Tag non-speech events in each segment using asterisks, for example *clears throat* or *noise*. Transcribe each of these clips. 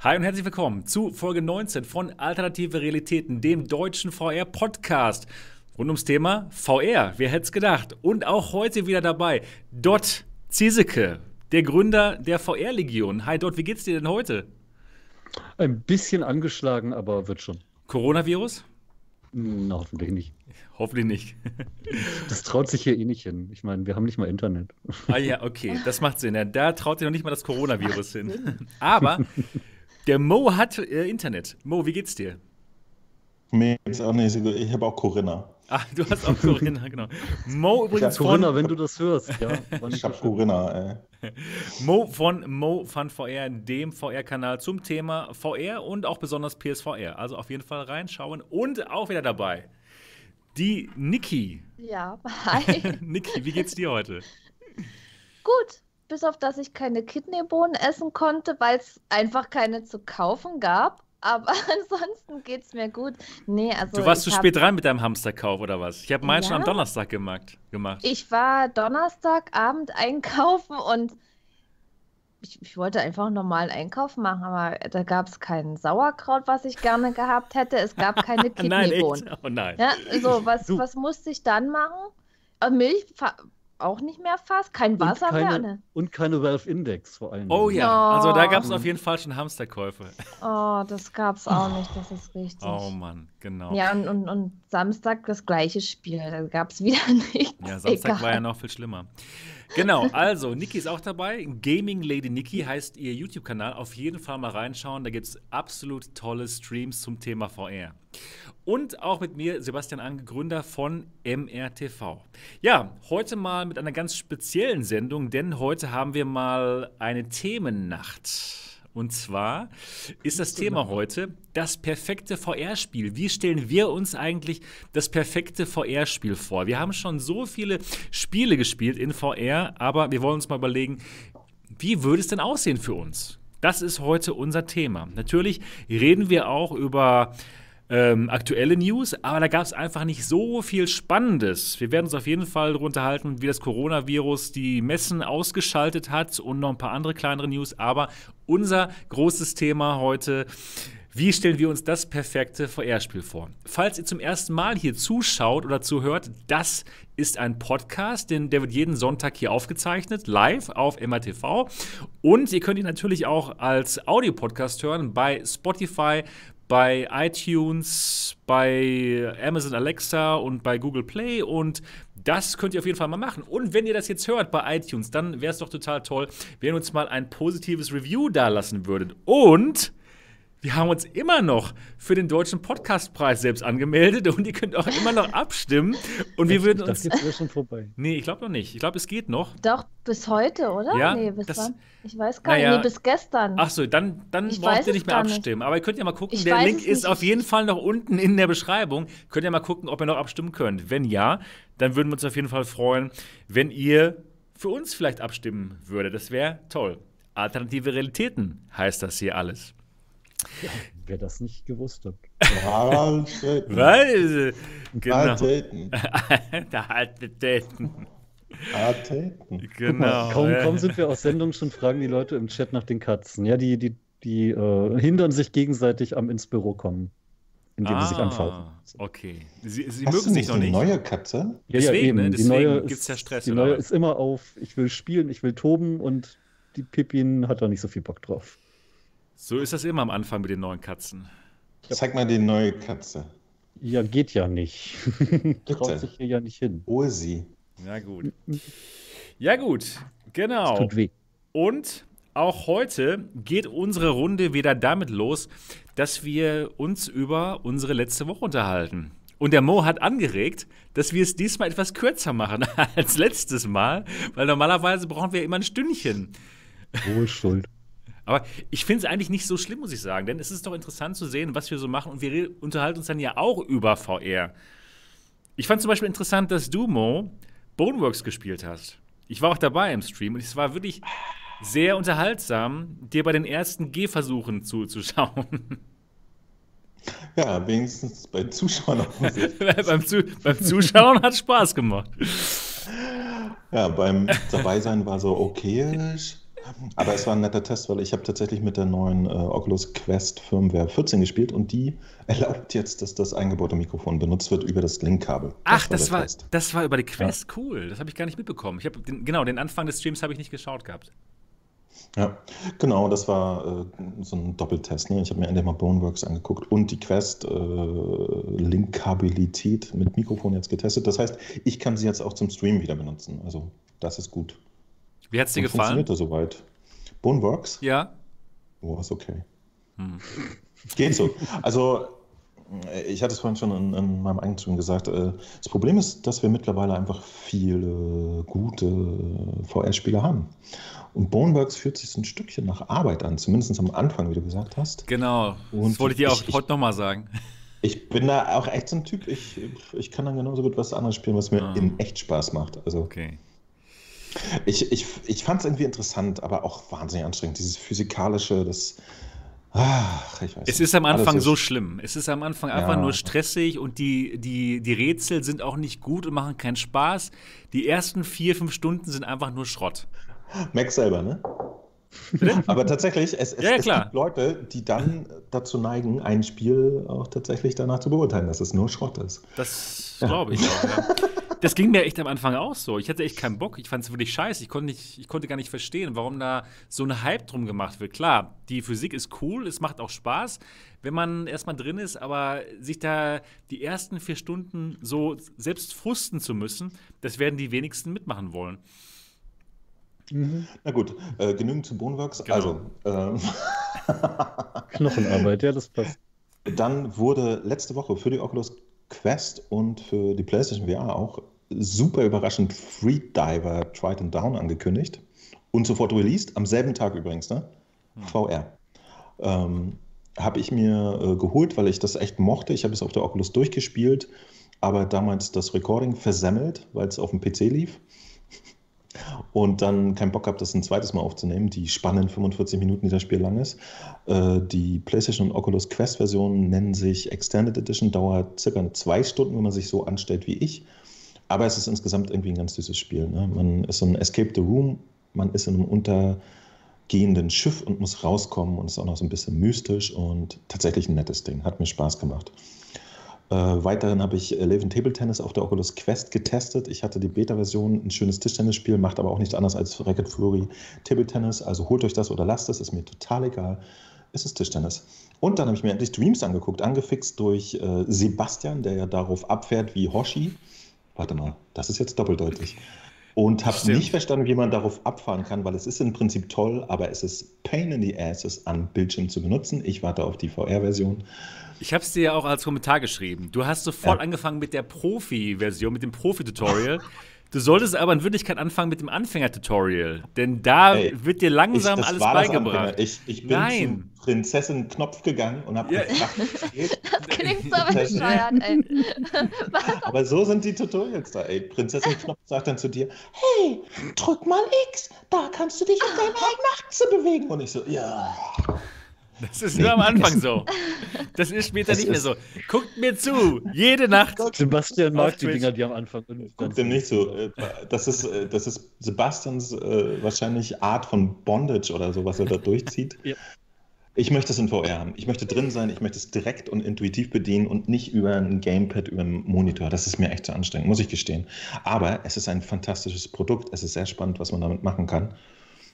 Hi und herzlich willkommen zu Folge 19 von Alternative Realitäten, dem deutschen VR-Podcast rund ums Thema VR. Wer hätte es gedacht? Und auch heute wieder dabei Dot Ziesecke, der Gründer der VR-Legion. Hi Dot, wie geht's dir denn heute? Ein bisschen angeschlagen, aber wird schon. Coronavirus? Na, hoffentlich nicht. Hoffentlich nicht. das traut sich hier eh nicht hin. Ich meine, wir haben nicht mal Internet. Ah ja, okay, das macht Sinn. Ja, da traut sich noch nicht mal das Coronavirus hin. Aber der Mo hat äh, Internet. Mo, wie geht's dir? Mir geht's auch nicht so gut. Ich habe auch Corinna. Ah, du hast auch Corinna, genau. Mo übrigens ja, Corinna, von, wenn du das hörst, ja. *laughs* Ich habe Corinna, ey. *laughs* Mo von Mo Fun VR, dem VR-Kanal zum Thema VR und auch besonders PSVR. Also auf jeden Fall reinschauen und auch wieder dabei. Die Niki. Ja, hi. *laughs* Niki, wie geht's dir heute? Gut, bis auf dass ich keine Kidneybohnen essen konnte, weil es einfach keine zu kaufen gab. Aber *laughs* ansonsten geht's mir gut. Nee, also du warst zu spät dran mit deinem Hamsterkauf oder was? Ich habe meinen ja, schon am Donnerstag gemacht, gemacht. Ich war Donnerstagabend einkaufen und ich, ich, wollte einfach einen normalen Einkauf machen, aber da gab es kein Sauerkraut, was ich gerne gehabt hätte. Es gab *laughs* keine Kidneybohnen. nein, echt? Oh nein. Ja, so, was, was musste ich dann machen? Äh, Milch auch nicht mehr fast, kein Wasser und keine, mehr. Ne? Und keine Valve Index vor allem. Oh ja, oh. also da gab es auf jeden Fall schon Hamsterkäufe. *laughs* Oh, das gab es auch nicht, das ist richtig. Oh Mann, genau. Ja, und, und, und Samstag das gleiche Spiel, da gab es wieder *laughs* nichts. Ja, Samstag Egal. war ja noch viel schlimmer. Genau, also Niki ist auch dabei. Gaming Lady Niki heißt ihr YouTube-Kanal. Auf jeden Fall mal reinschauen. Da gibt es absolut tolle Streams zum Thema VR. Und auch mit mir, Sebastian Ang, Gründer von MRTV. Ja, heute mal mit einer ganz speziellen Sendung, denn heute haben wir mal eine Themennacht. Und zwar ist das Thema heute das perfekte VR-Spiel. Wie stellen wir uns eigentlich das perfekte VR-Spiel vor? Wir haben schon so viele Spiele gespielt in VR, aber wir wollen uns mal überlegen, wie würde es denn aussehen für uns? Das ist heute unser Thema. Natürlich reden wir auch über ähm, aktuelle News, aber da gab es einfach nicht so viel Spannendes. Wir werden uns auf jeden Fall darunter halten, wie das Coronavirus die Messen ausgeschaltet hat und noch ein paar andere kleinere News. Aber unser großes Thema heute. Wie stellen wir uns das perfekte VR-Spiel vor? Falls ihr zum ersten Mal hier zuschaut oder zuhört, das ist ein Podcast, denn der wird jeden Sonntag hier aufgezeichnet, live auf MRTV. Und ihr könnt ihn natürlich auch als Audiopodcast hören bei Spotify, bei iTunes, bei Amazon Alexa und bei Google Play und das könnt ihr auf jeden Fall mal machen. Und wenn ihr das jetzt hört bei iTunes, dann wäre es doch total toll, wenn ihr uns mal ein positives Review da lassen würdet. Und wir haben uns immer noch für den deutschen Podcastpreis selbst angemeldet und ihr könnt auch immer noch abstimmen. Und wir würden uns. Das ist ja schon vorbei. Nee, ich glaube noch nicht. Ich glaube, es geht noch. Doch, bis heute, oder? Ja, nee, bis das, wann? Ich weiß gar naja, nicht. Nee, bis gestern. Ach so, dann, dann braucht ihr nicht mehr abstimmen. Nicht. Aber ihr könnt ja mal gucken. Ich der Link ist auf jeden Fall noch unten in der Beschreibung. Könnt ihr mal gucken, ob ihr noch abstimmen könnt. Wenn ja, dann würden wir uns auf jeden Fall freuen, wenn ihr für uns vielleicht abstimmen würdet. Das wäre toll. Alternative Realitäten heißt das hier alles. Ja, wer das nicht gewusst hat. Weil, genau. *laughs* Der alte Daten. Genau. Kaum, kaum sind wir aus Sendung, schon fragen die Leute im Chat nach den Katzen. Ja, die, die, die äh, hindern sich gegenseitig am ins Büro kommen, indem ah, sie sich anfauchen. Okay. Sie, sie mögen sich noch nicht. neue Katze? Ja, deswegen, ja, eben. Ne? deswegen gibt es ja Stress. Die neue ist immer auf, ich will spielen, ich will toben und die Pippin hat da nicht so viel Bock drauf. So ist das immer am Anfang mit den neuen Katzen. Zeig mal die neue Katze. Ja, geht ja nicht. *laughs* Traut sich hier ja nicht hin. Hol sie. Ja, gut. Ja, gut. Genau. Das tut weh. Und auch heute geht unsere Runde wieder damit los, dass wir uns über unsere letzte Woche unterhalten. Und der Mo hat angeregt, dass wir es diesmal etwas kürzer machen *laughs* als letztes Mal, weil normalerweise brauchen wir immer ein Stündchen. Wohl schuld. Aber ich finde es eigentlich nicht so schlimm, muss ich sagen, denn es ist doch interessant zu sehen, was wir so machen und wir unterhalten uns dann ja auch über VR. Ich fand zum Beispiel interessant, dass du, Mo, Boneworks gespielt hast. Ich war auch dabei im Stream und es war wirklich sehr unterhaltsam, dir bei den ersten Gehversuchen zuzuschauen. Ja, wenigstens bei Zuschauern auch *laughs* beim, Zu beim Zuschauen hat Spaß gemacht. Ja, beim Dabeisein war so okayisch. Aber es war ein netter Test, weil ich habe tatsächlich mit der neuen äh, Oculus Quest Firmware 14 gespielt und die erlaubt jetzt, dass das eingebaute Mikrofon benutzt wird über das Linkkabel. Ach, das war, das war, das war über die Quest, ja. cool. Das habe ich gar nicht mitbekommen. Ich habe genau den Anfang des Streams habe ich nicht geschaut gehabt. Ja, genau, das war äh, so ein Doppeltest. Ne? Ich habe mir endlich mal Boneworks angeguckt und die Quest äh, Linkabilität mit Mikrofon jetzt getestet. Das heißt, ich kann sie jetzt auch zum Stream wieder benutzen. Also, das ist gut. Wie hat es dir gefallen? Funktioniert das soweit? Boneworks? Ja. Oh, ist okay. Hm. Geht so. Also, ich hatte es vorhin schon in, in meinem Eigentum gesagt. Äh, das Problem ist, dass wir mittlerweile einfach viele gute VR-Spiele haben. Und Boneworks fühlt sich so ein Stückchen nach Arbeit an, zumindest am Anfang, wie du gesagt hast. Genau. Und das wollte ich dir auch ich, heute nochmal sagen. Ich bin da auch echt so ein Typ, ich, ich kann dann genauso gut was anderes spielen, was mir ah. in echt Spaß macht. Also, okay. Ich, ich, ich fand es irgendwie interessant, aber auch wahnsinnig anstrengend. Dieses physikalische, das. Ach, ich weiß es ist am Anfang so schlimm. Es ist am Anfang einfach ja. nur stressig und die, die, die Rätsel sind auch nicht gut und machen keinen Spaß. Die ersten vier, fünf Stunden sind einfach nur Schrott. Max selber, ne? Aber tatsächlich, es, es, ja, ja, es, gibt Leute, die dann dazu neigen, ein Spiel auch tatsächlich danach zu beurteilen, dass es nur Schrott ist. Das glaube ich auch, ja. *laughs* Das ging mir echt am Anfang auch so. Ich hatte echt keinen Bock. Ich fand es wirklich scheiße. Ich konnte, nicht, ich konnte gar nicht verstehen, warum da so ein Hype drum gemacht wird. Klar, die Physik ist cool, es macht auch Spaß, wenn man erstmal drin ist, aber sich da die ersten vier Stunden so selbst frusten zu müssen, das werden die wenigsten mitmachen wollen. Mhm. Na gut, äh, genügend zu Boneworks. Genau. Also, ähm, *laughs* Knochenarbeit, ja, das passt. Dann wurde letzte Woche für die Oculus Quest und für die PlayStation VR auch super überraschend Freediver Triton Down angekündigt und sofort released, am selben Tag übrigens, ne? Hm. VR. Ähm, habe ich mir äh, geholt, weil ich das echt mochte. Ich habe es auf der Oculus durchgespielt, aber damals das Recording versemmelt, weil es auf dem PC lief und dann keinen Bock gehabt, das ein zweites Mal aufzunehmen. Die spannenden 45 Minuten, die das Spiel lang ist. Äh, die PlayStation und Oculus Quest Versionen nennen sich Extended Edition, dauert circa zwei Stunden, wenn man sich so anstellt wie ich. Aber es ist insgesamt irgendwie ein ganz süßes Spiel. Ne? Man ist so ein Escape the Room, man ist in einem untergehenden Schiff und muss rauskommen und ist auch noch so ein bisschen mystisch und tatsächlich ein nettes Ding. Hat mir Spaß gemacht. Äh, weiterhin habe ich Eleven Table Tennis auf der Oculus Quest getestet. Ich hatte die Beta-Version, ein schönes Tischtennisspiel, macht aber auch nichts anderes als Racket Fury Table Tennis. Also holt euch das oder lasst es, ist mir total egal. Es ist Tischtennis. Und dann habe ich mir endlich Dreams angeguckt, angefixt durch äh, Sebastian, der ja darauf abfährt wie Hoshi. Warte mal, das ist jetzt doppeldeutig. Und habe nicht verstanden, wie man darauf abfahren kann, weil es ist im Prinzip toll, aber es ist Pain in the Asses an Bildschirm zu benutzen. Ich warte auf die VR-Version. Ich habe es dir ja auch als Kommentar geschrieben. Du hast sofort ja. angefangen mit der Profi-Version, mit dem Profi-Tutorial. *laughs* Du solltest aber in Wirklichkeit anfangen mit dem Anfänger-Tutorial, denn da Ey, wird dir langsam ich, alles beigebracht. Ich, ich, bin Nein. zu Prinzessin Knopf gegangen und habe ja. gefragt, *laughs* Das klingt so bescheuert, ey. *laughs* aber so sind die Tutorials da, ey. Prinzessin Knopf sagt dann zu dir, hey, drück mal X, da kannst du dich in deine eigene Achse bewegen. Und ich so, ja. Das ist nur am Anfang so. *laughs* Das ist später das nicht mehr so. Guckt mir zu, jede Nacht. Sebastian mag die Dinger, die am Anfang. Guckt dem nicht so. Äh, das ist, äh, das ist Sebastians äh, wahrscheinlich Art von Bondage oder so, was er da *laughs* durchzieht. ja. Ich möchte es in VR haben. Ich möchte drin sein, ich möchte es direkt und intuitiv bedienen und nicht über ein Gamepad, über einen Monitor. Das ist mir echt zu anstrengend, muss ich gestehen. Aber es ist ein fantastisches Produkt. Es ist sehr spannend, was man damit machen kann.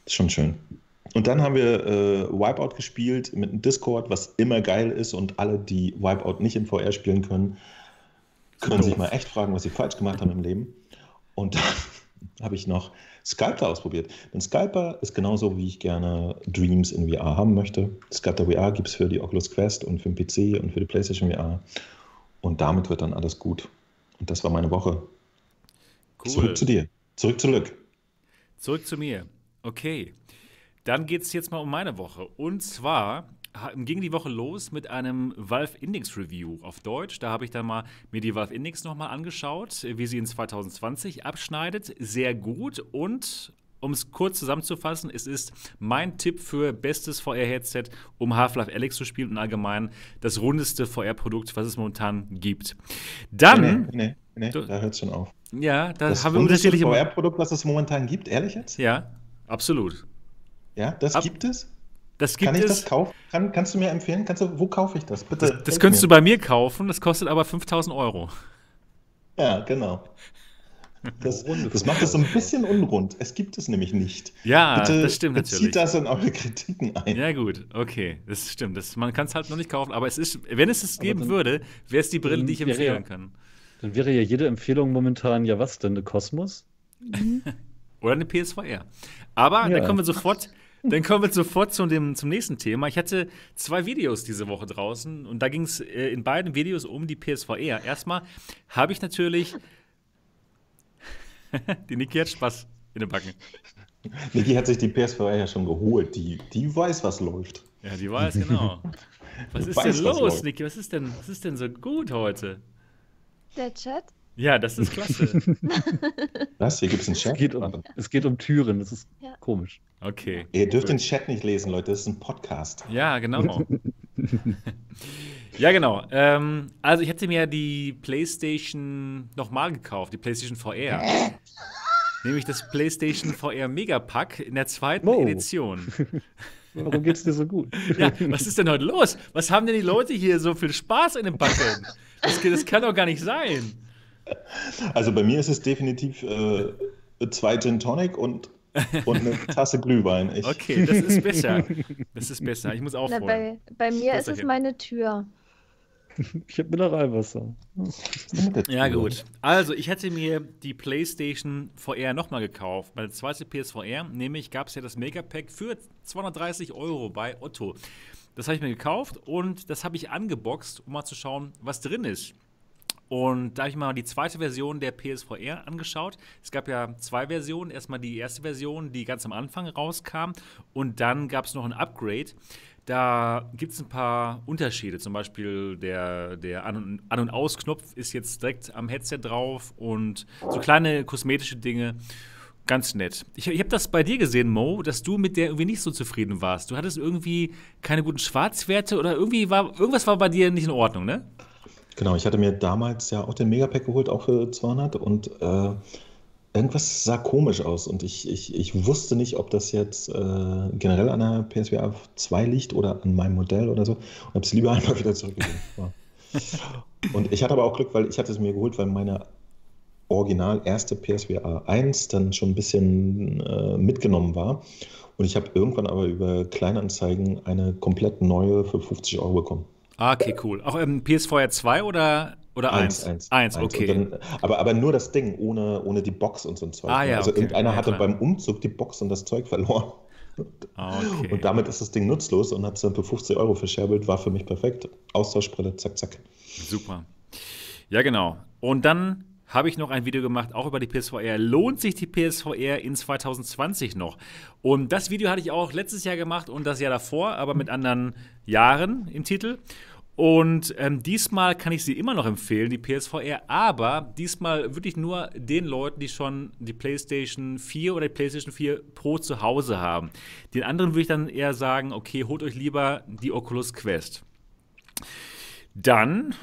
Ist schon schön. Und dann haben wir äh, Wipeout gespielt mit einem Discord, was immer geil ist und alle, die Wipeout nicht in VR spielen können, können sich mal echt fragen, was sie falsch gemacht haben im Leben. Und dann *laughs* habe ich noch Sculptor ausprobiert. Denn Sculptor ist genauso, wie ich gerne Dreams in VR haben möchte. Sculptor VR gibt es für die Oculus Quest und für den PC und für die PlayStation VR. Und damit wird dann alles gut. Und das war meine Woche. Cool. Zurück zu dir. Zurück zu Lück. Zurück zu mir. Okay. Dann geht es jetzt mal um meine Woche. Und zwar ging die Woche los mit einem Valve Index Review auf Deutsch. Da habe ich dann mal mir die Valve Index nochmal angeschaut, wie sie in 2020 abschneidet. Sehr gut und um es kurz zusammenzufassen, es ist mein Tipp für bestes VR-Headset, um Half-Life Alex zu spielen und allgemein das rundeste VR-Produkt, was es momentan gibt. Dann. Nee, nee, nee, da hört es schon auf. Ja, da das haben wir unterschiedliche. VR-Produkt, was es momentan gibt, ehrlich jetzt? Ja, absolut. Ja, das Ab- gibt es? Das gibt Kann ich es. das kaufen? Kann, kannst du mir empfehlen? Kannst du, wo kaufe ich das? Bitte. das, das könntest du mir. bei mir kaufen, das kostet aber 5000 Euro. Ja, genau. Das, das macht es so ein bisschen unrund. Es gibt es nämlich nicht. Ja, Bitte das stimmt bezieht natürlich. das in eure Kritiken ein. Ja, gut, okay, das stimmt. Das, man kann es halt noch nicht kaufen, aber es ist, wenn es es geben dann- würde, wäre es die Brille, die ich wäre ja- empfehlen kann. Dann wäre ja jede Empfehlung momentan, ja was denn, eine Kosmos? *laughs* Oder eine PSVR. Aber Ja. dann kommen wir sofort, dann kommen wir sofort zu dem, zum nächsten Thema. Ich hatte zwei Videos diese Woche draußen und da ging es äh, in beiden Videos um die PSVR. Erstmal habe ich natürlich. *laughs* die Niki hat Spaß in den Backen. Niki hat sich die PSVR ja schon geholt. Die, die weiß, was läuft. Ja, die weiß genau. *laughs* Was ist Weiß, denn was los, läuft. Niki? Was ist denn, was ist denn so gut heute? Der Chat? Ja, das ist klasse. *laughs* Was? Hier gibt es einen Es Chat? geht um, es geht um Türen, das ist Ja. komisch. Okay. Ihr dürft den Chat nicht lesen, Leute. Das ist ein Podcast. Ja, genau. *laughs* *laughs* ja, genau. Ähm, also ich hätte mir die PlayStation nochmal gekauft, die PlayStation VR. Nämlich das PlayStation VR Megapack in der zweiten Oh. Edition. Warum geht's dir so gut? Ja, was ist denn heute los? Was haben denn die Leute hier so viel Spaß in den Backen? Das, das kann doch gar nicht sein. Also bei mir ist es definitiv äh, zwei Gin Tonic und, und eine *laughs* Tasse Glühwein. Ich, Okay, das ist besser. Das ist besser. Ich muss Na, aufholen. bei, bei mir ist es hier? meine Tür. Ich habe Mineralwasser. Ja, gut. Also, ich hätte mir die PlayStation VR nochmal gekauft. Meine zweite PSVR, nämlich gab es ja das Megapack für 230 Euro bei Otto. Das habe ich mir gekauft und das habe ich angeboxt, um mal zu schauen, was drin ist. Und da habe ich mal die zweite Version der PSVR angeschaut. Es gab ja zwei Versionen. Erstmal die erste Version, die ganz am Anfang rauskam. Und dann gab es noch ein Upgrade. Da gibt es ein paar Unterschiede. Zum Beispiel der, der An- und, Ausknopf ist jetzt direkt am Headset drauf und so kleine kosmetische Dinge. Ganz nett. Ich, ich habe das bei dir gesehen, Mo, dass du mit der irgendwie nicht so zufrieden warst. Du hattest irgendwie keine guten Schwarzwerte oder irgendwie war irgendwas war bei dir nicht in Ordnung, ne? Genau, ich hatte mir damals ja auch den Megapack geholt, auch für 200 und äh, irgendwas sah komisch aus und ich, ich, ich wusste nicht, ob das jetzt äh, generell an der PSVR 2 liegt oder an meinem Modell oder so und habe es lieber *laughs* einfach wieder zurückgegeben. Und ich hatte aber auch Glück, weil ich hatte es mir geholt, weil meine original erste PSVR 1 dann schon ein bisschen äh, mitgenommen war und ich habe irgendwann aber über Kleinanzeigen eine komplett neue für 50 Euro bekommen. Ah, okay, cool. Auch ähm, PSVR 2 oder, oder 1? Eins, eins. 1, eins. okay. Dann, aber, aber nur das Ding, ohne, ohne die Box und so ein Zeug. Ah, ja, also okay. irgendeiner Ja, hatte klar. beim Umzug die Box und das Zeug verloren. *laughs* Ah, okay. Und damit ist das Ding nutzlos und hat es dann für 50 Euro verscherbelt. War für mich perfekt. Austauschbrille, zack, zack. Super. Ja, genau. Und dann habe ich noch ein Video gemacht, auch über die PSVR. Lohnt sich die PSVR in 2020 noch? Und das Video hatte ich auch letztes Jahr gemacht und das Jahr davor, aber mit anderen Jahren im Titel. Und ähm, diesmal kann ich sie immer noch empfehlen, die PSVR, aber diesmal wirklich nur den Leuten, die schon die PlayStation 4 oder die PlayStation 4 Pro zu Hause haben. Den anderen würde ich dann eher sagen, okay, holt euch lieber die Oculus Quest. Dann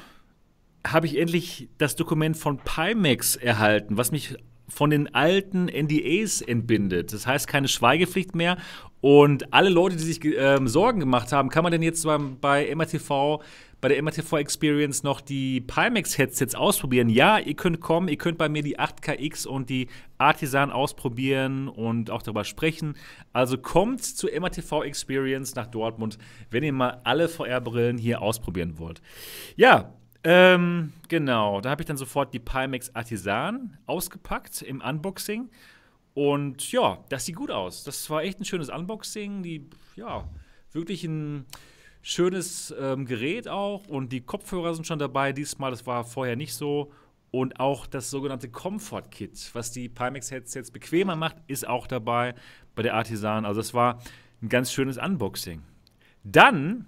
habe ich endlich das Dokument von Pimax erhalten, was mich von den alten NDAs entbindet. Das heißt, keine Schweigepflicht mehr. Und alle Leute, die sich ähm, Sorgen gemacht haben, kann man denn jetzt beim, bei MRTV, bei der MRTV Experience noch die Pimax-Headsets ausprobieren? Ja, ihr könnt kommen, ihr könnt bei mir die 8KX und die Artisan ausprobieren und auch darüber sprechen. Also kommt zur MRTV Experience nach Dortmund, wenn ihr mal alle VR-Brillen hier ausprobieren wollt. Ja, ähm, genau, da habe ich dann sofort die Pimax Artisan ausgepackt im Unboxing. Und ja, das sieht gut aus. Das war echt ein schönes Unboxing. Die, ja, wirklich ein schönes ähm, Gerät auch. Und die Kopfhörer sind schon dabei diesmal. Das war vorher nicht so. Und auch das sogenannte Comfort Kit, was die Pimax Headsets bequemer macht, ist auch dabei bei der Artisan. Also das war ein ganz schönes Unboxing. Dann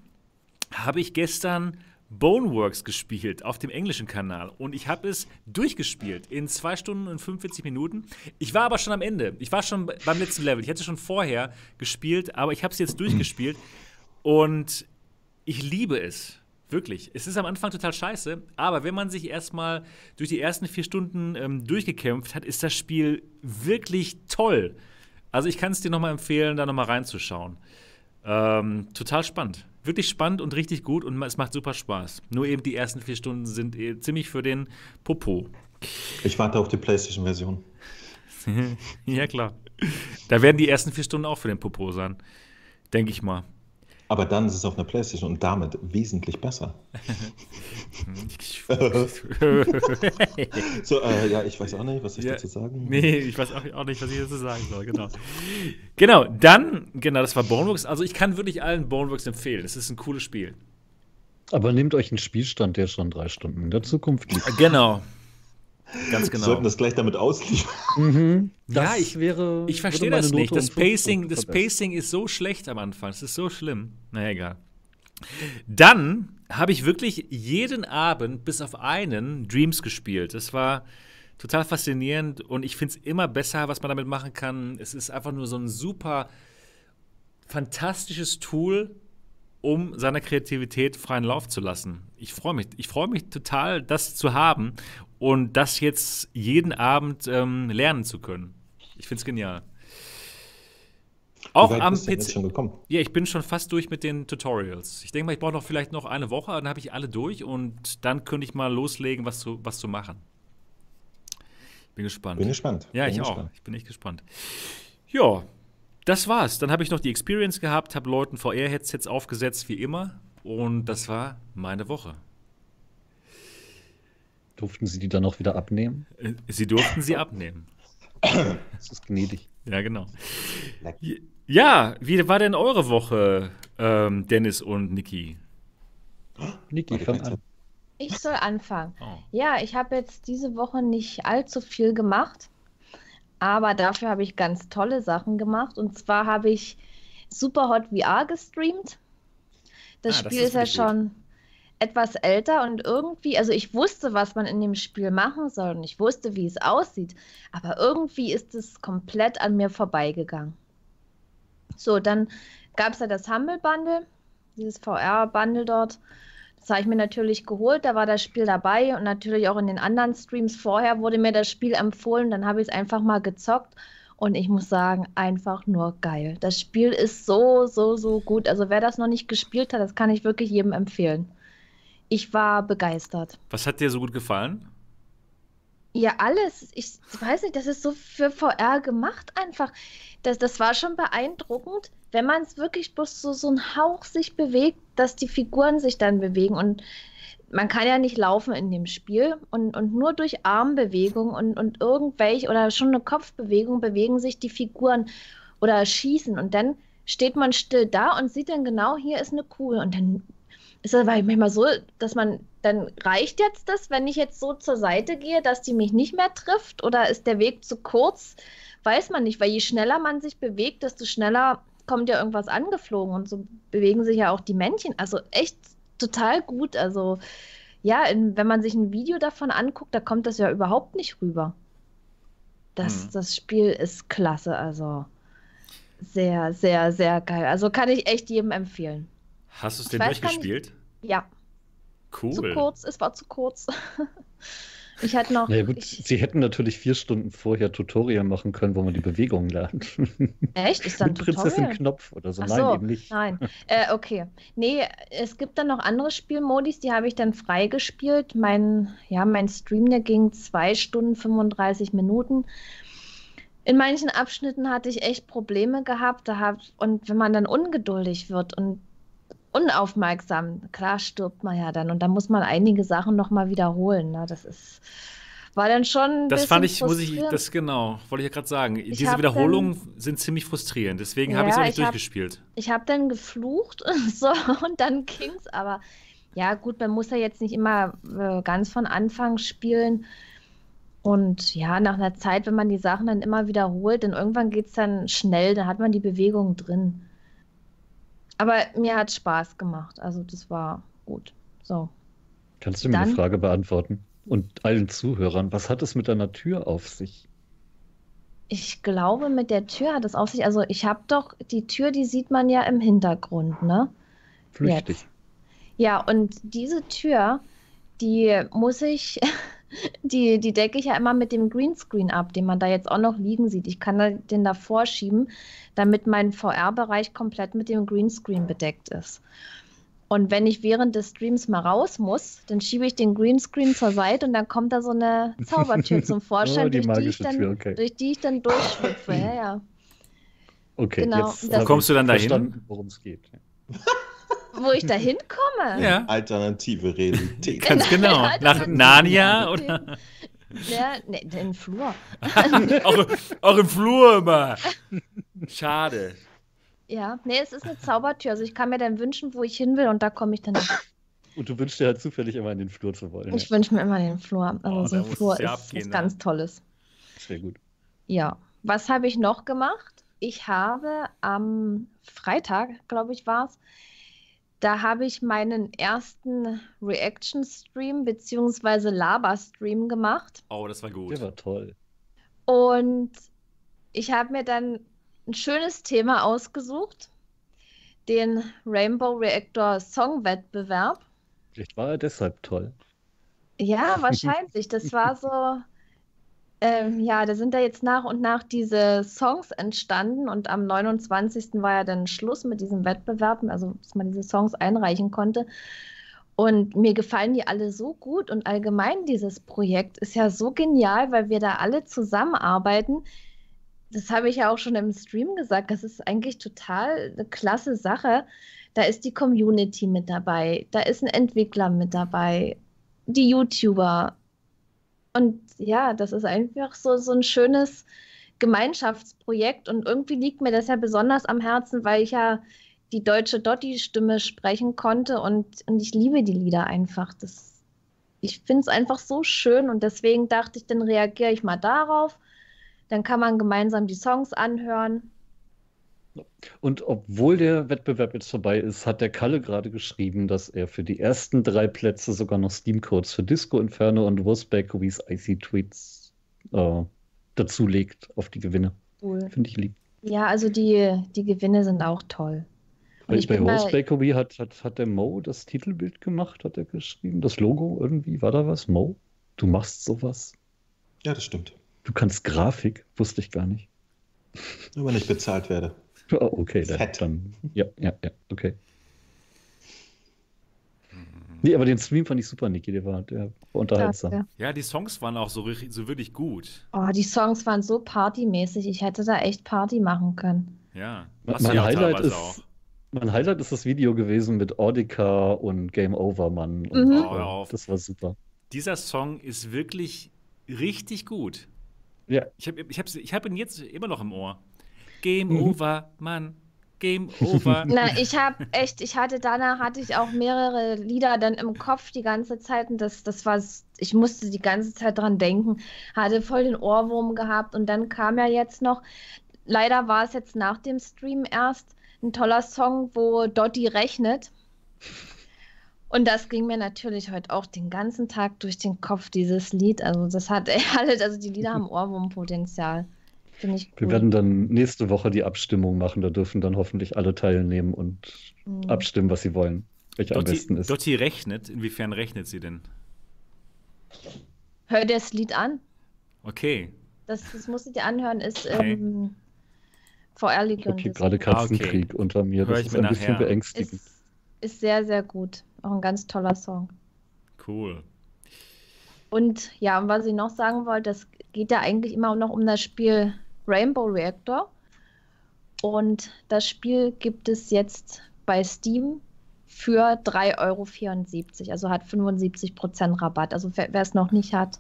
habe ich gestern Boneworks gespielt auf dem englischen Kanal und ich habe es durchgespielt in 2 Stunden und 45 Minuten. Ich war aber schon am Ende. Ich war schon beim letzten Level. Ich hätte schon vorher gespielt, aber ich habe es jetzt durchgespielt und ich liebe es. Wirklich. Es ist am Anfang total scheiße, aber wenn man sich erstmal durch die ersten vier Stunden ähm, durchgekämpft hat, ist das Spiel wirklich toll. Also ich kann es dir nochmal empfehlen, da nochmal reinzuschauen. Ähm, total spannend. Wirklich spannend und richtig gut und es macht super Spaß. Nur eben die ersten vier Stunden sind eh ziemlich für den Popo. Ich warte auf die PlayStation-Version. *laughs* ja, klar. Da werden die ersten vier Stunden auch für den Popo sein. Denke ich mal. Aber dann ist es auf einer Playstation und damit wesentlich besser. *laughs* so, äh, ja, ich weiß auch nicht, was ich ja, dazu sagen Nee, ich weiß auch, auch, nicht, was ich dazu sagen soll, genau. genau, dann, genau, das war Boneworks. Also ich kann wirklich allen Boneworks empfehlen. Es ist ein cooles Spiel. Aber nehmt euch einen Spielstand, der schon drei Stunden in der Zukunft liegt. Genau, Ganz genau. Wir sollten das gleich damit ausliefern. Mhm. ja, ich wäre. Ich verstehe das nicht. Das Pacing, das Pacing ist so schlecht am Anfang. Es ist so schlimm. Naja, egal. Dann habe ich wirklich jeden Abend bis auf einen Dreams gespielt. Das war total faszinierend und ich finde es immer besser, was man damit machen kann. Es ist einfach nur so ein super fantastisches Tool, um seiner Kreativität freien Lauf zu lassen. Ich freue mich, ich freue mich total, das zu haben und das jetzt jeden Abend ähm, lernen zu können. Ich finde es genial. Auch am PC. Ja, ich bin schon fast durch mit den Tutorials. Ich denke mal, ich brauche noch vielleicht noch eine Woche, dann habe ich alle durch und dann könnte ich mal loslegen, was zu, was zu machen. Bin gespannt. Bin gespannt. Ja, bin ich gespannt. auch. Ich bin echt gespannt. Ja, das war's. Dann habe ich noch die Experience gehabt, habe Leuten VR-Headsets aufgesetzt, wie immer. Und das war meine Woche. Durften Sie die dann auch wieder abnehmen? Äh, sie durften sie abnehmen. *coughs* Das ist gnädig. Ja, genau. Ja, wie war denn eure Woche, ähm, Dennis und Niki? *gasps* Niki, fang an. Ich soll anfangen. Oh. Ja, ich habe jetzt diese Woche nicht allzu viel gemacht, aber dafür habe ich ganz tolle Sachen gemacht. Und zwar habe ich Superhot VR gestreamt. Das ah, Spiel das ist, ist ja schon etwas älter und irgendwie, also ich wusste, was man in dem Spiel machen soll und ich wusste, wie es aussieht, aber irgendwie ist es komplett an mir vorbeigegangen. So, dann gab es ja das Humble Bundle, dieses VR-Bundle dort. Das habe ich mir natürlich geholt, da war das Spiel dabei und natürlich auch in den anderen Streams vorher wurde mir das Spiel empfohlen, dann habe ich es einfach mal gezockt und ich muss sagen, einfach nur geil. Das Spiel ist so, so, so gut. Also wer das noch nicht gespielt hat, das kann ich wirklich jedem empfehlen. Ich war begeistert. Was hat dir so gut gefallen? Ja, alles. Ich weiß nicht, das ist so für VR gemacht einfach. Das, das war schon beeindruckend, wenn man es wirklich bloß so, so ein Hauch sich bewegt, dass die Figuren sich dann bewegen. Und man kann ja nicht laufen in dem Spiel. Und, und nur durch Armbewegung und, und irgendwelche oder schon eine Kopfbewegung bewegen sich die Figuren oder schießen. Und dann steht man still da und sieht dann genau, hier ist eine Kugel. Und dann ist das manchmal so, dass man, dann reicht jetzt das, wenn ich jetzt so zur Seite gehe, dass die mich nicht mehr trifft? Oder ist der Weg zu kurz? Weiß man nicht, weil je schneller man sich bewegt, desto schneller kommt ja irgendwas angeflogen und so bewegen sich ja auch die Männchen. Also echt total gut. Also ja, in, wenn man sich ein Video davon anguckt, da kommt das ja überhaupt nicht rüber. Das, hm. das Spiel ist klasse, also sehr, sehr, sehr geil. Also kann ich echt jedem empfehlen. Hast du es denn durchgespielt? Ja. Cool. Zu kurz, es war zu kurz. *laughs* ich hatte noch. Na gut, ich, sie hätten natürlich vier Stunden vorher Tutorial machen können, wo man die Bewegungen lernt. *laughs* Echt? Ist dann Mit Prinzessin Knopf oder so? Ach nein, so, eben nicht. Nein. *laughs* Äh, okay. Nee, es gibt dann noch andere Spielmodis, die habe ich dann freigespielt. Mein, ja, mein Stream, der ging zwei Stunden 35 Minuten in manchen Abschnitten hatte ich echt Probleme gehabt. Da hab, und wenn man dann ungeduldig wird und unaufmerksam, klar stirbt man ja dann und da muss man einige Sachen nochmal wiederholen. Ne? Das ist war dann schon. das fand ich, muss ich, das genau, wollte ich ja gerade sagen. Ich Diese Wiederholungen dann, sind ziemlich frustrierend, deswegen ja, habe ich es auch nicht durchgespielt. Hab, ich habe dann geflucht *laughs* und so und dann ging's, aber ja, gut, man muss ja jetzt nicht immer äh, ganz von Anfang spielen. Und ja, nach einer Zeit, wenn man die Sachen dann immer wiederholt, dann irgendwann geht es dann schnell, dann hat man die Bewegung drin. Aber mir hat Spaß gemacht. Also das war gut. So. Kannst du mir Dann, eine Frage beantworten? Und allen Zuhörern, was hat es mit deiner Tür auf sich? Ich glaube, mit der Tür hat es auf sich. Also ich habe doch, die Tür, die sieht man ja im Hintergrund, ne? Flüchtig. Jetzt. Ja, und diese Tür, die muss ich die, die decke ich ja immer mit dem Greenscreen ab, den man da jetzt auch noch liegen sieht. Ich kann den da vorschieben, damit mein VR-Bereich komplett mit dem Greenscreen bedeckt ist. Und wenn ich während des Streams mal raus muss, dann schiebe ich den Greenscreen zur Seite und dann kommt da so eine *laughs* Zaubertür zum Vorschein, Oh, die durch, die ich dann, Tür, okay. durch die ich dann durchschlüpfe. Ja, ja. Okay, Genau, jetzt Kommst du dann dahin? worum es geht. *laughs* Wo ich da hinkomme. Ja, Alternative Realität. ganz genau. Ja, Nach Narnia oder Ja, ne, den Flur. *laughs* auch, auch im Flur immer. Schade. Ja, nee, es ist eine Zaubertür. Also ich kann mir dann wünschen, wo ich hin will und da komme ich dann. Und du wünschst dir halt zufällig immer in den Flur zu wollen. Ich wünsche mir immer den Flur. Also Oh, so ein Flur ja ist abgehen, was ne? ganz Tolles. Ja. Sehr gut. Ja. Was habe ich noch gemacht? Ich habe am Freitag, glaube ich, war es, da habe ich meinen ersten Reaction-Stream bzw. Laber-Stream gemacht. Oh, das war gut. Der war toll. Und ich habe mir dann ein schönes Thema ausgesucht, den Rainbow Reactor Song Wettbewerb. Vielleicht war er deshalb toll. Ja, wahrscheinlich. Das war so, *laughs* ähm, ja, da sind da jetzt nach und nach diese Songs entstanden und am 29. war ja dann Schluss mit diesem Wettbewerb, also dass man diese Songs einreichen konnte. Und mir gefallen die alle so gut und allgemein dieses Projekt ist ja so genial, weil wir da alle zusammenarbeiten. Das habe ich ja auch schon im Stream gesagt. Das ist eigentlich total eine klasse Sache. Da ist die Community mit dabei, da ist ein Entwickler mit dabei, die YouTuber. Und ja, das ist einfach so, so ein schönes Gemeinschaftsprojekt. Und irgendwie liegt mir das ja besonders am Herzen, weil ich ja die deutsche Dotti-Stimme sprechen konnte und, und ich liebe die Lieder einfach. Das, ich finde es einfach so schön und deswegen dachte ich, dann reagiere ich mal darauf. Dann kann man gemeinsam die Songs anhören. Und obwohl der Wettbewerb jetzt vorbei ist, hat der Kalle gerade geschrieben, dass er für die ersten drei Plätze sogar noch Steam-Codes für Disco Inferno und Wurstbackeries Icy Tweets äh, dazulegt auf die Gewinne. Cool. Finde ich lieb. Ja, also die, die Gewinne sind auch toll. Bei, ich bei mal, Bakery hat, hat, hat der Mo das Titelbild gemacht, hat er geschrieben. Das Logo irgendwie, war da was? Mo, du machst sowas? Ja, das stimmt. Du kannst Grafik, wusste ich gar nicht. Nur wenn ich bezahlt werde. Oh, okay, dann, Fett. dann. Ja, ja, ja, okay. Nee, aber den Stream fand ich super, Niki, der war, der war unterhaltsam. danke. Ja, die Songs waren auch so, richtig- so wirklich gut. Oh, die Songs waren so partymäßig. Ich hätte da echt Party machen können. Ja. Mein ja auch Highlight ist, auch. mein Highlight ist das Video gewesen mit Audica und Game Over, Mann. Und, Mhm. Oh, das war super. Dieser Song ist wirklich richtig gut. Ja, Ich habe ich hab, ich hab ihn jetzt immer noch im Ohr. Game Mhm. over, Mann. Game over. *laughs* Na, ich habe *laughs* echt, ich hatte danach hatte ich auch mehrere Lieder dann im Kopf die ganze Zeit und das, das war, ich musste die ganze Zeit dran denken, hatte voll den Ohrwurm gehabt und dann kam ja jetzt noch, leider war es jetzt nach dem Stream erst ein toller Song, wo Dotti rechnet. Und das ging mir natürlich heute auch den ganzen Tag durch den Kopf, dieses Lied. Also das hat *laughs* alle, also die Lieder haben Ohrwurmpotenzial. Finde ich wir cool. werden dann nächste Woche die Abstimmung machen. Da dürfen dann hoffentlich alle teilnehmen und Mhm. abstimmen, was sie wollen. Welcher am besten Dotti, ist. Dotti rechnet. Inwiefern rechnet sie denn? Hör dir das Lied an. Okay. Das, das musst du dir anhören, ist Okay. ähm, Ich habe hier gerade Katzenkrieg unter mir. Hör Das ich ist mir ein bisschen nachher. beängstigend. ist, ist sehr, sehr gut. Auch ein ganz toller Song. Cool. Und ja, und was ich noch sagen wollte, es geht ja eigentlich immer noch um das Spiel Rainbow Reactor. Und das Spiel gibt es jetzt bei Steam für 3,74 Euro. Also hat 75% Rabatt. Also wer es noch nicht hat,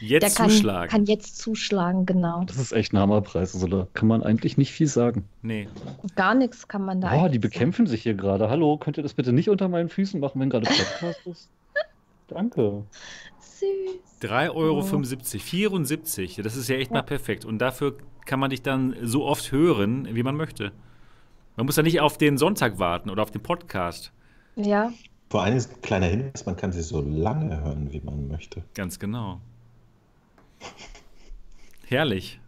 der Jetzt kann, zuschlagen. kann jetzt zuschlagen, genau. Das ist echt ein Hammerpreis. Also da kann man eigentlich nicht viel sagen. Nee. Gar nichts kann man da Oh, die eigentlich sagen. bekämpfen sich hier gerade. Hallo, könnt ihr das bitte nicht unter meinen Füßen machen, wenn gerade Podcast ist? *laughs* Danke. Süß. 3,75 Euro. 74. Das ist ja echt Ja. mal perfekt. Und dafür kann man dich dann so oft hören, wie man möchte. Man muss ja nicht auf den Sonntag warten oder auf den Podcast. Ja, Vor allem ist ein kleiner Hinweis, man kann sie so lange hören, wie man möchte. Ganz genau. Herrlich.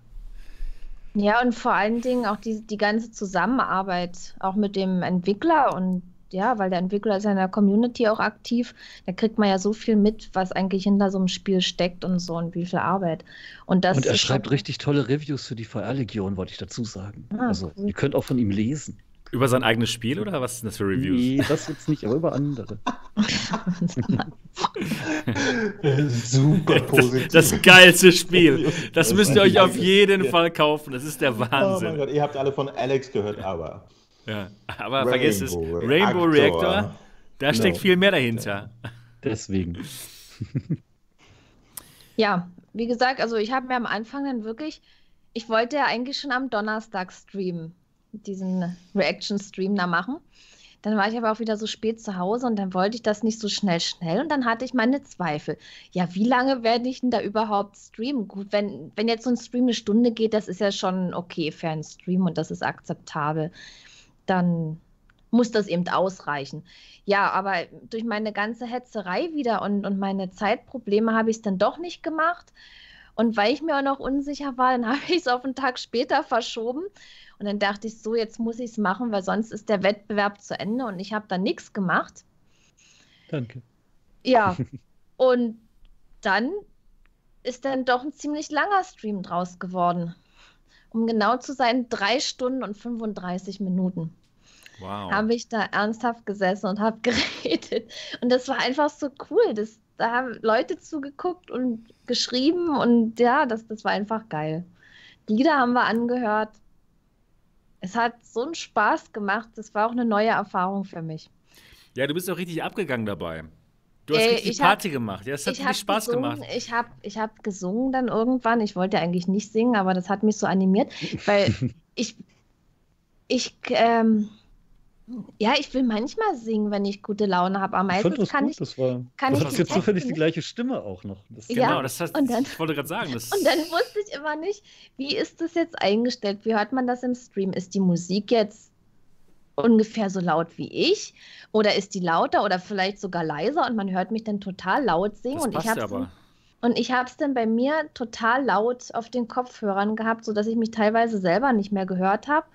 Ja, und vor allen Dingen auch die, die ganze Zusammenarbeit, auch mit dem Entwickler und ja, weil der Entwickler ist ja in der Community auch aktiv, da kriegt man ja so viel mit, was eigentlich hinter so einem Spiel steckt und so und wie viel Arbeit. Und, das und er schreibt richtig tolle Reviews für die VR-Legion, wollte ich dazu sagen. Ah, also, cool. ihr könnt auch von ihm lesen. Über sein eigenes Spiel oder was sind das für Reviews? Nee, das jetzt nicht, aber über andere. *laughs* Super *laughs* positiv. Das, das, geilste Spiel. Das müsst ihr euch auf jeden Fall kaufen. Das ist der Wahnsinn. Oh mein Gott, ihr habt alle von Alex gehört, aber. Ja, aber Rainbow vergesst es. Rainbow Reactor, Reactor da steckt no. viel mehr dahinter. Deswegen. *laughs* Ja, wie gesagt, also ich habe mir am Anfang dann wirklich, ich wollte ja eigentlich schon am Donnerstag streamen diesen Reaction-Stream da machen. Dann war ich aber auch wieder so spät zu Hause und dann wollte ich das nicht so schnell, schnell und dann hatte ich meine Zweifel. Ja, wie lange werde ich denn da überhaupt streamen? Gut, wenn, wenn jetzt so ein Stream eine Stunde geht, das ist ja schon okay für einen Stream und das ist akzeptabel. Dann muss das eben ausreichen. Ja, aber durch meine ganze Hetzerei wieder und, und meine Zeitprobleme habe ich es dann doch nicht gemacht. Und weil ich mir auch noch unsicher war, dann *laughs* habe ich es auf einen Tag später verschoben. Und dann dachte ich so, jetzt muss ich es machen, weil sonst ist der Wettbewerb zu Ende und ich habe da nichts gemacht. Danke. Ja, *laughs* und dann ist dann doch ein ziemlich langer Stream draus geworden. Um genau zu sein, drei Stunden und 35 Minuten. Wow. Habe ich da ernsthaft gesessen und habe *laughs* geredet. Und das war einfach so cool. Das, da haben Leute zugeguckt und geschrieben und ja, das, das war einfach geil. Lieder haben wir angehört es hat so einen Spaß gemacht. Das war auch eine neue Erfahrung für mich. Ja, du bist auch richtig abgegangen dabei. Du hast äh, richtig Party hab, gemacht. Ja, es hat richtig Spaß gesungen, gemacht. Ich habe ich hab gesungen dann irgendwann. Ich wollte eigentlich nicht singen, aber das hat mich so animiert, weil *laughs* ich, ich, ähm, ja, ich will manchmal singen, wenn ich gute Laune habe, aber meistens ich kann gut, ich. Das war, kann du ich hast jetzt zufällig die gleiche Stimme auch noch. Das genau, ja, das heißt, und dann, ich wollte gerade sagen. Das und dann wusste ich immer nicht, wie ist das jetzt eingestellt? Wie hört man das im Stream? Ist die Musik jetzt ungefähr so laut wie ich? Oder ist die lauter oder vielleicht sogar leiser und man hört mich dann total laut singen? Das und ich habe und ich habe es dann bei mir total laut auf den Kopfhörern gehabt, sodass ich mich teilweise selber nicht mehr gehört habe.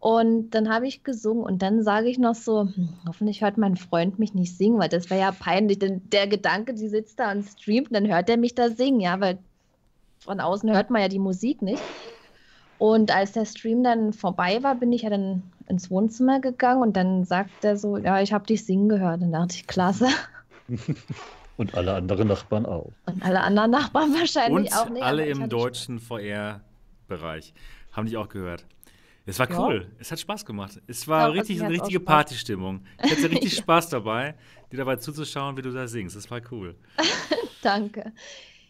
Und dann habe ich gesungen und dann sage ich noch so, hm, hoffentlich hört mein Freund mich nicht singen, weil das wäre ja peinlich. Denn der Gedanke, die sitzt da und streamt, dann hört er mich da singen, ja, weil von außen hört man ja die Musik nicht. Und als der Stream dann vorbei war, bin ich ja dann ins Wohnzimmer gegangen und dann sagt er so, ja, ich habe dich singen gehört. Und da dachte ich, klasse. *laughs* Und alle anderen Nachbarn auch. Und alle anderen Nachbarn wahrscheinlich und auch nicht. Alle im deutschen VR-Bereich haben dich auch gehört. Es war cool. Ja. Es hat Spaß gemacht. Es war ja, richtig eine richtige Partystimmung. Ich hatte *laughs* richtig ja. Spaß dabei, dir dabei zuzuschauen, wie du da singst. Es war cool. *laughs* Danke.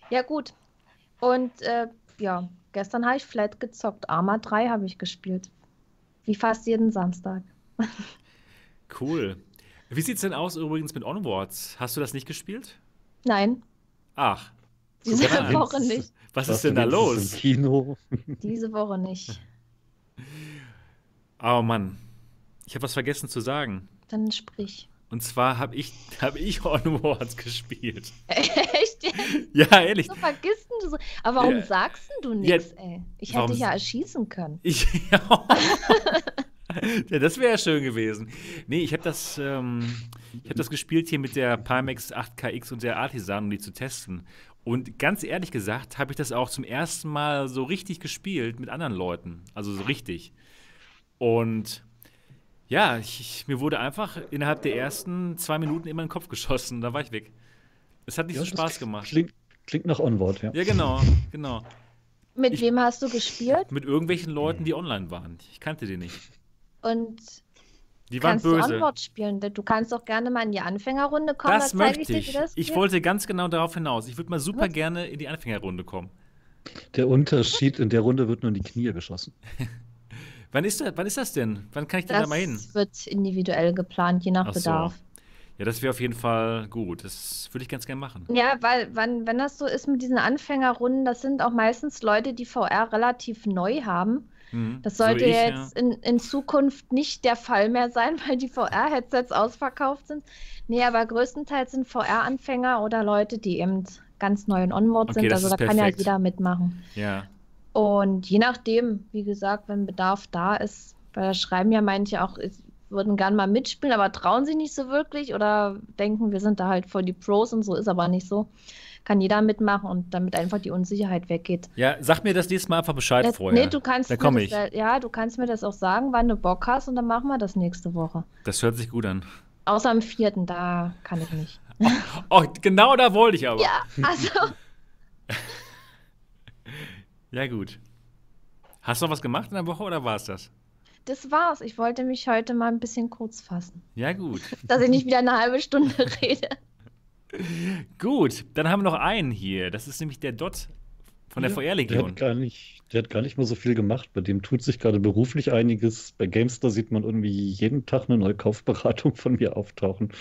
Ja, gut. Und äh, ja, gestern habe ich Flat gezockt. Arma 3 habe ich gespielt. Wie fast jeden Samstag. cool. Wie sieht es denn aus übrigens mit Onwards? Hast du das nicht gespielt? Nein. Ach. Diese Woche nicht. Was, Was ist denn da los? Im Kino. Diese Woche nicht. *laughs* Oh Mann, ich habe was vergessen zu sagen. Dann sprich. Und zwar habe ich, hab ich *laughs* Onwards gespielt. *laughs* Echt? *laughs* Ja, ehrlich. So vergisst du so. Aber warum ja. sagst du nichts, ja, ey? Ich hätte dich ja erschießen können. *laughs* Ich, ja. *laughs* ja, das wäre ja schön gewesen. Nee, ich habe das, ähm, hab das gespielt hier mit der Pimax 8KX und der Artisan, um die zu testen. Und ganz ehrlich gesagt, habe ich das auch zum ersten Mal so richtig gespielt mit anderen Leuten. Also so richtig. Und ja, ich, mir wurde einfach innerhalb der ersten zwei Minuten immer in den Kopf geschossen. Da war ich weg. Es hat nicht ja, so Spaß gemacht. Klingt, klingt nach Onward, ja. Ja, genau, genau. Mit ich, wem hast du gespielt? Mit irgendwelchen Leuten, die online waren. Ich kannte die nicht. Und die waren kannst böse. Du Onward spielen? Du kannst doch gerne mal in die Anfängerrunde kommen. Das möchte ich. Ich, das ich wollte ganz genau darauf hinaus. Ich würde mal super Was? gerne in die Anfängerrunde kommen. Der Unterschied in der Runde wird nur in die Knie geschossen. *laughs* Wann ist, das, wann ist das denn? Wann kann ich denn das da mal hin? Das wird individuell geplant, je nach Ach Bedarf. So. Ja, das wäre auf jeden Fall gut. Das würde ich ganz gerne machen. Ja, weil wenn, wenn das so ist mit diesen Anfängerrunden, das sind auch meistens Leute, die VR relativ neu haben. Mhm. Das sollte so ich, jetzt ja. in, in Zukunft nicht der Fall mehr sein, *laughs* weil die VR-Headsets ausverkauft sind. Nee, aber größtenteils sind VR-Anfänger oder Leute, die eben ganz neu in Onward okay, sind. Also da perfekt. kann ja jeder mitmachen. Ja. Und je nachdem, wie gesagt, wenn Bedarf da ist, weil da schreiben ja manche auch, würden gern mal mitspielen, aber trauen sich nicht so wirklich oder denken, wir sind da halt voll die Pros und so ist aber nicht so. Kann jeder mitmachen und damit einfach die Unsicherheit weggeht. Ja, sag mir das nächste Mal einfach Bescheid Äh, vorher. Nee, du kannst da das, ich. äh, ja, du kannst mir das auch sagen, wann du Bock hast und dann machen wir das nächste Woche. Das hört sich gut an. Außer am vierten, da kann ich nicht. *laughs* Oh, genau da wollte ich aber. Ja, also. *laughs* Ja, gut. Hast du noch was gemacht in der Woche oder war es das? Das war's. Ich wollte mich heute mal ein bisschen kurz fassen. Ja, gut. *laughs* Dass ich nicht wieder eine *laughs* halbe Stunde rede. gut, dann haben wir noch einen hier. Das ist nämlich der Dot von der Ja, Der VR-Legion. hat, gar nicht, der hat gar nicht mal so viel gemacht. Bei dem tut sich gerade beruflich einiges. Bei GameStar sieht man irgendwie jeden Tag eine neue Kaufberatung von mir auftauchen.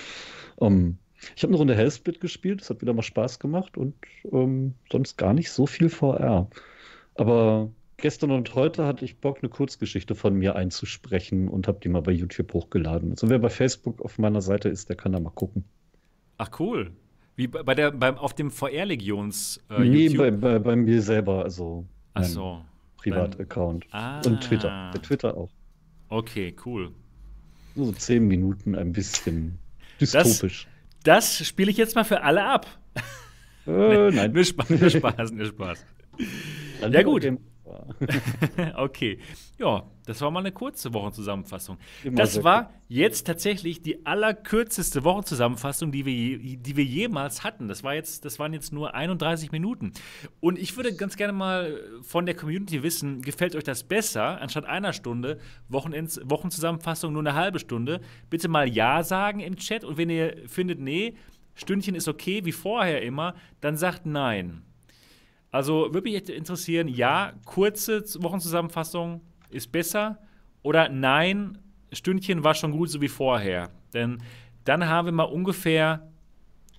Ähm, ich habe eine Runde Hellsplit gespielt. Das hat wieder mal Spaß gemacht und ähm, sonst gar nicht so viel VR. Aber gestern und heute hatte ich Bock, eine Kurzgeschichte von mir einzusprechen und habe die mal bei YouTube hochgeladen. Also wer bei Facebook auf meiner Seite ist, der kann da mal gucken. Ach, cool. Wie bei der, beim, auf dem VR-Legions äh, nee, YouTube? bei, bei, bei mir selber, also Ach so. Privataccount. Ah. Und Twitter. Bei Twitter auch. Okay, cool. So zehn Minuten ein bisschen *laughs* dystopisch. Das spiele ich jetzt mal für alle ab. äh, nein. *laughs* Nur Spaß, nur Spaß, nur Spaß. Ja, gut. Game- *laughs* okay. Ja, das war mal eine kurze Wochenzusammenfassung. Immer Das war jetzt tatsächlich die allerkürzeste Wochenzusammenfassung, die wir, je, die wir jemals hatten. Das, war jetzt, das waren jetzt nur 31 Minuten. Und ich würde ganz gerne mal von der Community wissen, gefällt euch das besser, anstatt einer Stunde Wochenends, Wochenzusammenfassung nur eine halbe Stunde? Bitte mal Ja sagen im Chat. Und wenn ihr findet, nee, Stündchen ist okay, wie vorher immer, dann sagt Nein. Also würde mich echt interessieren, ja, kurze Wochenzusammenfassung ist besser oder nein, Stündchen war schon gut, so wie vorher. Denn dann haben wir mal ungefähr,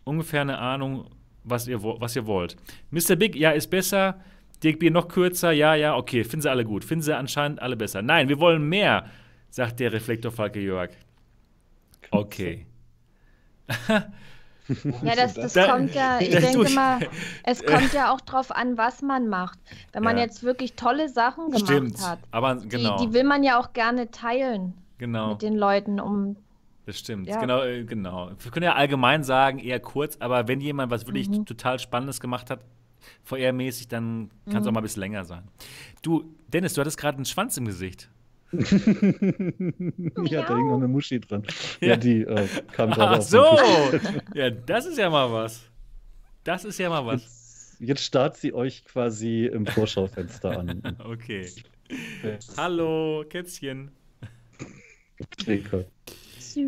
ungefähr eine Ahnung, was ihr, was ihr wollt. Mr. Big, ja, ist besser. Dirk B noch kürzer, ja, ja, okay, finden sie alle gut. Finden sie anscheinend alle besser. Nein, wir wollen mehr, sagt der Reflektorfalke Jörg. Okay. *laughs* *laughs* Ja, das, das Da- kommt ja, ich denke mal, *laughs* es kommt ja auch drauf an, was man macht. Wenn man Ja. jetzt wirklich tolle Sachen gemacht Stimmt. hat, Aber die, genau, die will man ja auch gerne teilen genau. mit den Leuten, um Das stimmt, Ja. genau, äh, genau. Wir können ja allgemein sagen, eher kurz, aber wenn jemand was wirklich Mhm. total Spannendes gemacht hat, VR-mäßig, dann kann es Mhm. auch mal ein bisschen länger sein. Du, Dennis, du hattest gerade einen Schwanz im Gesicht. *laughs* ja, da hing noch eine Muschi dran. Ja, Ja. die äh, kam gerade Ach so! ja, das ist ja mal was. Das ist ja mal was. Jetzt, jetzt starrt sie euch quasi im Vorschaufenster an. *laughs* Okay. Hallo, Kätzchen. Zwinker.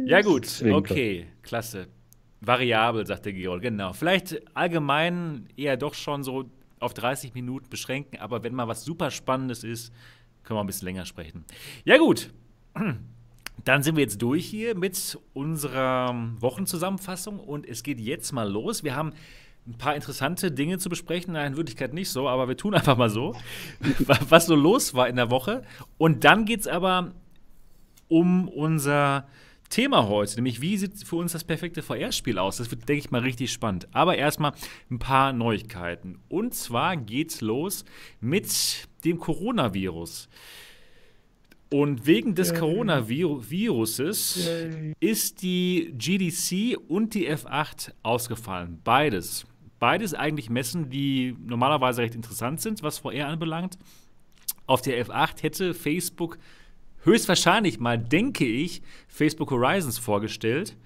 Ja, gut, Zwinker. okay, klasse. Variabel, sagt der Georg, genau. Vielleicht allgemein eher doch schon so auf 30 Minuten beschränken, aber wenn mal was super Spannendes ist, können wir ein bisschen länger sprechen. Ja, gut. *clears throat* Dann sind wir jetzt durch hier mit unserer Wochenzusammenfassung und es geht jetzt mal los. Wir haben ein paar interessante Dinge zu besprechen. Nein, in Wirklichkeit nicht so, aber wir tun *laughs* einfach mal so, was so los war in der Woche. Und dann geht es aber um unser Thema heute, nämlich wie sieht für uns das perfekte VR-Spiel aus? Das wird, denke ich mal, richtig spannend. Aber erstmal ein paar Neuigkeiten. Und zwar geht's los mit dem Coronavirus. Und wegen des Coronaviruses ist die GDC und die F8 ausgefallen. Beides. Beides eigentlich Messen, die normalerweise recht interessant sind, was VR anbelangt. Auf der F8 hätte Facebook höchstwahrscheinlich mal, denke ich, Facebook Horizons vorgestellt.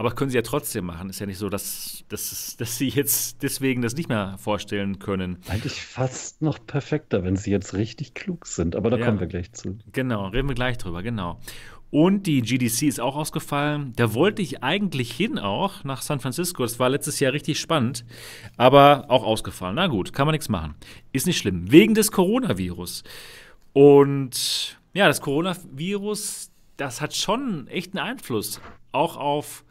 Aber können sie ja trotzdem machen. Ist ja nicht so, dass, dass, dass sie jetzt deswegen das nicht mehr vorstellen können. Eigentlich fast noch perfekter, wenn sie jetzt richtig klug sind. Aber da Ja. kommen wir gleich zu. Genau, reden wir gleich drüber, genau. Und die GDC ist auch ausgefallen. Da wollte ich eigentlich hin auch nach San Francisco. Das war letztes Jahr richtig spannend, aber auch ausgefallen. Na gut, kann man nichts machen. Ist nicht schlimm. Wegen des Coronavirus. Und ja, das Coronavirus, das hat schon echt einen Einfluss auch auf,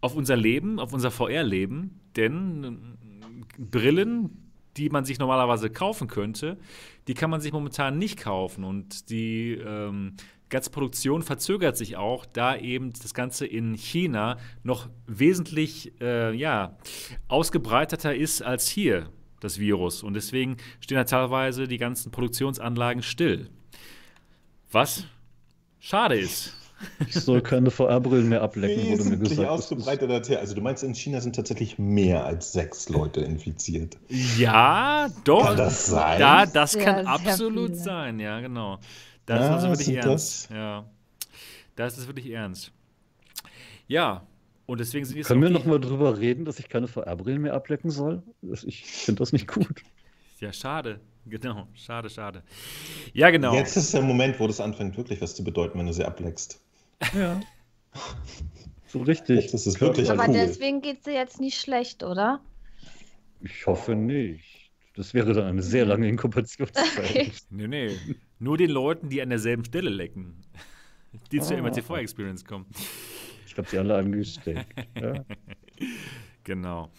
auf unser Leben, auf unser VR-Leben. Denn äh, Brillen, die man sich normalerweise kaufen könnte, die kann man sich momentan nicht kaufen. Und die ähm, ganze Produktion verzögert sich auch, da eben das Ganze in China noch wesentlich äh, ja, ausgebreiteter ist als hier, das Virus. Und deswegen stehen da teilweise die ganzen Produktionsanlagen still. Was schade ist. Ich soll keine VR-Brillen mehr ablecken, wurde mir gesagt. ausgebreiteter Tee. Also du meinst, in China sind tatsächlich mehr als sechs Leute infiziert. Ja, doch. Kann das sein? Da, das Sehr, kann sehr absolut viele. sein, ja, genau. Das ist Ja, also wirklich ernst. Ja. Das ist wirklich ernst. Ja, und deswegen sind jetzt Können wir auch die- nochmal drüber reden, dass ich keine VR-Brillen mehr ablecken soll? Das- Ich finde das nicht gut. Ja, schade. Genau, schade, schade. Ja, genau. Jetzt ist der Moment, wo das anfängt, wirklich was zu bedeuten, wenn du sie ableckst. Ja. So richtig. Jetzt ist es wirklich Aber cool. deswegen geht es dir jetzt nicht schlecht, oder? Ich hoffe nicht. Das wäre dann eine sehr lange Inkubationszeit. Okay. Nee, nee. Nur den Leuten, die an derselben Stelle lecken. Die zur Ah. MRTV-Experience kommen. Ich habe sie alle angesteckt. Ja. *laughs* Genau.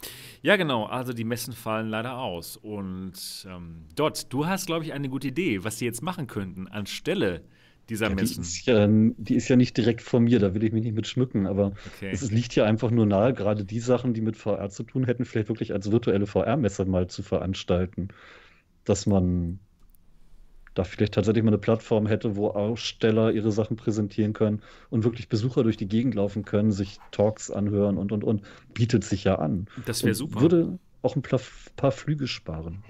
Ja, genau. Also die Messen fallen leider aus. Und ähm, Dot, du hast, glaube ich, eine gute Idee, was sie jetzt machen könnten anstelle dieser Ja, die, Messen. ist ja, die ist ja nicht direkt von mir, da will ich mich nicht mit schmücken, aber Okay. es liegt ja einfach nur nahe, gerade die Sachen, die mit VR zu tun hätten, vielleicht wirklich als virtuelle VR-Messe mal zu veranstalten. Dass man da vielleicht tatsächlich mal eine Plattform hätte, wo Aussteller ihre Sachen präsentieren können und wirklich Besucher durch die Gegend laufen können, sich Talks anhören und und und. Bietet sich ja an. Das wäre super. Würde auch ein paar Flüge sparen.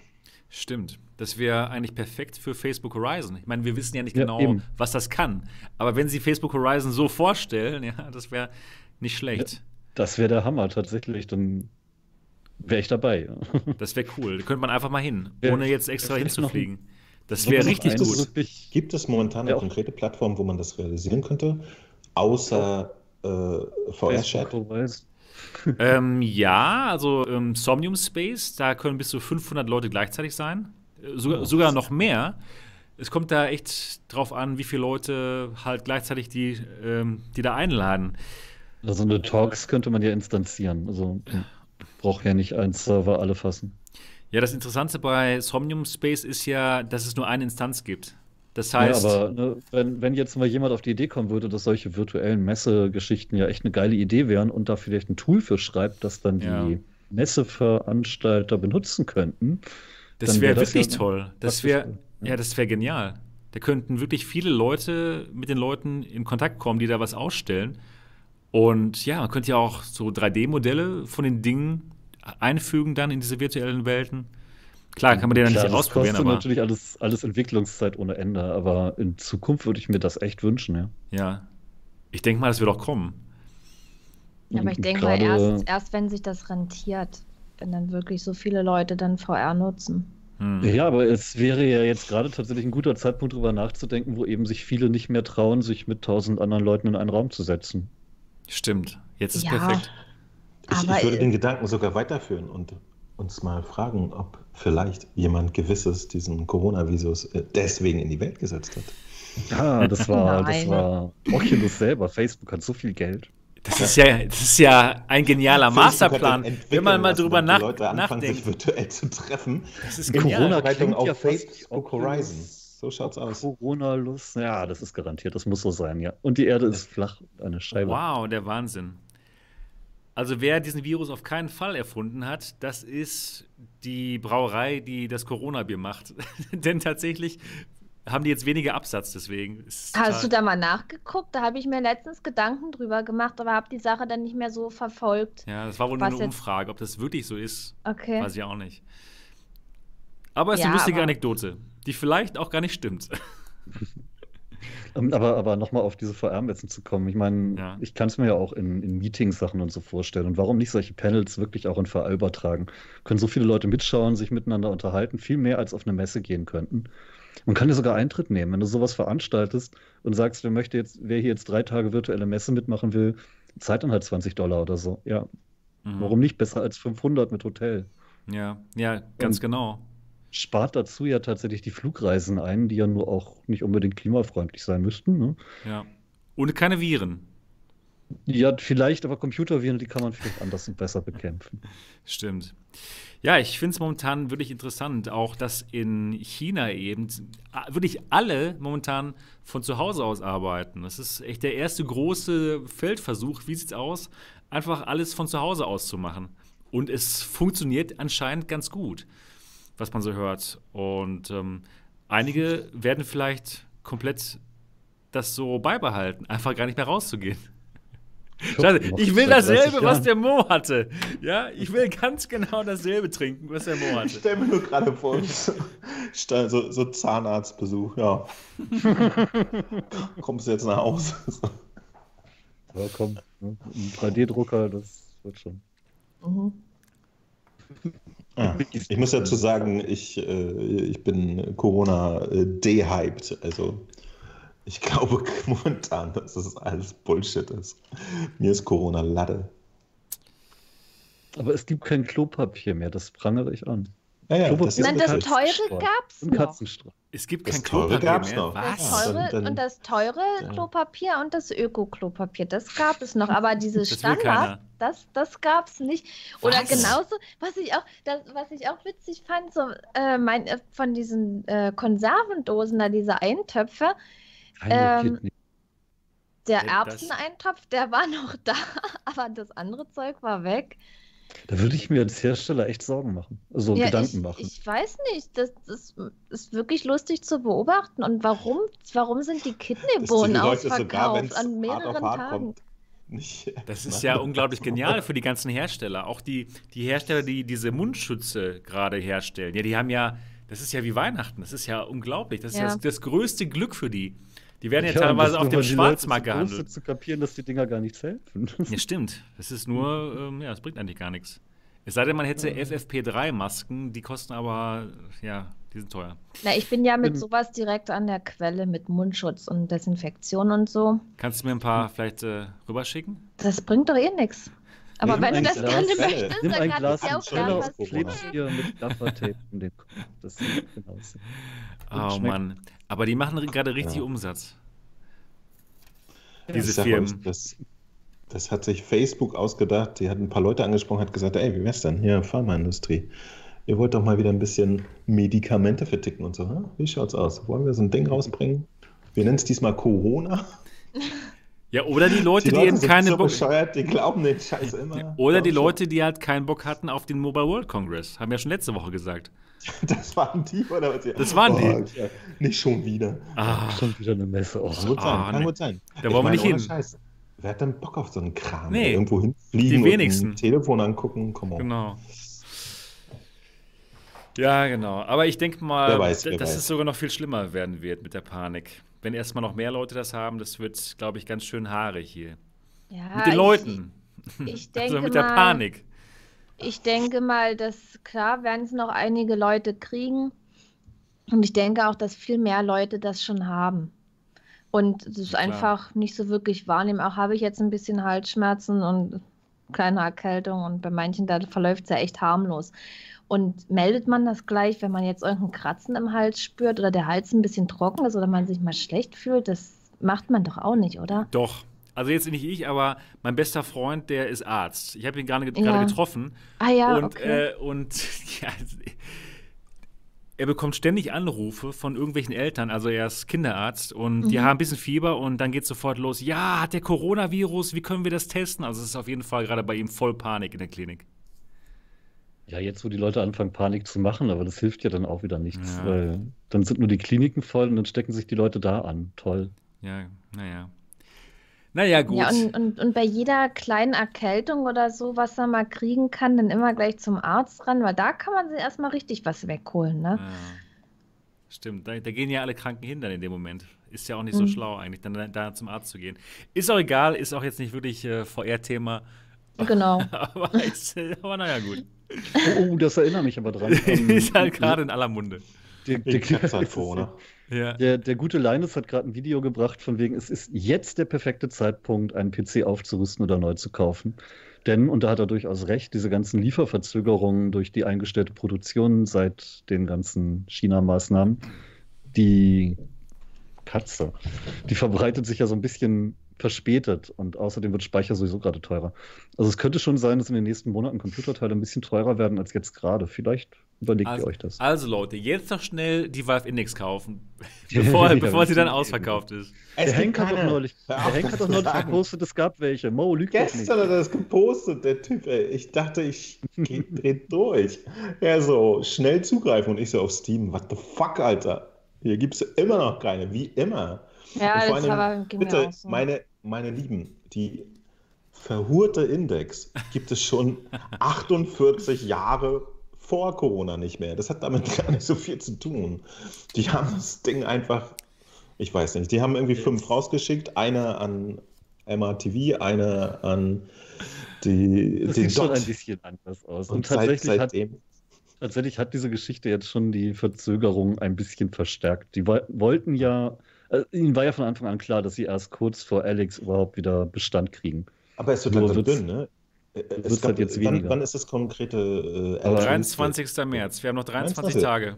Stimmt. Das wäre eigentlich perfekt für Facebook Horizon. Ich meine, wir wissen ja nicht Ja, genau, eben. was das kann. Aber wenn sie Facebook Horizon so vorstellen, *laughs* ja, das wäre nicht schlecht. Das wäre der Hammer tatsächlich, dann wäre ich dabei. *laughs* Das wäre cool. Da könnte man einfach mal hin, Ja, ohne jetzt extra hinzufliegen. Das wäre richtig gut. Wirklich, Gibt es momentan eine Ja, konkrete Plattform, wo man das realisieren könnte? Außer äh, VR-Chat? *laughs* Ähm, ja, also ähm, Somnium Space, da können bis zu 500 Leute gleichzeitig sein. Äh, sogar, Oh. sogar noch mehr. Es kommt da echt drauf an, wie viele Leute halt gleichzeitig die, ähm, die da einladen. Also eine Talks könnte man ja instanzieren. Also braucht ja nicht einen Server alle fassen. Ja, das Interessante bei Somnium Space ist ja, dass es nur eine Instanz gibt. Das Ja, heißt, aber ne, wenn, wenn jetzt mal jemand auf die Idee kommen würde, dass solche virtuellen Messegeschichten ja echt eine geile Idee wären und da vielleicht ein Tool für schreibt, das dann Ja. die Messeveranstalter benutzen könnten, das dann wäre wär das wirklich ja toll. Das wäre, ja, das wäre genial. Da könnten wirklich viele Leute mit den Leuten in Kontakt kommen, die da was ausstellen. Und ja, man könnte ja auch so 3D-Modelle von den Dingen einfügen dann in diese virtuellen Welten. Klar, kann man den dann Klar, nicht das ausprobieren, kostet aber natürlich alles, alles Entwicklungszeit ohne Ende, aber in Zukunft würde ich mir das echt wünschen, ja. ja. Ich denke mal, das wird auch kommen. Ja, aber ich Und denke mal, erst, erst wenn sich das rentiert, wenn dann wirklich so viele Leute dann VR nutzen. Hm. Ja, aber es wäre ja jetzt gerade tatsächlich ein guter Zeitpunkt, darüber nachzudenken, wo eben sich viele nicht mehr trauen, sich mit tausend anderen Leuten in einen Raum zu setzen. Stimmt. Jetzt ist Ja. perfekt. Ich, ich würde den Gedanken sogar weiterführen und uns mal fragen, ob vielleicht jemand Gewisses diesen Coronavirus äh, deswegen in die Welt gesetzt hat. Ja, das war, *laughs* das war Oculus selber. Facebook hat so viel Geld. Das ist ja, das ist ja ein genialer Facebook Masterplan. Wenn man mal drüber nach, Leute anfangen, sich virtuell zu treffen. Das ist. Corona klingt auf ja Facebook. Horizon. So schaut's aus. Corona-Lust. Ja, das ist garantiert. Das muss so sein, ja. Und die Erde ist flach, eine Scheibe. Wow, der Wahnsinn. Also wer diesen Virus auf keinen Fall erfunden hat, das ist die Brauerei, die das Corona-Bier macht. *laughs* Denn tatsächlich haben die jetzt weniger Absatz deswegen. Ist Hast du da mal nachgeguckt? Da habe ich mir letztens Gedanken drüber gemacht, aber habe die Sache dann nicht mehr so verfolgt. Ja, das war wohl nur Was eine jetzt- Umfrage. Ob das wirklich so ist, Okay. weiß ich auch nicht. Aber es ist Ja, eine lustige aber- Anekdote, die vielleicht auch gar nicht stimmt. *laughs* Ähm, Aber, aber nochmal auf diese VR-Messen zu kommen. Ich meine, Ja. ich kann es mir ja auch in, in Meetings-Sachen und so vorstellen. Und warum nicht solche Panels wirklich auch in VR übertragen? Können so viele Leute mitschauen, sich miteinander unterhalten, viel mehr als auf eine Messe gehen könnten. Man kann ja sogar Eintritt nehmen, wenn du sowas veranstaltest und sagst, wer möchte jetzt, wer hier jetzt drei Tage virtuelle Messe mitmachen will, zahlt dann halt 20 Dollar oder so. Ja, Mhm. warum nicht? Besser als 500 mit Hotel. Ja, ja, ganz Und- genau. Spart dazu ja tatsächlich die Flugreisen ein, die ja nur auch nicht unbedingt klimafreundlich sein müssten. Ne? Ja. Ohne keine Viren. Ja, vielleicht, aber Computerviren, die kann man vielleicht anders und besser bekämpfen. *laughs* Stimmt. Ja, ich finde es momentan wirklich interessant, auch dass in China eben wirklich alle momentan von zu Hause aus arbeiten. Das ist echt der erste große Feldversuch. Wie sieht's aus? Einfach alles von zu Hause aus zu machen. Und es funktioniert anscheinend ganz gut, was man so hört. Und ähm, einige werden vielleicht komplett das so beibehalten, einfach gar nicht mehr rauszugehen. Scheiße, ich will dasselbe, was der Mo hatte. Ja, ich will ganz genau dasselbe trinken, was der Mo *laughs* hatte. Ich stelle mir nur gerade vor, so, so Zahnarztbesuch, ja. *laughs* Kommst du jetzt nach Hause? *laughs* Ja, komm, ne? ein 3D-Drucker, das wird schon. Mhm. Ah, ich muss dazu sagen, ich, äh, ich bin Corona äh, dehyped. Also ich *laughs* glaube momentan, dass das alles Bullshit ist. Mir ist Corona Lade. Aber es gibt kein Klopapier mehr, das prangere ich an. Ja, ja, das, Nein, das teure gab es noch. Katzenstrahl. Es gibt kein Klopapier mehr. Noch. Was? Das teure, dann, dann, und das teure ja. Klopapier und das Öko-Klopapier, das gab es noch. Aber dieses Standard, das, das gab es nicht. Oder was? genauso, was ich auch, das, was ich auch witzig fand, so äh, mein, äh, von diesen äh, Konservendosen, da diese Eintöpfe, ähm, der Erbseneintopf, der war noch *laughs* da, aber das andere Zeug war weg. Da würde ich mir als Hersteller echt Sorgen machen, also ja, Gedanken ich, machen. Ich weiß nicht, das, das, ist wirklich lustig zu beobachten. Und warum, warum sind die Kidneybohnen ausverkauft sogar, an mehreren Tagen? Kommt, nicht, das ist ja unglaublich *laughs* genial für die ganzen Hersteller. Auch die, die Hersteller, die diese Mundschütze gerade herstellen. Ja, die haben ja, das ist ja wie Weihnachten. Das ist ja unglaublich. Das ist ja. das, das größte Glück für die. Die werden ja, ja teilweise auf dem Schwarzmarkt gehandelt. zu kapieren, dass die Dinger gar nichts helfen. *laughs* Ja, stimmt. Das ist nur, ähm, ja, das bringt eigentlich gar nichts. Es sei denn, man hätte FFP3-Masken, die kosten aber, ja, die sind teuer. Na, ich bin ja mit sowas direkt an der Quelle mit Mundschutz und Desinfektion und so. Kannst du mir ein paar vielleicht äh, rüberschicken? Das bringt doch eh nichts. Aber wenn du das Glas, gerne möchtest, nimm dann kann Glas ich auch gerne was klebst hier mit Gaffertape um den Kopf. Das sieht genau aus. Oh Mann. Aber die machen gerade richtig ja. Umsatz. Diese Firmen. Das, das, hat sich Facebook ausgedacht. Die hat ein paar Leute angesprochen, hat gesagt, ey, wie wär's denn hier, Pharmaindustrie? Ihr wollt doch mal wieder ein bisschen Medikamente verticken und so. Hm? Wie schaut's aus? Wollen wir so ein Ding rausbringen? Wir nennen es diesmal Corona. *laughs* Ja, oder die Leute, die, die Leute eben keine so Bock bescheuert, die glauben den Scheiß immer. Oder die Leute, die halt keinen Bock hatten auf den Mobile World Congress. Haben wir ja schon letzte Woche gesagt. *laughs* Das waren die, oder was? Das waren oh, die. Ja, nicht schon wieder. Ah. Schon wieder eine Messe. Oh. Kann gut sein, ah, kann nee. gut sein. Da ich wollen wir nicht hin. Scheiß. Wer hat denn Bock auf so einen Kram? Nee. Irgendwo hinfliegen die wenigsten. und ein Telefon angucken? Komm on. Genau. Ja, genau. Aber ich denke mal, weiß, dass weiß. es sogar noch viel schlimmer werden wird mit der Panik. Wenn erstmal noch mehr Leute das haben, das wird, glaube ich, ganz schön haarig hier. Ja, mit den Leuten. Ich, ich *laughs* denke also mit der mal, Panik. Ich denke mal, dass klar werden es noch einige Leute kriegen. Und ich denke auch, dass viel mehr Leute das schon haben. Und es ist einfach nicht so wirklich wahrnehmen. Auch habe ich jetzt ein bisschen Halsschmerzen und kleine Erkältung und bei manchen, da verläuft es ja echt harmlos. Und meldet man das gleich, wenn man jetzt irgendein Kratzen im Hals spürt oder der Hals ein bisschen trocken ist oder man sich mal schlecht fühlt? Das macht man doch auch nicht, oder? Doch. Also jetzt nicht ich, aber mein bester Freund, der ist Arzt. Ich habe ihn gerade, ja. getroffen. Ah ja, und, okay. Äh, und *laughs* ja, er bekommt ständig Anrufe von irgendwelchen Eltern, also er ist Kinderarzt und mhm. die haben ein bisschen Fieber und dann geht es sofort los. Ja, hat der Coronavirus, wie können wir das testen? Also es ist auf jeden Fall gerade bei ihm voll Panik in der Klinik. Ja, jetzt, wo die Leute anfangen, Panik zu machen, aber das hilft ja dann auch wieder nichts, ja. weil dann sind nur die Kliniken voll und dann stecken sich die Leute da an. Toll. Ja, naja. Naja, gut. Ja, und, und, und bei jeder kleinen Erkältung oder so, was er mal kriegen kann, dann immer gleich zum Arzt ran, weil da kann man sich erstmal richtig was wegholen, ne? Ja. Stimmt, da, da, gehen ja alle Kranken hin dann in dem Moment. Ist ja auch nicht so mhm. schlau eigentlich, dann da zum Arzt zu gehen. Ist auch egal, ist auch jetzt nicht wirklich äh, VR-Thema. Genau. *laughs* aber, aber naja, gut. Oh, oh, das erinnert mich aber dran. *laughs* ist halt gerade in aller Munde. Der, der, der, halt *laughs* vor, ne? ja. der, der gute Linus hat gerade ein Video gebracht, von wegen, es ist jetzt der perfekte Zeitpunkt, einen PC aufzurüsten oder neu zu kaufen. Denn, und da hat er durchaus recht, diese ganzen Lieferverzögerungen durch die eingestellte Produktion seit den ganzen China-Maßnahmen, die Katze, die verbreitet sich ja so ein bisschen verspätet und außerdem wird Speicher sowieso gerade teurer. Also es könnte schon sein, dass in den nächsten Monaten Computerteile ein bisschen teurer werden als jetzt gerade. Vielleicht überlegt also, ihr euch das. Also Leute, jetzt noch schnell die Valve Index kaufen, *laughs* bevor, ja, bevor sie dann ausverkauft ist. der Henk hat doch neulich, der Henk hat doch neulich gepostet, es gab welche. Mo lügt Gestern hat er das gepostet, der Typ, ey. Ich dachte, ich *laughs* drehe durch. Er so, schnell zugreifen und ich so auf Steam, what the fuck, Alter. Hier gibt es immer noch keine, wie immer. Ja, das allem, war, ging mir bitte, auch so. meine, meine Lieben, die verhurte Index gibt es schon *laughs* 48 Jahre vor Corona nicht mehr. Das hat damit gar nicht so viel zu tun. Die haben das Ding einfach, ich weiß nicht, die haben irgendwie fünf rausgeschickt, eine an MRTV, eine an die, Das sieht schon Dot. ein bisschen anders aus. Und, Und seit, tatsächlich, hat, seitdem. tatsächlich hat diese Geschichte jetzt schon die Verzögerung ein bisschen verstärkt. Die woll- wollten ja, äh, ihnen war ja von Anfang an klar, dass sie erst kurz vor Alex überhaupt wieder Bestand kriegen. Aber es wird Nur langsam wird's- dünn, ne? Es gab, halt jetzt wann, weniger. wann ist das konkrete äh, Aber- Release? 23. März. Wir haben noch 23 23. Tage.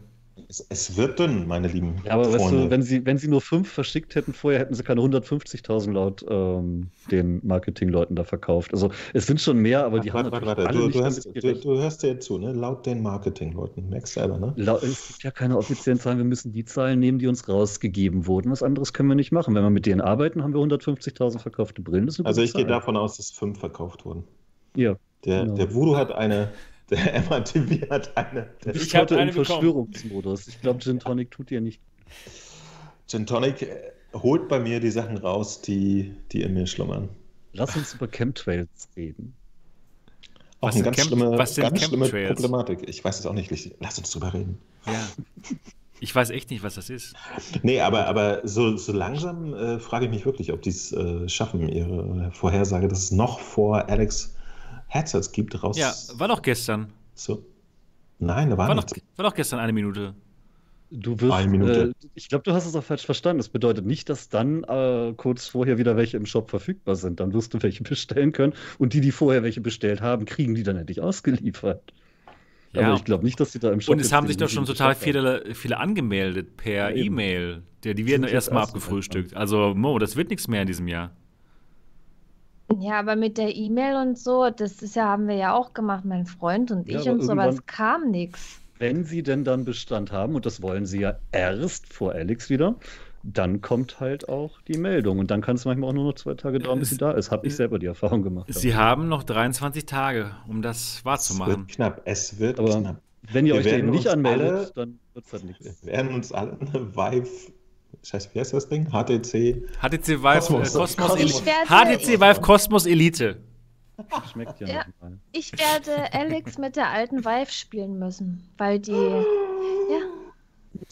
Es, es wird dünn, meine lieben Ja, aber weißt Freunde. du, wenn sie, wenn sie nur fünf verschickt hätten vorher, hätten sie keine 150.000 laut ähm, den Marketingleuten da verkauft. Also es sind schon mehr, aber die Warte, haben warte, natürlich warte. alle Du, nicht du, hast, du, du hörst dir jetzt zu, ne? Laut den Marketingleuten. Merkst selber, ne? Lau- Es gibt ja keine offiziellen Zahlen, wir müssen die Zahlen nehmen, die uns rausgegeben wurden. Was anderes können wir nicht machen. Wenn wir mit denen arbeiten, haben wir 150.000 verkaufte Brillen. Also ich gehe Zahl. davon aus, dass fünf verkauft wurden. Ja, Der, Genau. der Voodoo hat eine, der *laughs* MRTV hat eine, der ich Ich hab heute eine im bekommen. Verschwörungsmodus. Ich glaube, Gin Tonic tut dir nicht. Gin Tonic äh, holt bei mir die Sachen raus, die, die in mir schlummern. Lass uns über Chemtrails reden. Auch Was eine sind ganz Camp- schlimme, was sind ganz schlimme Chemtrails? Problematik. Ich weiß es auch nicht. richtig. Lass uns drüber reden. Ja. Ich weiß echt nicht, was das ist. Nee, aber, aber so, so langsam äh, frage ich mich wirklich, ob die es äh, schaffen, ihre Vorhersage, dass es noch vor Alex Headsets gibt, raus. Ja, war doch gestern. So. Nein, da war, War doch, nichts. war doch gestern eine Minute. Du wirst, Eine Minute. Äh, ich glaube, du hast es auch falsch verstanden. Das bedeutet nicht, dass dann äh, kurz vorher wieder welche im Shop verfügbar sind. Dann wirst du welche bestellen können und die, die vorher welche bestellt haben, kriegen die dann endlich ausgeliefert. Ja. Aber ich glaube nicht, dass die da im Shop Und es haben sich doch schon total viele, viele angemeldet per. E-Mail. Die, die werden erstmal erst abgefrühstückt. Also, Mo, das wird nichts mehr in diesem Jahr. Ja, aber mit der E-Mail und so, das ist ja, haben wir ja auch gemacht, mein Freund und Ja, ich aber und so, aber es kam nichts. Wenn sie denn dann Bestand haben, und das wollen sie ja erst vor Alex wieder, dann kommt halt auch die Meldung. Und dann kann es manchmal auch nur noch zwei Tage dauern, bis Es- sie da ist. Habe ich selber die Erfahrung gemacht. Sie haben noch 23 Tage, um das Es wahrzumachen. wird knapp. Es wird Aber knapp. Wenn ihr Wir euch eben nicht anmeldet, alle- dann wird es halt nichts. Wir werden uns alle eine Vive, scheiße, wie heißt das Ding? HTC. HTC Vive Kosmos. äh, Cosmos, Kosmos. Elite. Ich werde- HTC Vive Cosmos Elite. Schmeckt ja, Ja. noch mal. Ich werde Alex mit der alten Vive spielen müssen, weil die, ja,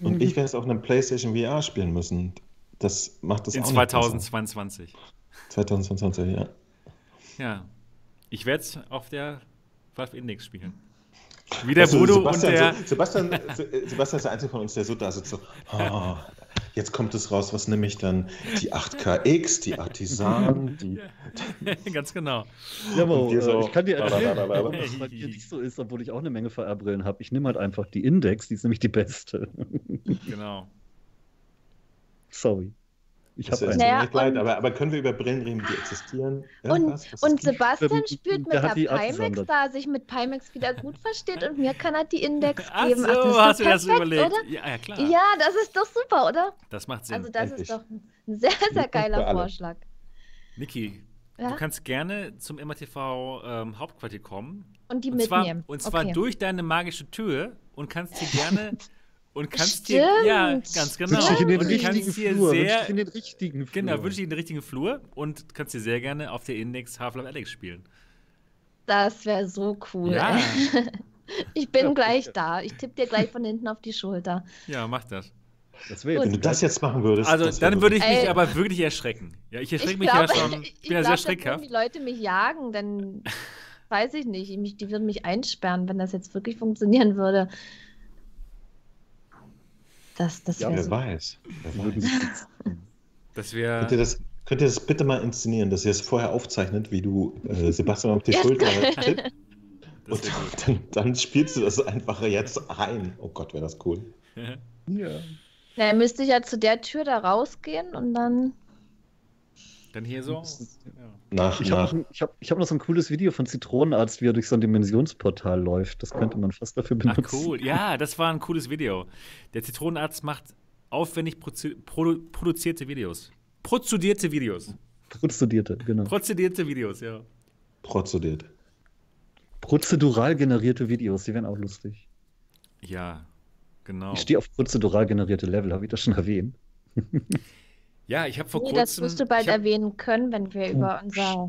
Und ich werde es auf einem PlayStation VR spielen müssen. Das macht das In auch nicht besser. 2022. 2022, ja. Ja. Ich werde es auf der Valve Index spielen. Wie der Weißt du, Voodoo und Sebastian, der. so, Sebastian, Se- Sebastian ist der Einzige von uns, der so da sitzt, so, oh, jetzt kommt es raus, was nehme ich dann? Die 8KX, die Artisan, die... *laughs* Ganz genau. Ja, wir äh, so- ich kann dir erzählen, warum das bei mir nicht so ist, obwohl ich auch eine Menge VR-Brillen habe. Ich nehme halt einfach die Index, die ist nämlich die beste. Genau. *laughs* Sorry. Ich habe eine. Naja, mir nicht leid, und- aber, aber können wir über Brillen reden, die existieren? Ja, Und, was? Was und? Sebastian spielt mit der der Pimax, da er sich mit Pimax wieder gut versteht und mir kann er die Index Ach geben. so, Ach, das ist hast du das überlegt? oder? Ja, ja, klar. Ja, das ist doch super, oder? Das macht Sinn. Also das endlich. ist doch ein sehr, sehr geiler. Vorschlag. Niki, Ja? du kannst gerne zum MRTV ähm, Hauptquartier kommen. Und die Und zwar, mitnehmen. und zwar okay. durch deine magische Tür und kannst hier gerne *laughs* und kannst Stimmt. hier ja ganz genau Wünsche ich in den und richtigen kannst hier Flur. Wünsche sehr ich in den richtigen Flur. genau wünsche ich in den richtigen Flur und kannst hier sehr gerne auf der Index Half-Life Alex spielen. Das wäre so cool. Ja. *laughs* Ich bin Ja, gleich da. Ich tippe dir gleich von hinten auf die Schulter. ja, mach das. Das. Wenn du das jetzt machen würdest. Also dann würde ich mich Ey. aber wirklich erschrecken. Ja, ich erschrecke mich glaube, ja schon. *laughs* Ich bin ja glaub, sehr schreckhaft. die Leute mich jagen, dann *laughs* weiß ich nicht. Die würden mich einsperren, wenn das jetzt wirklich funktionieren würde. Das, das Ja, Wer so. weiß. Wer weiß. *laughs* Das Könnt ihr, das, könnt ihr das bitte mal inszenieren, dass ihr es vorher aufzeichnet, wie du äh, Sebastian auf die. Schulter *laughs* tippst das und dann, dann spielst du das einfach jetzt ein. Oh Gott, wäre das cool. *laughs* Ja. Na, dann müsste ich ja zu der Tür da rausgehen und dann. Dann hier so. Ja. Nach, Ich habe noch, hab, hab noch so ein cooles Video von Zitronenarzt, wie er durch so ein Dimensionsportal läuft. Das könnte man fast dafür Ach benutzen. cool. Ja, das war ein cooles Video. Der Zitronenarzt macht aufwendig produ produzierte Videos. Prozedierte Videos. Prozedierte, genau. Prozedierte Videos, ja. prozediert. Prozedural generierte Videos, die wären auch lustig. Ja, genau. Ich stehe auf prozedural generierte Level, habe ich das schon erwähnt? *laughs* Ja, ich habe vor Nee, kurzem. das wirst du bald hab, erwähnen können, wenn wir über unser.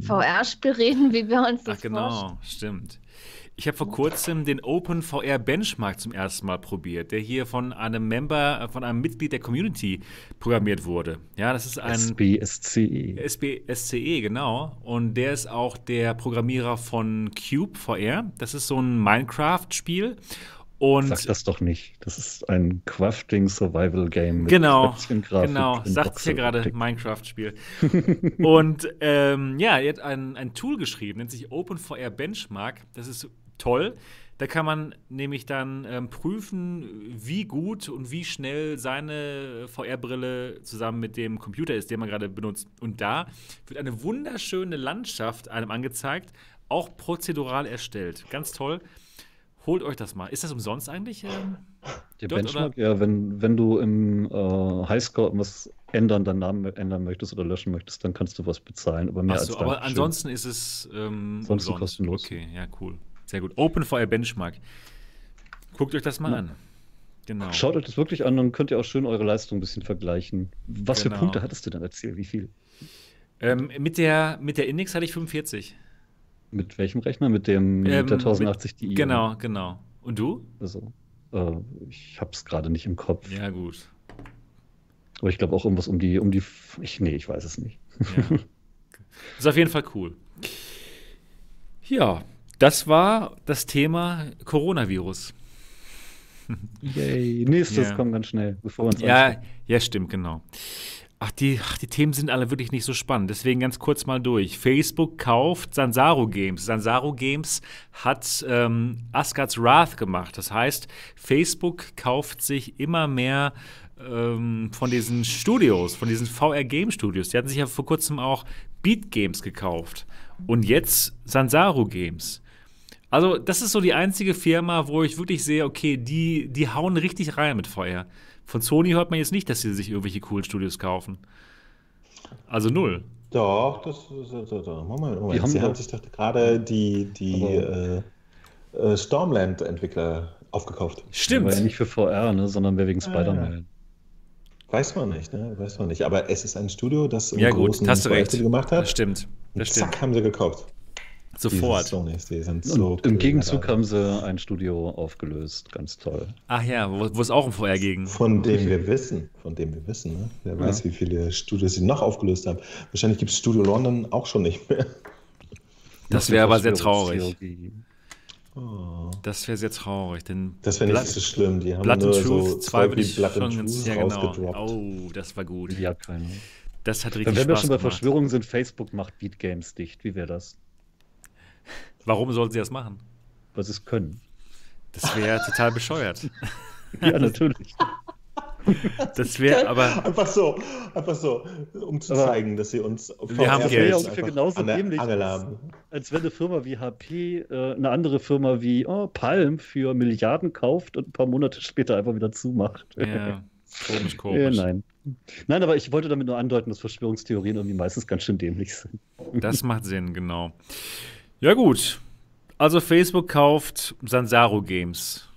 VR-Spiel reden, wie wir uns Ach das vorstellen. genau, stimmt. Ich habe vor kurzem den Open VR Benchmark zum ersten Mal probiert, der hier von einem Member, äh, von einem Mitglied der Community programmiert wurde. Ja, das ist ein SBSCE. SBSCE, genau. Und der ist auch der Programmierer von Cube VR. Das ist so ein Minecraft-Spiel. Und Sag das doch nicht. Das ist ein Crafting Survival Game mit Genau, Genau, sagt hier gerade. Minecraft-Spiel. *laughs* und ähm, ja, er hat ein, ein Tool geschrieben, nennt sich OpenVR Benchmark. Das ist toll. Da kann man nämlich dann ähm, prüfen, wie gut und wie schnell seine VR-Brille zusammen mit dem Computer ist, den man gerade benutzt. Und da wird eine wunderschöne Landschaft einem angezeigt, auch prozedural erstellt. Ganz toll. Holt euch das mal. Ist das umsonst eigentlich? Ähm? Der Dort, Benchmark, ja, wenn, wenn du im äh, Highscore was ändern, deinen Namen ändern möchtest oder löschen möchtest, dann kannst du was bezahlen. Aber mehr Ach als so, aber Dankeschön. ansonsten ist es ähm, Ansonsten umsonst. kostenlos. Okay, ja, cool. Sehr gut. Open VR Benchmark. Guckt euch das mal Ja. an. Genau. Schaut euch das wirklich an, dann könnt ihr auch schön eure Leistung ein bisschen vergleichen. Was Genau. für Punkte hattest du denn? Erzähl, wie viel? Ähm, mit, der, mit der Index hatte ich 45. Mit welchem Rechner? Mit dem Ähm, der 1080 Ti? Genau, genau. Und du? Also, äh, ich hab's gerade nicht im Kopf. Ja, gut. Aber ich glaube auch irgendwas um die, um die. Ich, nee, ich weiß es nicht. Ja. *laughs* Ist auf jeden Fall cool. Ja, das war das Thema Coronavirus. Yay. Nächstes Ja. kommt ganz schnell, bevor wir uns Ja, anstecken. ja, stimmt, genau. Ach die, ach, die Themen sind alle wirklich nicht so spannend. Deswegen ganz kurz mal durch. Facebook kauft Sansaro Games. Sansaro Games hat ähm, Asgard's Wrath gemacht. Das heißt, Facebook kauft sich immer mehr ähm, von diesen Studios, von diesen VR-Game-Studios. Die hatten sich ja vor kurzem auch Beat Games gekauft. Und jetzt Sansaro Games. Also, das ist so die einzige Firma, wo ich wirklich sehe, okay, die, die hauen richtig rein mit Feuer. Von Sony hört man jetzt nicht, dass sie sich irgendwelche coolen Studios kaufen. Also null. Doch, das ist. das- das- Moment, haben Sie haben sich doch gerade die, die äh, äh, Stormland-Entwickler aufgekauft. Aber ja Stimmt. nicht für VR, ne, sondern mehr wegen Spider-Man. Weiß man nicht, ne? Weiß man nicht. Aber es ist ein Studio, das im Ja, gut, großen hast du recht. Gemacht Das hat. stimmt. Das Und stimmt. zack, haben sie gekauft. Sofort. Sonys, die sind Und so im Gegenzug Alter. haben sie ein Studio aufgelöst. Ganz toll. Ach ja, wo, wo es auch um VR ging. Von dem wir wissen, von dem wir wissen, ne? Wer weiß, wie viele Studios sie noch aufgelöst haben. Wahrscheinlich gibt es Studio London auch schon nicht mehr. Das wäre aber sehr traurig. Oh, Das wäre sehr traurig, denn das wäre nicht so schlimm. Die haben Blood nur and so Truth 2 zwei würde wie ich Blood schon Truth ja, genau. Oh, das war gut. Ja, keine. Das hat Wenn richtig wir Spaß schon bei gemacht. Verschwörungen sind, Facebook macht Beat Games dicht. Wie wäre das? Warum sollten sie das machen? Was sie es können. Das wäre total bescheuert. *laughs* Ja, natürlich. Das wäre aber Einfach so, einfach so, um zu zeigen, dass sie uns Wir haben Geld. einfach ungefähr genauso an der dämlich. Haben. Als wenn eine Firma wie HP äh, eine andere Firma wie oh, Palm für Milliarden kauft und ein paar Monate später einfach wieder zumacht. ja, komisch, *laughs* Äh, komisch. nein. Nein, aber ich wollte damit nur andeuten, dass Verschwörungstheorien irgendwie meistens ganz schön dämlich sind. Das macht Sinn, genau. Ja, gut. Also Facebook kauft Sansaro Games.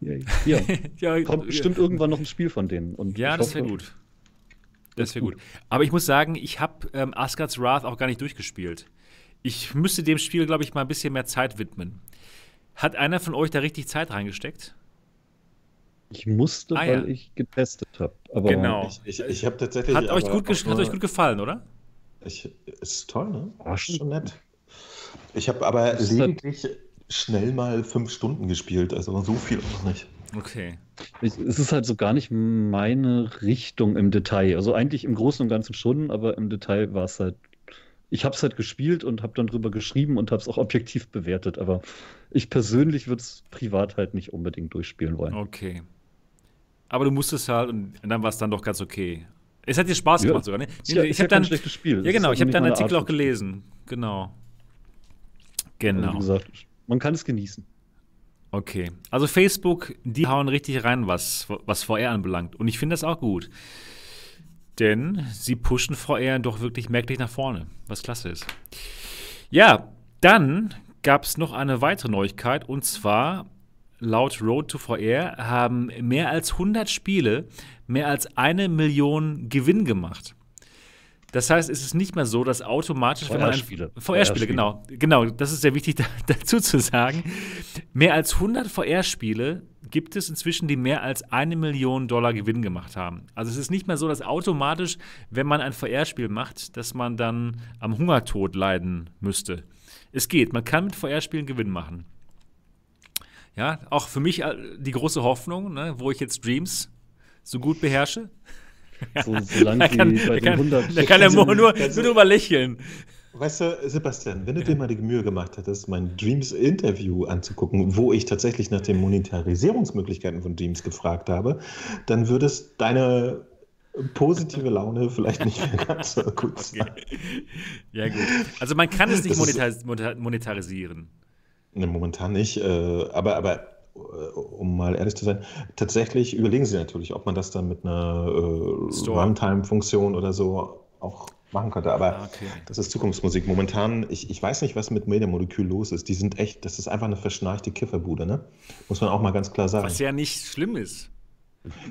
Yay. Ja, *laughs* ja, kommt bestimmt irgendwann noch ein Spiel von denen. Und Ja, das wäre gut. Das wäre gut. Aber ich muss sagen, ich habe ähm, Asgard's Wrath auch gar nicht durchgespielt. Ich müsste dem Spiel, glaube ich, mal ein bisschen mehr Zeit widmen. Hat einer von euch da richtig Zeit reingesteckt? Ich musste, Ah, ja. weil ich getestet habe. Aber Genau. Ich, ich, ich habe tatsächlich. Hat euch, gut, hat euch gut gefallen, oder? Ich, ist toll, ne? Ah, Ist schon nett. Ich habe aber lediglich schnell mal fünf Stunden gespielt, also so viel auch nicht. Okay. Ich, es ist halt so gar nicht meine Richtung im Detail. Also eigentlich im Großen und Ganzen schon, aber im Detail war es halt. Ich habe es halt gespielt und habe dann drüber geschrieben und habe es auch objektiv bewertet. Aber ich persönlich würde es privat halt nicht unbedingt durchspielen wollen. Okay. Aber du musstest halt und dann war es dann doch ganz okay. Es hat dir Spaß Ja. gemacht sogar, ne? Ist ja, ich ja habe kein dann, schlechtes Spiel. Es ja genau, ich habe dann Artikel Art auch gelesen. Genau. Also Genau. Wie gesagt, man kann es genießen. Okay. Also Facebook, die hauen richtig rein, was, was VR anbelangt. Und ich finde das auch gut. Denn sie pushen VR doch wirklich merklich nach vorne, was klasse ist. Ja, dann gab es noch eine weitere Neuigkeit und zwar laut Road to VR haben mehr als 100 Spiele mehr als eine Million Gewinn gemacht. Das heißt, es ist nicht mehr so, dass automatisch, wenn man VR-Spiele, VR-Spiele, genau, genau, das ist sehr wichtig da, *laughs* dazu zu sagen. Mehr als 100 VR-Spiele gibt es inzwischen, die mehr als eine Million Dollar Gewinn gemacht haben. Also es ist nicht mehr so, dass automatisch, wenn man ein VR-Spiel macht, dass man dann am Hungertod leiden müsste. Es geht, man kann mit VR-Spielen Gewinn machen. Ja, auch für mich äh, die große Hoffnung, ne, wo ich jetzt Dreams so gut beherrsche. So, solange *laughs* da kann, bei den 100 da kann er nur, nur, nur drüber lächeln. Weißt du, Sebastian, wenn du dir mal die Mühe gemacht hättest, mein Dreams-Interview anzugucken, wo ich tatsächlich nach den Monetarisierungsmöglichkeiten von Dreams gefragt habe, dann würdest deine positive Laune vielleicht nicht mehr ganz so gut *laughs* sein. Okay. Ja, gut. Also man kann es nicht monetaris monetarisieren. Ne, momentan nicht, äh, aber, aber äh, um mal ehrlich zu sein, tatsächlich überlegen sie natürlich, ob man das dann mit einer äh, Runtime-Funktion oder so auch machen könnte. Aber ah, okay. das ist Zukunftsmusik. Momentan, ich, ich weiß nicht, was mit Media Molekül los ist. Die sind echt, das ist einfach eine verschnarchte Kifferbude, ne? Muss man auch mal ganz klar sagen. Was ja nicht schlimm ist.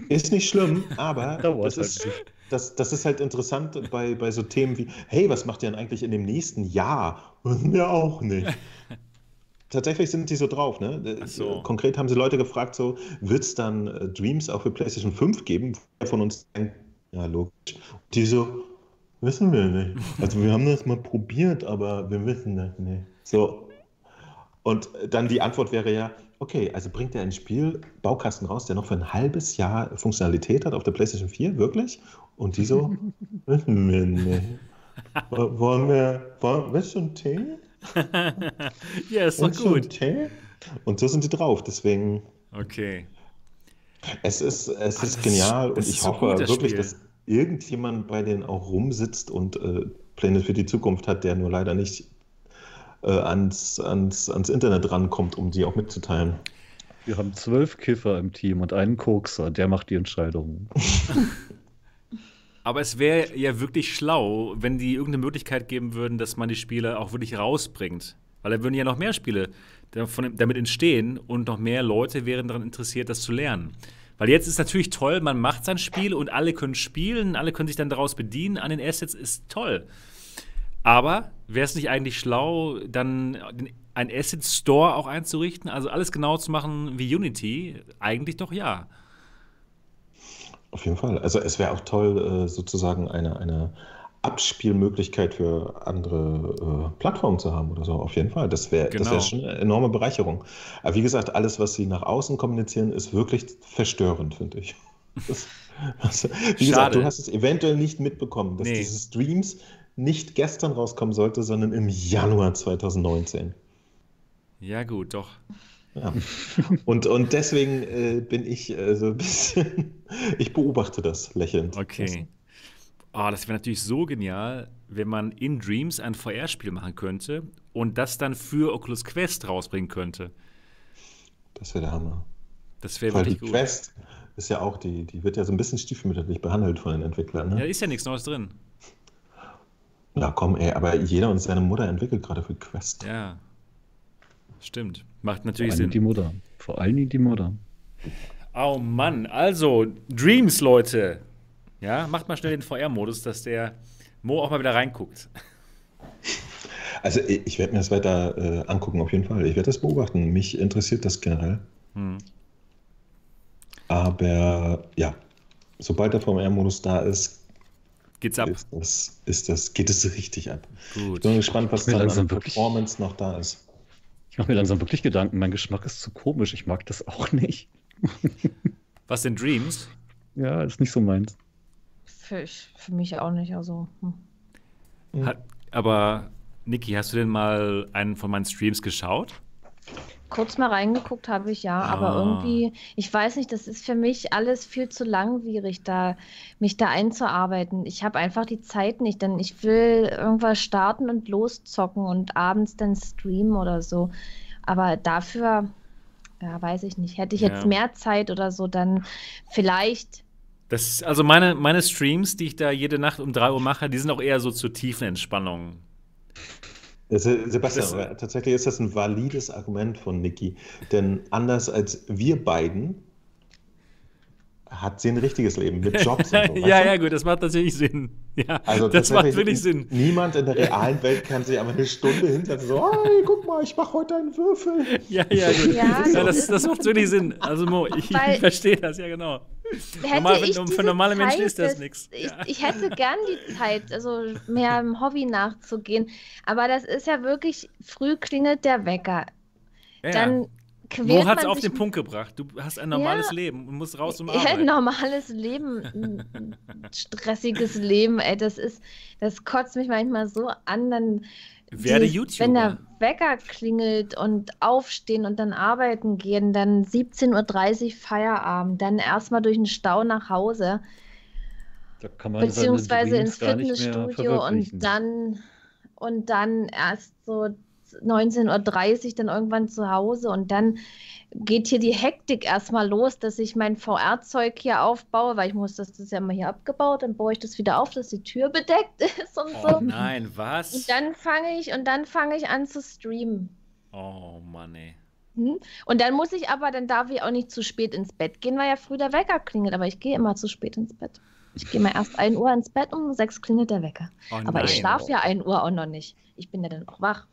Ist nicht schlimm, aber *laughs* das, ist, das, das ist halt interessant bei, bei so Themen wie, hey, was macht ihr denn eigentlich in dem nächsten Jahr? Mir auch nicht. *laughs* Tatsächlich sind die so drauf, ne? So. Konkret haben sie Leute gefragt, so, wird es dann äh, Dreams auch für PlayStation 5 geben? Wer von uns denkt, ja, logisch. Und die so, wissen wir nicht. Also wir haben das mal probiert, aber wir wissen das nicht. So. Und dann die Antwort wäre ja, okay, also bringt er ein Spiel, Baukasten raus, der noch für ein halbes Jahr Funktionalität hat auf der PlayStation 4, wirklich? Und die so, *laughs* wissen wir nicht. Wollen wir, wollen, willst du einen Tee? Ja, ist doch gut. Und so sind die drauf, deswegen. Okay. Es ist, es Ach, ist genial ist, und ich hoffe gut, wirklich, Spiel. dass irgendjemand bei denen auch rumsitzt und äh, Pläne für die Zukunft hat, der nur leider nicht äh, ans, ans, ans Internet rankommt, um die auch mitzuteilen. Wir haben zwölf Kiffer im Team und einen Kokser, der macht die Entscheidungen. *laughs* Aber es wäre ja wirklich schlau, wenn die irgendeine Möglichkeit geben würden, dass man die Spiele auch wirklich rausbringt. Weil da würden ja noch mehr Spiele damit entstehen und noch mehr Leute wären daran interessiert, das zu lernen. Weil jetzt ist natürlich toll, man macht sein Spiel und alle können spielen, alle können sich dann daraus bedienen an den Assets, ist toll. Aber wäre es nicht eigentlich schlau, dann ein Asset Store auch einzurichten, also alles genau zu machen wie Unity? Eigentlich doch ja. Auf jeden Fall. Also es wäre auch toll, äh, sozusagen eine, eine Abspielmöglichkeit für andere äh, Plattformen zu haben oder so. Auf jeden Fall. Das wäre genau. wär schon eine enorme Bereicherung. Aber wie gesagt, alles, was sie nach außen kommunizieren, ist wirklich verstörend, finde ich. *laughs* Das, also, wie Schade. gesagt, du hast es eventuell nicht mitbekommen, dass nee. diese Streams nicht gestern rauskommen sollte, sondern im Januar 2019. Ja, gut, doch. Ja. Und, und deswegen äh, bin ich äh, so ein bisschen, *laughs* ich beobachte das lächelnd. Okay. Oh, das wäre natürlich so genial, wenn man in Dreams ein VR-Spiel machen könnte und das dann für Oculus Quest rausbringen könnte. Das wäre der Hammer. Das wäre wirklich die gut. Quest ist ja auch, die, die wird ja so ein bisschen stiefmütterlich behandelt von den Entwicklern. Ne? Ja, ist ja nichts Neues drin. Ja, komm, ey, aber jeder und seine Mutter entwickelt gerade für Quest. Ja. Stimmt. Macht natürlich Vor Sinn. Die Mutter. Vor allem die Mutter. Oh Mann, also Dreams, Leute. Ja, macht mal schnell den VR-Modus, dass der Mo auch mal wieder reinguckt. *laughs* Also ich werde mir das weiter äh, angucken, auf jeden Fall. Ich werde das beobachten. Mich interessiert das generell. Hm. Aber ja, sobald der VR-Modus da ist, geht's ab. Ist das, ist das, geht es richtig ab. Gut. Ich bin gespannt, was dann an Performance noch da ist. Ich mache mir langsam wirklich Gedanken, mein Geschmack ist zu komisch, ich mag das auch nicht. *laughs* Was denn Dreams? Ja, ist nicht so meins. Für, für mich auch nicht, also. Hm. Hat, aber Niki, hast du denn mal einen von meinen Streams geschaut? Kurz mal reingeguckt habe ich ja, ah. aber irgendwie, ich weiß nicht, das ist für mich alles viel zu langwierig, da mich da einzuarbeiten. Ich habe einfach die Zeit nicht, denn ich will irgendwas starten und loszocken und abends dann streamen oder so. Aber dafür, ja, weiß ich nicht. Hätte ich jetzt ja. mehr Zeit oder so, dann vielleicht. Das also meine, meine Streams, die ich da jede Nacht um 3 Uhr mache, die sind auch eher so zur tiefen Entspannung Sebastian, das, tatsächlich ist das ein valides Argument von Niki. Denn anders als wir beiden hat sie ein richtiges Leben mit Jobs und so. *laughs* ja, ja, gut, das macht natürlich Sinn. Ja, also das macht wirklich Sinn. Niemand in der realen Welt kann sich aber eine Stunde hinsetzen so, hey, guck mal, ich mache heute einen Würfel. Ja, ja, gut. Ja, ja das, das macht wirklich Sinn. Also Mo, ich, ich *laughs* verstehe das, ja genau. Normal, wenn, für normale Zeit, Menschen ist das nichts. Ich, ich, hätte gern die Zeit, also mehr im Hobby nachzugehen. Aber das ist ja wirklich, früh klingelt der Wecker. Ja. Dann Mo hat es auf den Punkt gebracht. Du hast ein normales ja, Leben und musst raus zum Arbeiten. Ja, ein normales Leben, *laughs* ein stressiges Leben, ey, das ist, das kotzt mich manchmal so an, dann werde dieses, YouTuber. Wenn der Wecker klingelt und aufstehen und dann arbeiten gehen, dann 17.30 Uhr Feierabend, dann erstmal durch den Stau nach Hause. beziehungsweise ins Fitnessstudio und dann und dann erst so 19.30 Uhr dann irgendwann zu Hause und dann geht hier die Hektik erstmal los, dass ich mein VR-Zeug hier aufbaue, weil ich muss das, das ist ja mal hier abgebaut, dann baue ich das wieder auf, dass die Tür bedeckt *laughs* ist und oh, so. Nein, was? Und dann fange ich und dann fange ich an zu streamen. Oh Mann, ey. Hm? Und dann muss ich aber, dann darf ich auch nicht zu spät ins Bett gehen, weil ja früh der Wecker klingelt, aber ich gehe immer zu spät ins Bett. Ich gehe mal erst 1 Uhr ins Bett und um 6 klingelt der Wecker. Oh, aber ich schlafe ja 1 Uhr auch noch nicht. Ich bin ja dann auch wach.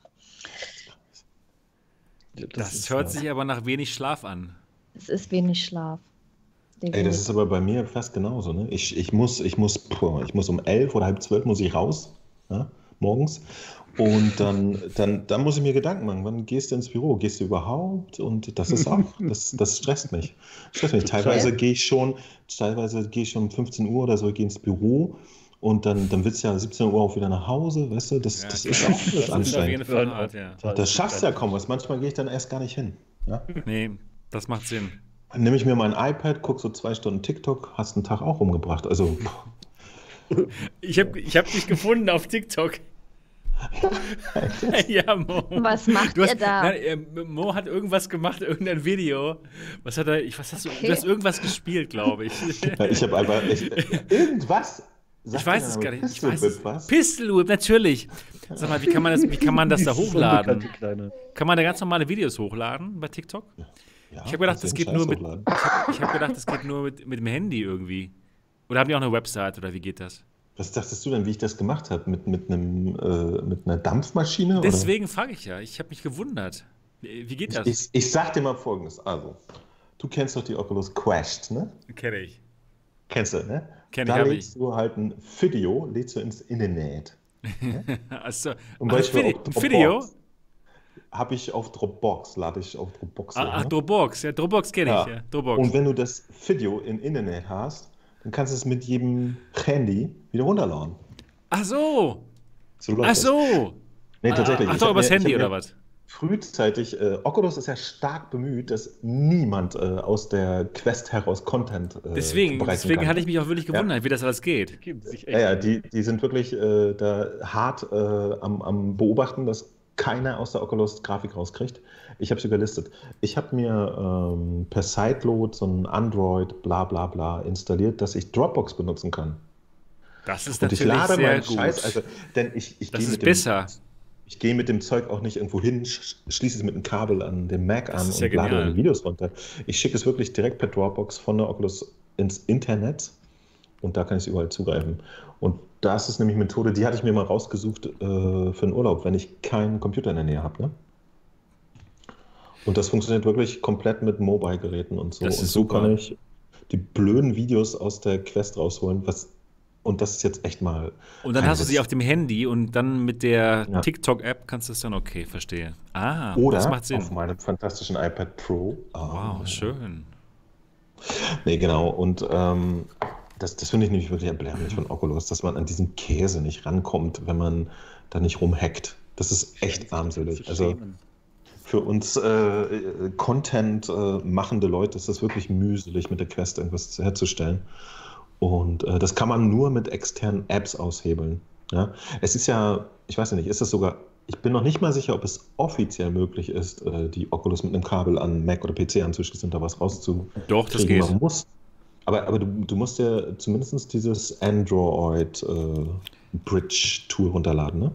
Das, das hört sich aber nach wenig Schlaf an. Es ist wenig Schlaf. Ey, das ist aber bei mir fast genauso. Ne? Ich, ich, muss, ich, muss, ich muss um elf oder halb zwölf muss ich raus, ja, morgens. Und dann, dann, dann muss ich mir Gedanken machen, wann gehst du ins Büro? Gehst du überhaupt? Und das ist auch, das, das stresst mich. Stresst mich. Teilweise gehe ich schon, teilweise gehe ich schon um 15 Uhr oder so, gehe ins Büro und dann, dann willst du ja 17 Uhr auch wieder nach Hause, weißt du? Das, ja, das ist auch das anstrengend. Ist Art, ja. Das schaffst du ja kaum was. Manchmal gehe ich dann erst gar nicht hin. Ja? Nee, das macht Sinn. Dann nehme ich mir mein iPad, gucke so zwei Stunden TikTok, hast einen Tag auch umgebracht. Also. *laughs* ich habe ich hab dich gefunden auf TikTok. *laughs* ja, Mo. Was macht du hast, ihr da? Nein, Mo hat irgendwas gemacht, irgendein Video. Was hat er? Ich, was hast du? Okay. Du hast irgendwas gespielt, glaube ich. ich habe einfach ich, *laughs* irgendwas Sag ich weiß es gar nicht. Ich weiß Whip, was? Pistol Whip, natürlich. Sag mal, wie kann man das, wie kann man das da *laughs* hochladen? Kann man da ganz normale Videos hochladen bei TikTok? Ja, ich habe gedacht, das geht nur mit. Ich habe hab gedacht, das geht nur mit, mit dem Handy irgendwie. Oder haben die auch eine Website oder wie geht das? Was dachtest du denn, wie ich das gemacht habe? Mit, mit, einem, äh, mit einer Dampfmaschine? Deswegen frage ich ja. Ich habe mich gewundert. Wie geht das? Ich, ich, ich sag dir mal folgendes. Also, du kennst doch die Oculus Quest, ne? Kenn ich. Kennst du, ne? Kenn da legst ich. du halt ein Video, lädst du ins Internet. *laughs* Achso, Zum Beispiel ein Video? Habe ich auf Dropbox, lade ich auf Dropbox. Ah, ach, Dropbox, ja, Dropbox kenne ja. ich, ja. Dropbox. Und wenn du das Video im Internet hast, dann kannst du es mit jedem Handy wieder runterladen. Ach so. so ach so. Nee, tatsächlich. Ach, ach doch, übers Handy oder was? Frühzeitig, äh, Oculus ist ja stark bemüht, dass niemand äh, aus der Quest heraus Content äh, Deswegen, deswegen hatte ich mich auch wirklich gewundert, ja. wie das alles geht. Ja, ja, die, die sind wirklich äh, da hart äh, am, am Beobachten, dass keiner aus der Oculus Grafik rauskriegt. Ich habe sie gelistet. Ich habe mir ähm, per Sideload so ein Android bla bla bla installiert, dass ich Dropbox benutzen kann. Das ist Und natürlich ich lade sehr gut. Scheiß, also, denn ich, ich das ist besser. Dem, ich gehe mit dem Zeug auch nicht irgendwo hin, schließe es mit einem Kabel an dem Mac an und ja lade meine Videos runter. Ich schicke es wirklich direkt per Dropbox von der Oculus ins Internet und da kann ich es überall zugreifen. Und das ist nämlich eine Methode, die hatte ich mir mal rausgesucht äh, für einen Urlaub, wenn ich keinen Computer in der Nähe habe. Ne? Und das funktioniert wirklich komplett mit Mobile-Geräten und so. und so super. kann ich die blöden Videos aus der Quest rausholen, was und das ist jetzt echt mal. Und dann hast du sie auf dem Handy und dann mit der ja. TikTok-App kannst du es dann, okay, verstehe. Ah, Oder das macht Sinn. Auf meinem fantastischen iPad Pro. Wow, ähm, schön. Nee, genau. Und ähm, das, das finde ich nämlich wirklich erbärmlich von Oculus, dass man an diesen Käse nicht rankommt, wenn man da nicht rumhackt. Das ist echt armselig. Also für uns äh, Content äh, machende Leute ist das wirklich mühselig, mit der Quest irgendwas herzustellen. Und äh, das kann man nur mit externen Apps aushebeln. Ja? Es ist ja, ich weiß ja nicht, ist das sogar, ich bin noch nicht mal sicher, ob es offiziell möglich ist, äh, die Oculus mit einem Kabel an Mac oder PC anzuschließen und da was rauszukriegen. Doch, das geht. Man muss, aber, aber du, du musst ja zumindest dieses Android äh, Bridge Tool runterladen, ne?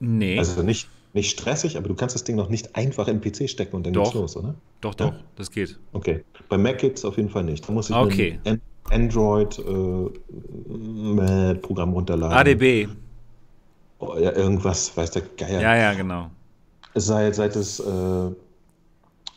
Nee. Also nicht, nicht stressig, aber du kannst das Ding noch nicht einfach in den PC stecken und dann Doch. geht's los, oder? Doch, doch, das geht. Okay. Bei Mac geht's auf jeden Fall nicht. Da muss ich Okay. ein An Android-Programm runterladen. ADB. Oh, ja, irgendwas, weiß der Geier. Ja, ja, genau. Seit, seit es äh,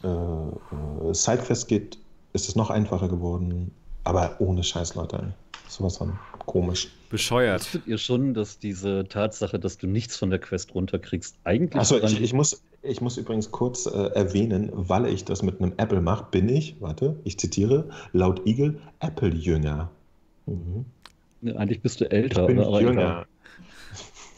äh, äh, Sidequest geht, ist es noch einfacher geworden. Aber ohne Scheiß, Leute. Sowas von komisch. Bescheuert. Wusstet ihr schon, dass diese Tatsache, dass du nichts von der Quest runterkriegst, eigentlich Achso, ich, ich, muss, ich muss übrigens kurz äh, erwähnen, weil ich das mit einem Apple mache, bin ich, warte, ich zitiere, laut Eagle, Apple-Jünger. Mhm. liegt- eigentlich bist du Ich älter, bin aber, aber Jünger. egal.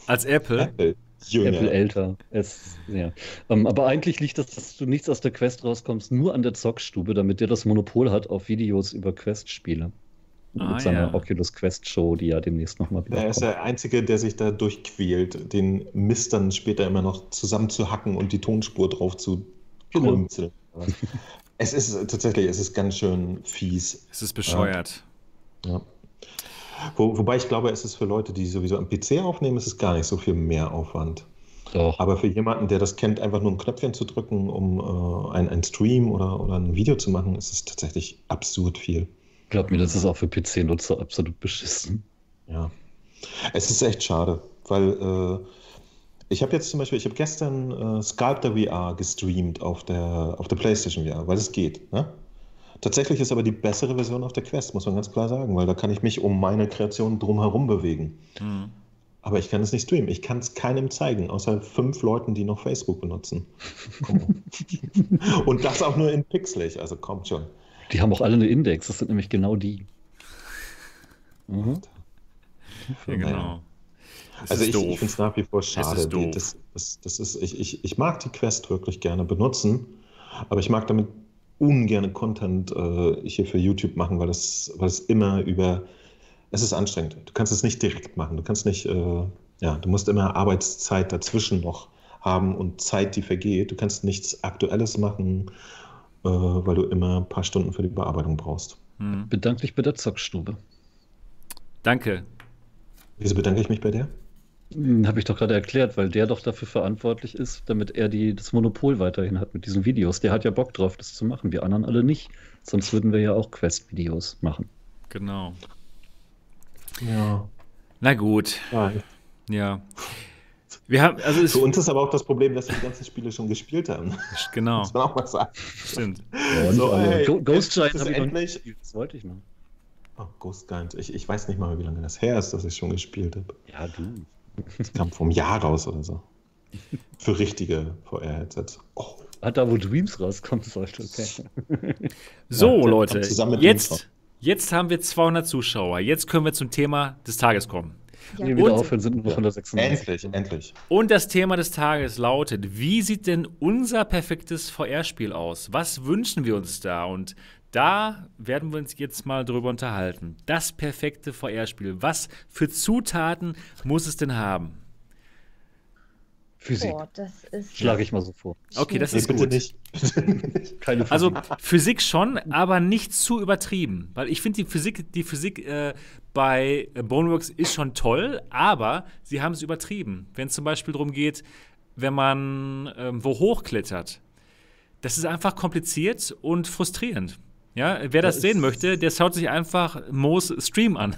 Als Apple. Apple-Jünger. Apple älter. Es, ja. ähm, aber eigentlich liegt das, dass du nichts aus der Quest rauskommst, nur an der Zockstube, damit der das Monopol hat auf Videos über Quest-Spiele. Ah, Mit seiner ja. Oculus Quest Show, die ja demnächst nochmal wieder Er ist der Einzige, der sich da durchquält, den Mist dann später immer noch zusammenzuhacken und die Tonspur drauf zu Genau. krümzeln. *laughs* Es ist tatsächlich, es ist ganz schön fies. Es ist bescheuert. Ja. Wo, wobei ich glaube, es ist für Leute, die sowieso am PC aufnehmen, ist es gar nicht so viel mehr Aufwand. Doch. Aber für jemanden, der das kennt, einfach nur ein Knöpfchen zu drücken, um äh, ein, ein Stream oder, oder ein Video zu machen, ist es tatsächlich absurd viel. Glaub mir, das ist auch für PC-Nutzer absolut beschissen. Ja. Es ist echt schade, weil äh, ich habe jetzt zum Beispiel, ich habe gestern äh, Sculptor VR gestreamt auf der, auf der PlayStation VR, weil es geht. Ne? Tatsächlich ist aber die bessere Version auf der Quest, muss man ganz klar sagen, weil da kann ich mich um meine Kreation drumherum bewegen. Mhm. Aber ich kann es nicht streamen. Ich kann es keinem zeigen, außer fünf Leuten, die noch Facebook benutzen. *laughs* Und das auch nur in pixelig, also kommt schon. Die haben auch alle eine Index, das sind nämlich genau die. Mhm. Ja, genau. Es Also ich, ich finde es nach wie vor schade. Die, das, das, das ist, ich, ich, ich mag die Quest wirklich gerne benutzen, aber ich mag damit ungerne Content äh, hier für YouTube machen, weil es weil es immer über, es ist anstrengend. Du kannst es nicht direkt machen. Du kannst nicht, äh, ja, du musst immer Arbeitszeit dazwischen noch haben und Zeit, die vergeht. Du kannst nichts Aktuelles machen, weil du immer ein paar Stunden für die Bearbeitung brauchst. Mhm. Bedank dich bei der Zockstube. Danke. Wieso bedanke ich mich bei dir? Hm, Habe ich doch gerade erklärt, weil der doch dafür verantwortlich ist, damit er die, das Monopol weiterhin hat mit diesen Videos. Der hat ja Bock drauf, das zu machen. Wir anderen alle nicht. Sonst würden wir ja auch Quest-Videos machen. Genau. Ja. Na gut. ja. Wir haben, also Für uns ist aber auch das Problem, dass wir die ganzen Spiele schon gespielt haben. genau, Muss man auch mal sagen. stimmt. Und So, alle- ey, Go- Ghost Giant habe ich endlich-. Das wollte ich noch. Oh, Ghost Giant. Ich, ich weiß nicht mal, wie lange das her ist, dass ich schon gespielt habe. Ja, du. Das kam vom Jahr raus oder so. Für richtige VR-Headsets. Oh, Ah, da wo Dreams rauskommt, sollte okay. So, Ja, Leute, jetzt, jetzt haben wir 200 Zuschauer. Jetzt können wir zum Thema des Tages kommen. Ja, Nee, wieder Und- aufhören sind nur 196. endlich, endlich. Und das Thema des Tages lautet: Wie sieht denn unser perfektes VR-Spiel aus? Was wünschen wir uns da? Und da werden wir uns jetzt mal drüber unterhalten. Das perfekte VR-Spiel. Was für Zutaten muss es denn haben? Physik. Das ist. Schlage ich mal so vor. Okay, das Nee, ist bitte gut. *laughs* nicht. Keine Physik. Also Physik schon, aber nicht zu übertrieben. Weil ich finde, die Physik, die Physik äh, bei Boneworks ist schon toll, aber sie haben es übertrieben. Wenn es zum Beispiel darum geht, wenn man ähm, wo hochklettert, das ist einfach kompliziert und frustrierend. Ja, wer das Da sehen möchte, der schaut sich einfach Moos Stream an.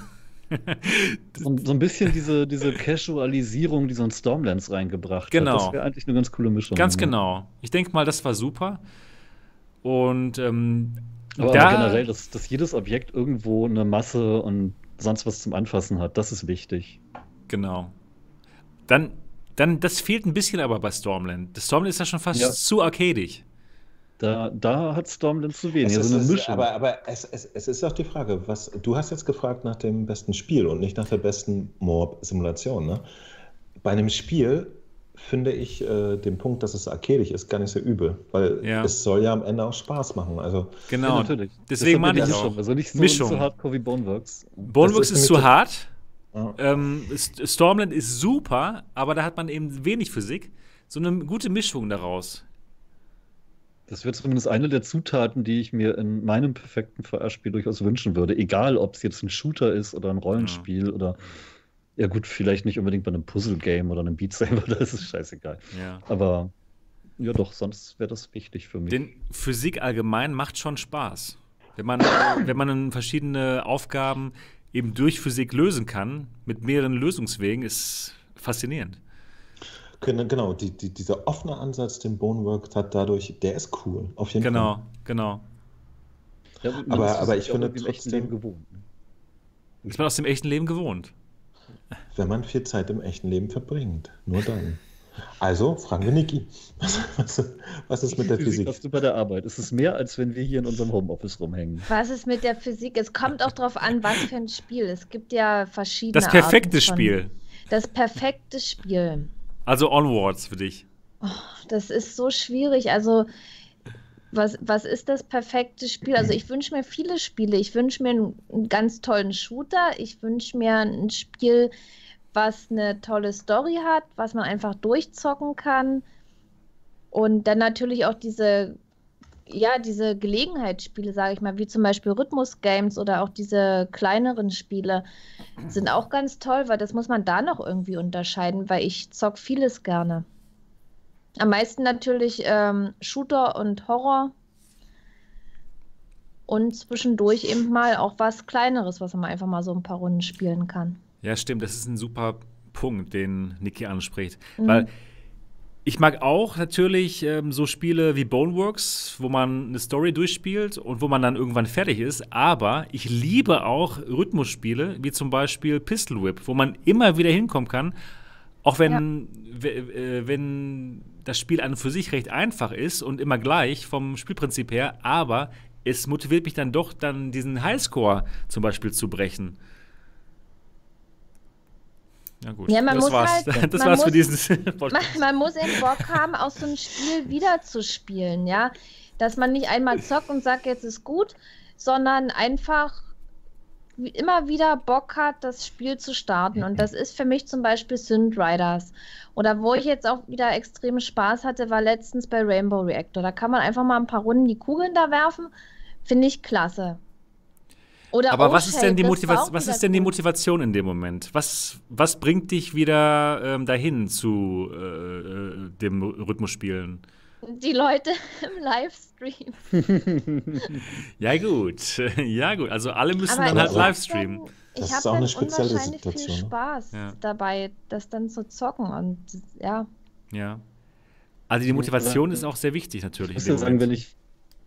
So, so ein bisschen diese, diese Casualisierung, die so ein Stormlands reingebracht Genau. hat. Das wäre eigentlich eine ganz coole Mischung. Ganz genau. Ich denke mal, das war super. Und ähm, Aber, da, aber generell, dass, dass jedes Objekt irgendwo eine Masse und sonst was zum Anfassen hat, das ist wichtig. Genau. Dann, dann, das fehlt ein bisschen aber bei Stormland. Das Stormland ist ja schon fast Ja. zu arcadig. Da, da hat Stormlands zu wenig. Es Also ist, eine Mischung. aber aber es, es, es ist auch die Frage, was du hast jetzt gefragt nach dem besten Spiel und nicht nach der besten Mob-Simulation. Ne? Bei einem Spiel finde ich äh, den Punkt, dass es arcadisch ist, gar nicht so übel, weil Ja. es soll ja am Ende auch Spaß machen. Also Genau. ja, natürlich. Deswegen meine eine ich Mischung. auch. Also nicht so, Mischung. so hardcore wie Boneworks. Boneworks ist ist zu hart. ja. Ähm, St- Stormland ist super, aber da hat man eben wenig Physik. So eine gute Mischung daraus. Das wäre zumindest eine der Zutaten, die ich mir in meinem perfekten VR-Spiel durchaus wünschen würde. Egal, ob es jetzt ein Shooter ist oder ein Rollenspiel oder Ja, gut, vielleicht nicht unbedingt bei einem Puzzle-Game oder einem Beat Saber, *laughs* da ist scheißegal. Ja. Aber ja, doch, sonst wäre das wichtig für mich. Denn Physik allgemein macht schon Spaß. Wenn man, *coughs* wenn man verschiedene Aufgaben eben durch Physik lösen kann, mit mehreren Lösungswegen, ist faszinierend. Genau, die, die, dieser offene Ansatz, den Bonework hat dadurch, der ist cool, auf jeden genau, Fall. Genau, ja, genau. Aber, aber ich finde Leben gewohnt. Ne? Ist man aus dem echten Leben gewohnt? Wenn man viel Zeit im echten Leben verbringt, nur dann. Also fragen wir Niki. *laughs* Was, was, was, ist mit der Physik? Physik hast du bei der Arbeit? Es ist mehr, als wenn wir hier in unserem Homeoffice rumhängen. Was ist mit der Physik? Es kommt auch darauf an, was für ein Spiel. Es gibt ja verschiedene. Das perfekte Spiel. Das perfekte Spiel. Also Onwards für dich. Oh, das ist so schwierig. Also, was, was ist das perfekte Spiel? Also, ich wünsche mir viele Spiele. Ich wünsche mir einen, einen, ganz tollen Shooter. Ich wünsche mir ein Spiel, was eine tolle Story hat, was man einfach durchzocken kann. Und dann natürlich auch diese, ja, diese Gelegenheitsspiele, sage ich mal, wie zum Beispiel Rhythmus-Games oder auch diese kleineren Spiele, sind auch ganz toll, weil das muss man da noch irgendwie unterscheiden, weil ich zock vieles gerne. Am meisten natürlich ähm, Shooter und Horror. Und zwischendurch eben mal auch was Kleineres, was man einfach mal so ein paar Runden spielen kann. Ja, stimmt. Das ist ein super Punkt, den Niki anspricht. Mhm. Weil ich mag auch natürlich ähm, so Spiele wie Boneworks, wo man eine Story durchspielt und wo man dann irgendwann fertig ist. Aber ich liebe auch Rhythmusspiele, wie zum Beispiel Pistol Whip, wo man immer wieder hinkommen kann. Auch wenn, ja. äh, wenn das Spiel an und für sich recht einfach ist und immer gleich vom Spielprinzip her, aber es motiviert mich dann doch, dann diesen Highscore zum Beispiel zu brechen. Ja, gut. Ja, man das muss war's. Halt, *laughs* das war's muss, für dieses *laughs* man, man, muss eben Bock haben, aus so einem Spiel wiederzuspielen, ja. Dass man nicht einmal zockt und sagt, jetzt ist gut, sondern einfach immer wieder Bock hat, das Spiel zu starten. Und das ist für mich zum Beispiel Synth Riders. Oder wo ich jetzt auch wieder extrem Spaß hatte, war letztens bei Rainbow Reactor. Da kann man einfach mal ein paar Runden die Kugeln da werfen. Finde ich klasse. Oder Aber was ist denn die Motivation? Was ist denn die Motivation in dem Moment? Was, was bringt dich wieder ähm, dahin zu äh, äh dem Rhythmusspielen? Die Leute *laughs* im Livestream. *laughs* ja gut, *laughs* ja gut. Also alle müssen Aber dann halt Livestreamen. ich habe dann unwahrscheinlich Situation, viel ne? Spaß ja. dabei, das dann zu zocken und ja. Ja. Also die Motivation ist auch sehr wichtig natürlich. Ich muss sagen, wenn ich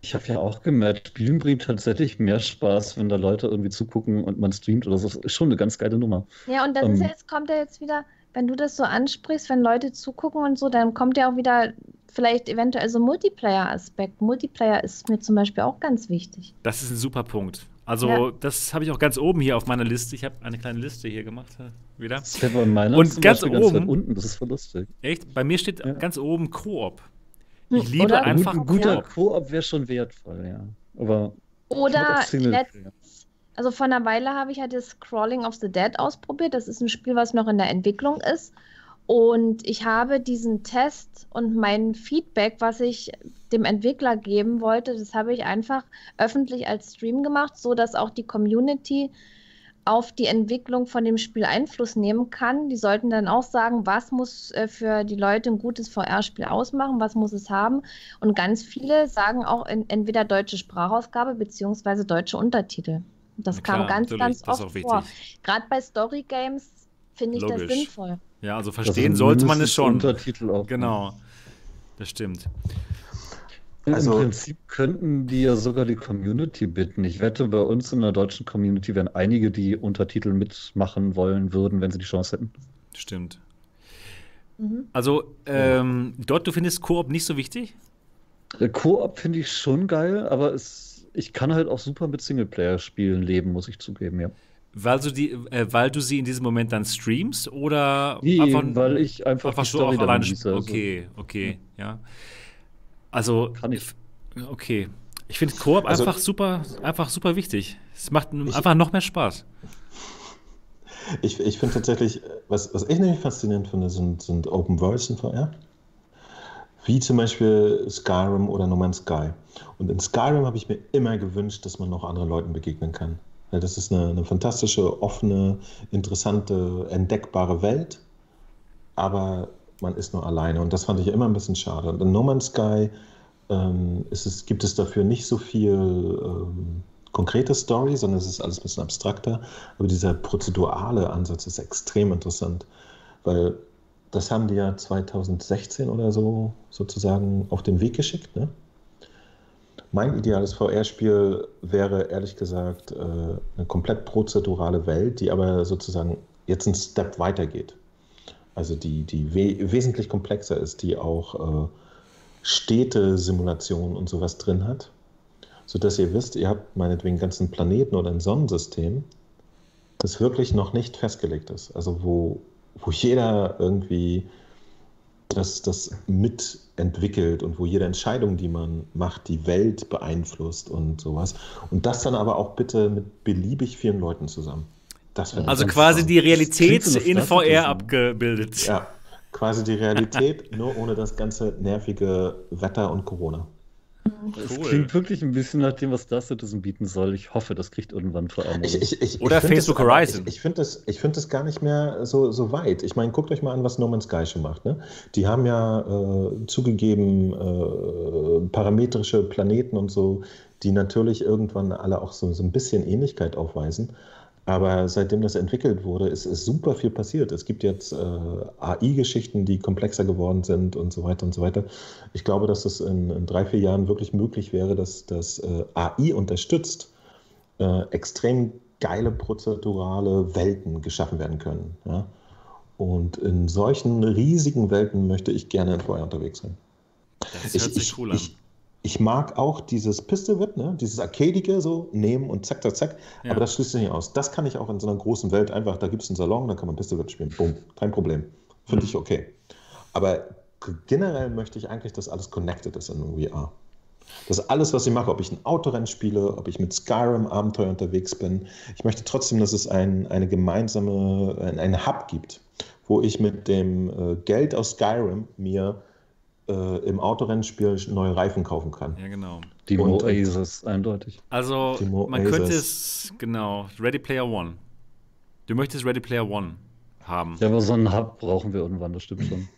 ich habe ja auch gemerkt, Spielen bringt tatsächlich mehr Spaß, wenn da Leute irgendwie zugucken und man streamt oder so. Das ist schon eine ganz geile Nummer. Ja, und dann ähm, jetzt, kommt ja jetzt wieder, wenn du das so ansprichst, wenn Leute zugucken und so, dann kommt ja auch wieder vielleicht eventuell so Multiplayer-Aspekt. Multiplayer ist mir zum Beispiel auch ganz wichtig. Das ist ein super Punkt. Also, ja. das habe ich auch ganz oben hier auf meiner Liste. Ich habe eine kleine Liste hier gemacht. Äh, wieder. Das bei meiner und ganz oben. Ganz unten, das ist voll lustig. Echt? Bei mir steht ja. ganz oben Koop. Ich liebe Oder einfach ein guter Koop wäre schon wertvoll, ja. Aber Oder *laughs* also vor einer Weile habe ich halt das Crawling of the Dead ausprobiert. Das ist ein Spiel, was noch in der Entwicklung ist. Und ich habe diesen Test und mein Feedback, was ich dem Entwickler geben wollte, das habe ich einfach öffentlich als Stream gemacht, so dass auch die Community auf die Entwicklung von dem Spiel Einfluss nehmen kann. Die sollten dann auch sagen, was muss äh, für die Leute ein gutes VR-Spiel ausmachen, was muss es haben. Und ganz viele sagen auch in, entweder deutsche Sprachausgabe beziehungsweise deutsche Untertitel. Das klar, kam ganz, ganz oft vor. Gerade bei Story Games finde ich Logisch. das sinnvoll. Ja, also verstehen sollte man es schon. Untertitel auch. Genau. Das stimmt. Also, Im Prinzip könnten die ja sogar die Community bitten. Ich wette, bei uns in der deutschen Community wären einige, die Untertitel mitmachen wollen würden, wenn sie die Chance hätten. Stimmt. Mhm. Also, ähm, dort, du findest Koop nicht so wichtig? Äh, Koop finde ich schon geil, aber es, ich kann halt auch super mit Singleplayer-Spielen leben, muss ich zugeben, ja. Weil du, die, äh, weil du sie in diesem Moment dann streamst oder nee, einfach, weil ich einfach, einfach die Story so alleine also. Okay, okay, ja. Also, kann ich. Okay. Ich finde Koop also, einfach super, einfach super wichtig. Es macht ich, einfach noch mehr Spaß. Ich, ich finde tatsächlich, was, was ich nämlich faszinierend finde, sind, sind Open Worlds in VR. Wie zum Beispiel Skyrim oder No Man's Sky. Und in Skyrim habe ich mir immer gewünscht, dass man noch anderen Leuten begegnen kann. Weil das ist eine, eine fantastische, offene, interessante, entdeckbare Welt, aber man ist nur alleine und das fand ich immer ein bisschen schade. Und in No Man's Sky ähm, es, gibt es dafür nicht so viel ähm, konkrete Story, sondern es ist alles ein bisschen abstrakter. Aber dieser prozedurale Ansatz ist extrem interessant, weil das haben die ja 2016 oder so sozusagen auf den Weg geschickt. Ne? Mein ideales VR-Spiel wäre ehrlich gesagt äh, eine komplett prozedurale Welt, die aber sozusagen jetzt einen Step weitergeht. Also die, die we wesentlich komplexer ist, die auch äh, Städte-Simulationen und sowas drin hat, sodass ihr wisst, ihr habt meinetwegen einen ganzen Planeten oder ein Sonnensystem, das wirklich noch nicht festgelegt ist. Also wo, wo jeder irgendwie das, das mitentwickelt und wo jede Entscheidung, die man macht, die Welt beeinflusst und sowas. Und das dann aber auch bitte mit beliebig vielen Leuten zusammen. Also quasi die Realität in VR abgebildet. Ja, quasi die Realität, *laughs* nur ohne das ganze nervige Wetter und Corona. Es cool. klingt wirklich ein bisschen nach dem, was das Citizen bieten soll. Ich hoffe, das kriegt irgendwann vor allem. Ich, ich, ich, Oder Facebook das, Horizon. Ich, finde das, find das gar nicht mehr so, so weit. Ich meine, guckt euch mal an, was No Man's Sky schon macht. Ne? Die haben ja äh, zugegeben äh, parametrische Planeten und so, die natürlich irgendwann alle auch so, so ein bisschen Ähnlichkeit aufweisen. Aber seitdem das entwickelt wurde, ist, ist super viel passiert. Es gibt jetzt äh, AI-Geschichten, die komplexer geworden sind und so weiter und so weiter. Ich glaube, dass es in, in drei, vier Jahren wirklich möglich wäre, dass das äh, AI unterstützt, äh, extrem geile prozedurale Welten geschaffen werden können. Ja? Und in solchen riesigen Welten möchte ich gerne in VR unterwegs sein. Das hört ich, sich cool an. Ich, mag auch dieses Pistol-Whip, ne? dieses Arcadige, so nehmen und zack, zack, zack. Ja. Aber das schließt sich nicht aus. Das kann ich auch in so einer großen Welt einfach, da gibt es einen Salon, da kann man Pistol-Whip spielen. Boom, kein Problem. Finde mhm. ich okay. Aber generell möchte ich eigentlich, dass alles connected ist in VR. Das alles, was ich mache, ob ich ein Autorennen spiele, ob ich mit Skyrim-Abenteuer unterwegs bin, ich möchte trotzdem, dass es ein, eine gemeinsame, ein, einen Hub gibt, wo ich mit dem äh, Geld aus Skyrim mir im Autorennspiel neue Reifen kaufen kann. Ja, genau. Die Oasis, eindeutig. Also, man könnte es, genau, Ready Player One. Du möchtest Ready Player One haben. Ja, aber so einen Hub brauchen wir irgendwann, das stimmt schon.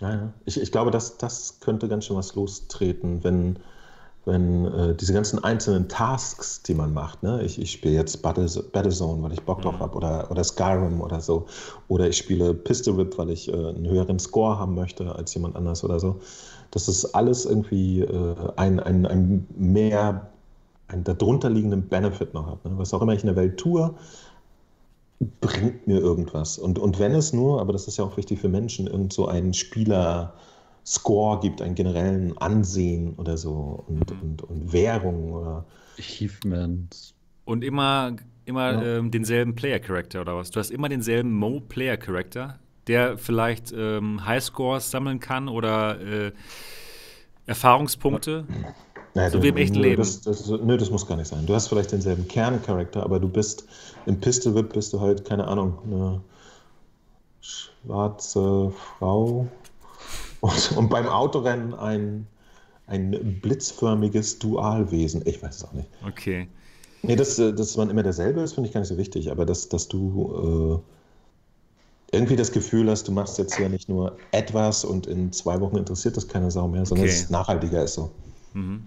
Ja, ja. Ich, ich glaube, das, das könnte ganz schön was lostreten, wenn wenn äh, diese ganzen einzelnen Tasks, die man macht, ne? ich, ich spiele jetzt Battlezone, weil ich Bock drauf mhm. habe, oder, oder Skyrim oder so, oder ich spiele Pistol Whip, weil ich äh, einen höheren Score haben möchte als jemand anders oder so. Das ist alles irgendwie äh, ein, ein, ein mehr, einen darunterliegenden Benefit noch hat. Ne? Was auch immer ich in der Welt tue, bringt mir irgendwas. Und, und wenn es nur, aber das ist ja auch wichtig für Menschen, irgend so ein Spieler- Score gibt, einen generellen Ansehen oder so und, mhm. und, und Währung oder. Achievements. Und immer, immer ja. ähm, denselben Player-Character oder was? Du hast immer denselben Mo-Player-Character, der vielleicht ähm, Highscores sammeln kann oder äh, Erfahrungspunkte. Naja, so wie im echten Leben. Das, das, nö, das muss gar nicht sein. Du hast vielleicht denselben Kerncharakter, aber du bist im Pistol Whip bist du halt, keine Ahnung, eine schwarze Frau und, und beim Autorennen ein, ein blitzförmiges Dualwesen. Ich weiß es auch nicht. Okay. Nee, dass, äh, dass man immer derselbe ist, finde ich gar nicht so wichtig, aber dass, dass du äh, irgendwie das Gefühl hast, du machst jetzt hier nicht nur etwas und in zwei Wochen interessiert das keine Sau mehr, sondern okay. es nachhaltiger ist so. Mhm.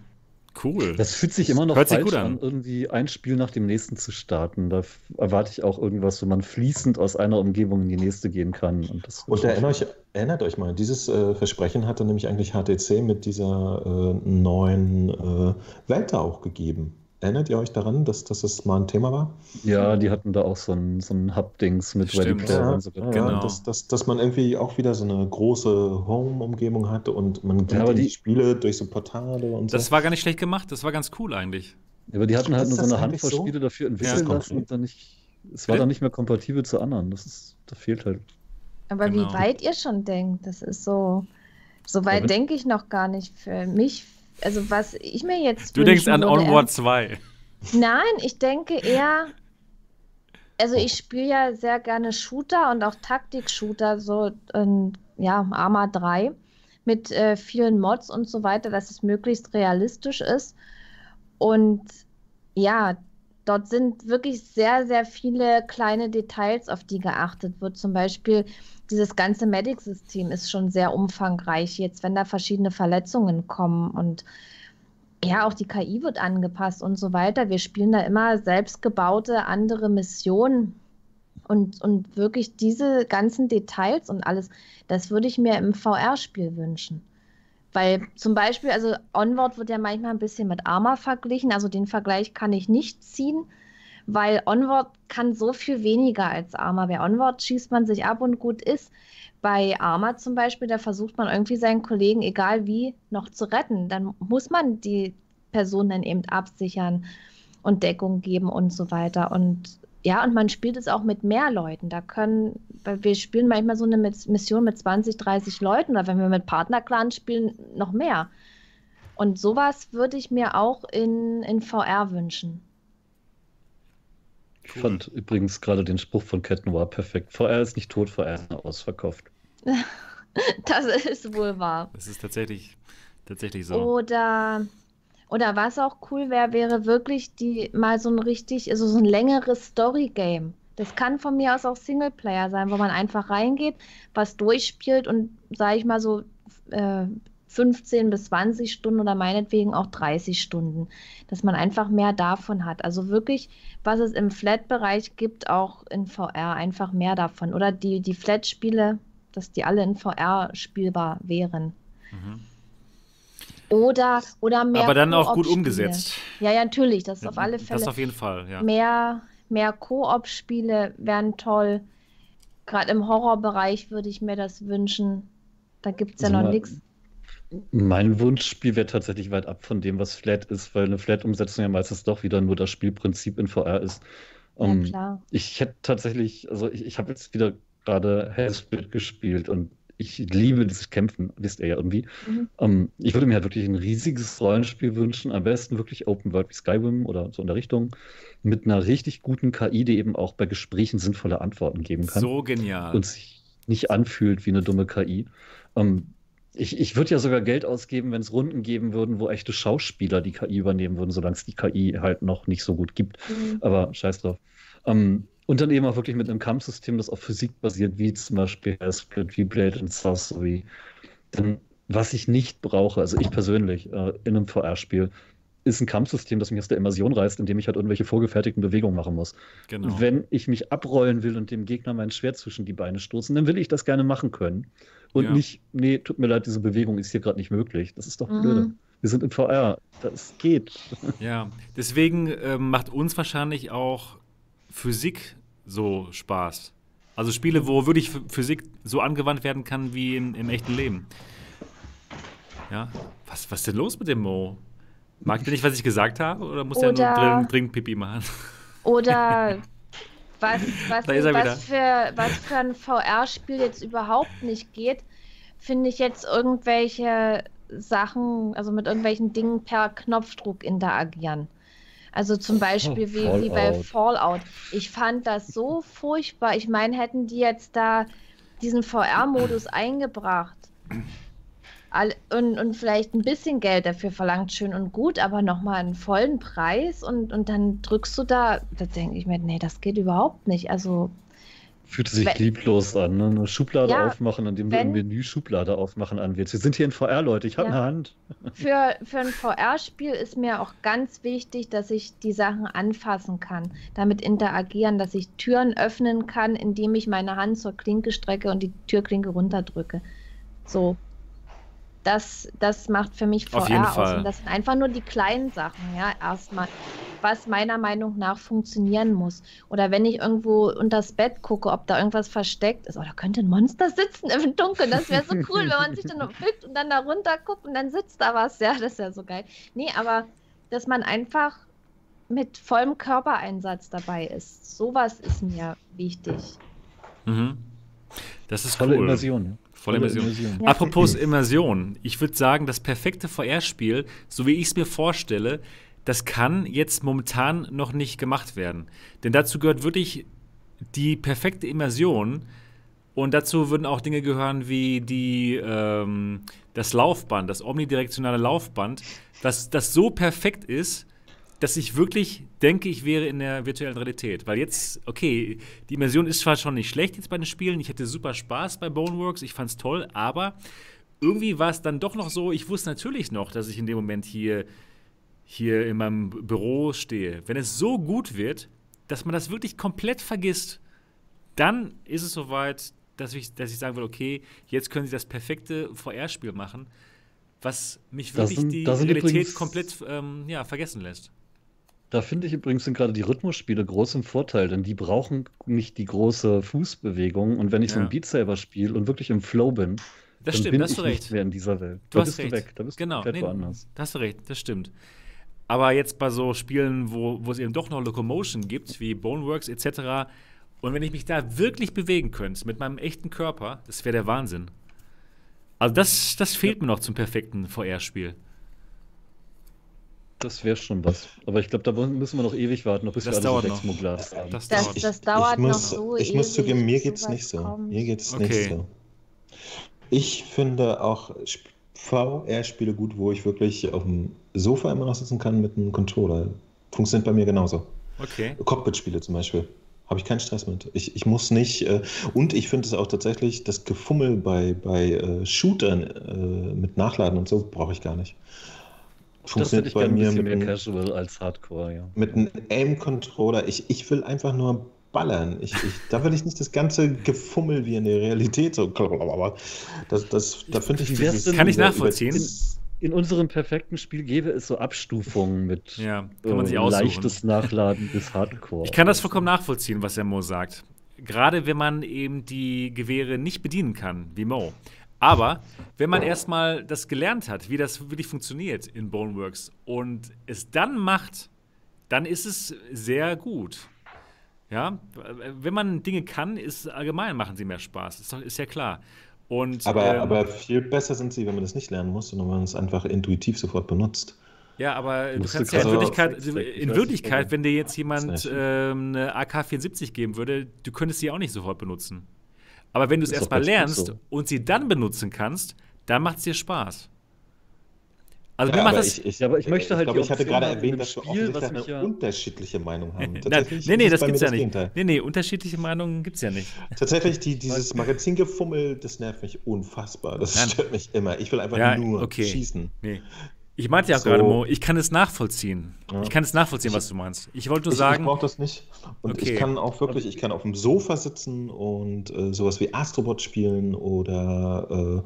Cool. Das fühlt sich immer noch Hört falsch an. an, irgendwie ein Spiel nach dem nächsten zu starten. Da erwarte ich auch irgendwas, wo man fließend aus einer Umgebung in die nächste gehen kann. Und, das und erinnert, euch, erinnert euch mal, dieses äh, Versprechen hatte nämlich eigentlich HTC mit dieser äh, neuen äh, Welt da auch gegeben. Erinnert ihr euch daran, dass, dass das mal ein Thema war? Ja, die hatten da auch so ein, so ein Hub-Dings mit Ready Player. Ja, so. ja, genau. dass, dass, dass man irgendwie auch wieder so eine große Home-Umgebung hatte und man ja, aber die, die Spiele durch so Portale und so. Das war gar nicht schlecht gemacht, das war ganz cool eigentlich. Ja, aber die hatten halt nur so eine Handvoll so? Spiele dafür entwickelt ja, lassen und dann nicht, es war dann nicht mehr kompatibel zu anderen. Das ist, da fehlt halt. Aber genau. wie weit ihr schon denkt, das ist so, so weit denke ich noch gar nicht. Für mich also was ich mir jetzt. Du denkst an Onward 2. Nein, ich denke eher. Also ich spiele ja sehr gerne Shooter und auch Taktik-Shooter, so ähm, ja, Arma 3 mit äh, vielen Mods und so weiter, dass es möglichst realistisch ist. Und ja, dort sind wirklich sehr, sehr viele kleine Details, auf die geachtet wird. Zum Beispiel dieses ganze Medic-System ist schon sehr umfangreich jetzt, wenn da verschiedene Verletzungen kommen und ja, auch die KI wird angepasst und so weiter. Wir spielen da immer selbstgebaute andere Missionen und, und wirklich diese ganzen Details und alles, das würde ich mir im VR-Spiel wünschen. Weil zum Beispiel, also Onward wird ja manchmal ein bisschen mit Arma verglichen, also den Vergleich kann ich nicht ziehen, weil Onward kann so viel weniger als Arma. Bei Onward schießt man sich ab und gut ist. Bei Arma zum Beispiel, da versucht man irgendwie seinen Kollegen, egal wie, noch zu retten. Dann muss man die Person dann eben absichern und Deckung geben und so weiter. Und ja, und man spielt es auch mit mehr Leuten. Da können, weil wir spielen manchmal so eine Mission mit 20, 30 Leuten oder wenn wir mit Partnerclan spielen, noch mehr. Und sowas würde ich mir auch in, in VR wünschen. Ich fand übrigens gerade den Spruch von Cat Noir perfekt. VR ist nicht tot, VR ist ausverkauft. *laughs* das ist wohl wahr. Das ist tatsächlich, tatsächlich so. Oder oder was auch cool wäre, wäre wirklich die mal so ein richtig, also so ein längeres Story-Game. Das kann von mir aus auch Singleplayer sein, wo man einfach reingeht, was durchspielt und, sage ich mal so, äh, 15 bis 20 Stunden oder meinetwegen auch 30 Stunden, dass man einfach mehr davon hat. Also wirklich, was es im Flat-Bereich gibt, auch in VR, einfach mehr davon. Oder die, die Flat-Spiele, dass die alle in VR spielbar wären. Mhm. Oder, oder mehr. Aber dann auch gut umgesetzt. Ja, ja, natürlich. Das ist auf alle Fälle. Das auf jeden Fall, ja. Mehr, mehr Koop-Spiele wären toll. Gerade im Horrorbereich würde ich mir das wünschen. Da gibt es ja also noch nichts. Mein Wunschspiel wäre tatsächlich weit ab von dem, was Flat ist, weil eine Flat-Umsetzung ja meistens doch wieder nur das Spielprinzip in VR ist. Um, ja, ähm, klar. Ich hätte tatsächlich, also ich, ich habe jetzt wieder gerade Hellsplit gespielt und ich liebe dieses Kämpfen, wisst ihr ja irgendwie. Mhm. Ähm, ich würde mir halt wirklich ein riesiges Rollenspiel wünschen, am besten wirklich Open World wie Skyrim oder so in der Richtung, mit einer richtig guten KI, die eben auch bei Gesprächen sinnvolle Antworten geben kann. So genial. Und sich nicht anfühlt wie eine dumme KI. Ähm, ich, ich würde ja sogar Geld ausgeben, wenn es Runden geben würden, wo echte Schauspieler die KI übernehmen würden, solange es die KI halt noch nicht so gut gibt. Mhm. Aber scheiß drauf. Ähm, und dann eben auch wirklich mit einem Kampfsystem, das auf Physik basiert, wie zum Beispiel Split, wie Blade and Sorcery. Denn was ich nicht brauche, also ich persönlich äh, in einem VR-Spiel, ist ein Kampfsystem, das mich aus der Immersion reißt, indem ich halt irgendwelche vorgefertigten Bewegungen machen muss. Genau. Wenn ich mich abrollen will und dem Gegner mein Schwert zwischen die Beine stoßen, dann will ich das gerne machen können. Und ja. nicht, nee, tut mir leid, diese Bewegung ist hier gerade nicht möglich. Das ist doch mhm. blöde. Wir sind im VR. Das geht. Ja, deswegen äh, macht uns wahrscheinlich auch Physik so Spaß. Also Spiele, wo wirklich Physik so angewandt werden kann wie in, im echten Leben. Ja, was, was ist denn los mit dem Mo? Mag der nicht, was ich gesagt habe? Oder muss oder, der nur dringend, dringend Pipi machen? *laughs* Oder was, was, was, für, was für ein VR-Spiel jetzt überhaupt nicht geht, finde ich jetzt irgendwelche Sachen, also mit irgendwelchen Dingen per Knopfdruck interagieren. Also zum Beispiel oh, wie, wie bei Fallout. Ich fand das so furchtbar. Ich meine, hätten die jetzt da diesen VR-Modus eingebracht und, und vielleicht ein bisschen Geld dafür verlangt, schön und gut, aber nochmal einen vollen Preis und, und dann drückst du da, da denke ich mir, nee, das geht überhaupt nicht. Also Fühlte sich wenn, lieblos an, ne? Eine Schublade ja, aufmachen, indem du im Menü Schublade aufmachen anwählst. Wir sind hier in VR, Leute, ich habe ja. eine Hand. Für, für ein VR-Spiel ist mir auch ganz wichtig, dass ich die Sachen anfassen kann, damit interagieren, dass ich Türen öffnen kann, indem ich meine Hand zur Klinke strecke und die Türklinke runterdrücke. So, das, das macht für mich VR aus. Und das sind einfach nur die kleinen Sachen, ja, erstmal, was meiner Meinung nach funktionieren muss. Oder wenn ich irgendwo unter das Bett gucke, ob da irgendwas versteckt ist, oh, da könnte ein Monster sitzen im Dunkeln, das wäre so cool, wenn man sich dann bückt und dann da runter guckt und dann sitzt da was, ja, das wäre so geil. Nee, aber dass man einfach mit vollem Körpereinsatz dabei ist, sowas ist mir wichtig. Mhm. Das ist Tolle cool. Immersion. Ja. Voll Immersion. Immersion. Ja. Apropos *laughs* Immersion, ich würde sagen, das perfekte VR-Spiel, so wie ich es mir vorstelle, das kann jetzt momentan noch nicht gemacht werden. Denn dazu gehört wirklich die perfekte Immersion. Und dazu würden auch Dinge gehören wie die, ähm, das Laufband, das omnidirektionale Laufband, dass das so perfekt ist, dass ich wirklich denke, ich wäre in der virtuellen Realität. Weil jetzt, okay, die Immersion ist zwar schon nicht schlecht jetzt bei den Spielen. Ich hatte super Spaß bei Boneworks, ich fand's toll, aber irgendwie war es dann doch noch so, ich wusste natürlich noch, dass ich in dem Moment hier, hier in meinem Büro stehe. Wenn es so gut wird, dass man das wirklich komplett vergisst, dann ist es soweit, dass ich, dass ich sagen will, okay, jetzt können sie das perfekte VR-Spiel machen, was mich wirklich sind, die Realität übrigens, komplett ähm, ja, vergessen lässt. Da finde ich übrigens sind gerade die Rhythmusspiele groß im Vorteil, denn die brauchen nicht die große Fußbewegung. Und wenn ich ja. so ein Beat Saber spiele und wirklich im Flow bin, das dann stimmt, bin hast ich du recht. nicht mehr in dieser Welt. Du da hast bist recht. du weg, da bist genau. du nee, woanders. Da hast du recht, das stimmt. Aber jetzt bei so Spielen, wo, wo es eben doch noch Locomotion gibt, wie Boneworks etc., und wenn ich mich da wirklich bewegen könnte, mit meinem echten Körper, das wäre der Wahnsinn. Also das, das fehlt ja. mir noch zum perfekten VR-Spiel. Das wäre schon was. Aber ich glaube, da müssen wir noch ewig warten, bis das wir dauert alles noch. Das, das, das, dauert. das dauert ich muss, noch so Ich muss zugeben, mir geht es nicht so. kommt. Mir geht es Okay. nicht so. Ich finde auch VR-Spiele gut, wo ich wirklich auf dem Sofa immer noch sitzen kann mit einem Controller. Funktioniert bei mir genauso. Okay. Cockpit-Spiele zum Beispiel. Habe ich keinen Stress mit. Ich, ich muss nicht. Äh, und ich finde es auch tatsächlich, das Gefummel bei, bei äh, Shootern äh, mit Nachladen und so brauche ich gar nicht. Das Funktioniert ich bei mir bisschen mit, mehr casual als Hardcore, ja. mit einem Aim-Controller. Ich, ich will einfach nur ballern. Ich, ich, da will ich nicht das ganze Gefummel wie in der Realität so. *laughs* Das, das, da finde ich denn- Kann ich nachvollziehen. über- In unserem perfekten Spiel gäbe es so Abstufungen mit Ja, kann man sich äh, leichtes Nachladen bis Hardcore. Ich kann das vollkommen nachvollziehen, was der Mo sagt. Gerade wenn man eben die Gewehre nicht bedienen kann, wie Mo. Aber wenn man erstmal das gelernt hat, wie das wirklich funktioniert in Boneworks und es dann macht, dann ist es sehr gut. Ja, wenn man Dinge kann, ist allgemein machen sie mehr Spaß. Ist, ist ja klar. Und, Aber, ähm, aber viel besser sind sie, wenn man das nicht lernen muss, sondern wenn man es einfach intuitiv sofort benutzt. Ja, aber du kannst ja in also- Wirklichkeit, in Wirklichkeit, wenn dir jetzt jemand ähm, eine AK-74 geben würde, du könntest sie auch nicht sofort benutzen. Aber wenn du es erstmal lernst so. und sie dann benutzen kannst, dann macht es dir Spaß. Also mir Ja, macht aber das. ich, ich, aber ich möchte halt ich glaube, die ich hatte gerade erwähnt, dass wir Spiel, was eine ja- unterschiedliche Meinung haben. Na, Tatsächlich nee, nee, es das mir gibt's ja nicht. Nee, nee, unterschiedliche Meinungen gibt's ja nicht. Tatsächlich, die, *laughs* dieses Magazingefummel, das nervt mich unfassbar. Das Nein. stört mich immer. Ich will einfach Ja, nur okay. schießen. Nee. Ich meinte ja So. gerade, Mo, ich kann es nachvollziehen. Ja. Ich kann es nachvollziehen, was du meinst. Ich wollte nur Ich, ich sagen, brauche das nicht. Und Okay. ich kann auch wirklich, ich kann auf dem Sofa sitzen und äh, sowas wie Astrobot spielen oder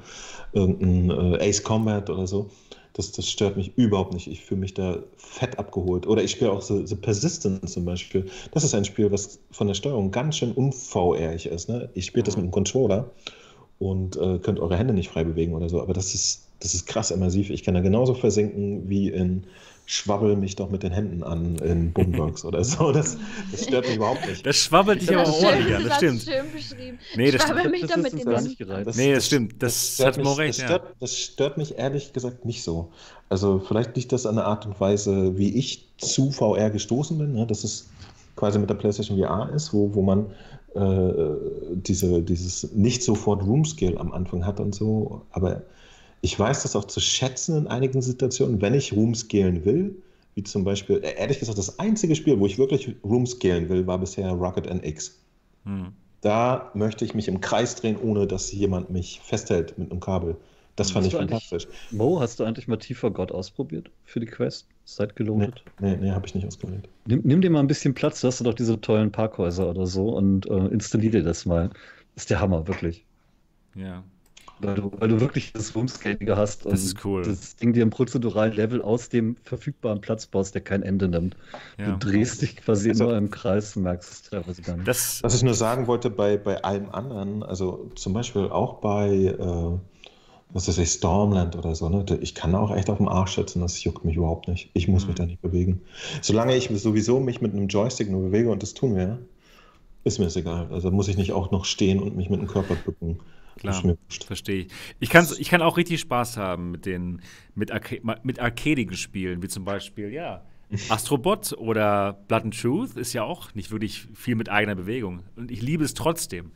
äh, irgendein äh, Ace Combat oder so. Das, das stört mich überhaupt nicht. Ich fühle mich da fett abgeholt. Oder ich spiele auch so, so Persistence zum Beispiel. Das ist ein Spiel, was von der Steuerung ganz schön unVRig ist. Ne? Ich spiele das mit einem Controller und äh, könnt eure Hände nicht frei bewegen oder so. Aber das ist, das ist krass immersiv. Ich kann da genauso versinken wie in Schwabbel mich doch mit den Händen an in Boombox oder so. Das, das stört mich überhaupt nicht. das schwabbelt dich aber Das, ordentlich an, das das stimmt. schön beschrieben. Nee, das Schwabbel stimmt. mich doch mit den Händen. nicht gereizt. Nee, das stimmt. Das stört hat mich- recht, Das ja. stört, das stört mich ehrlich gesagt nicht so. Also vielleicht liegt das an der Art und Weise, wie ich zu VR gestoßen bin, ne? dass es quasi mit der PlayStation VR ist, wo, wo man äh, diese, dieses nicht sofort Room Scale am Anfang hat und so. Aber ich weiß das auch zu schätzen in einigen Situationen, wenn ich Room scalen will. Wie zum Beispiel, äh, ehrlich gesagt, das einzige Spiel, wo ich wirklich Room scalen will, war bisher Rocket NX. Hm. Da möchte ich mich im Kreis drehen, ohne dass jemand mich festhält mit einem Kabel. Das fand ich fantastisch. Mo, hast du eigentlich mal Tiefer Gott ausprobiert für die Quest? Seid Nee, gelotet? nee, nee habe ich nicht ausgewählt. Nimm, nimm dir mal ein bisschen Platz, du hast doch diese tollen Parkhäuser oder so und äh, installier dir das mal. ist der Hammer, wirklich. Ja. Weil du, weil du wirklich das Roomscaling hast und Das ist cool. das Ding dir im prozeduralen Level aus dem verfügbaren Platz baust, der kein Ende nimmt. ja. Du drehst dich quasi Also- immer im Kreis und merkst es teilweise gar nicht. Das, Was ich nur sagen wollte, bei, bei allem anderen, also zum Beispiel auch bei, äh, was weiß ich, Stormland oder so, ne? ich kann auch echt auf dem Arsch sitzen, das juckt mich überhaupt nicht. Ich muss Mhm. mich da nicht bewegen. Solange ich sowieso mich mit einem Joystick nur bewege und das tun wir, ist mir das egal. Also muss ich nicht auch noch stehen und mich mit dem Körper bücken. Klar. Verstehe ich. Ich, kann's, ich kann auch richtig Spaß haben mit den mit, Arca mit arcadigen Spielen, wie zum Beispiel, ja, *laughs* Astrobot oder Blood and Truth ist ja auch nicht wirklich viel mit eigener Bewegung. Und ich liebe es trotzdem.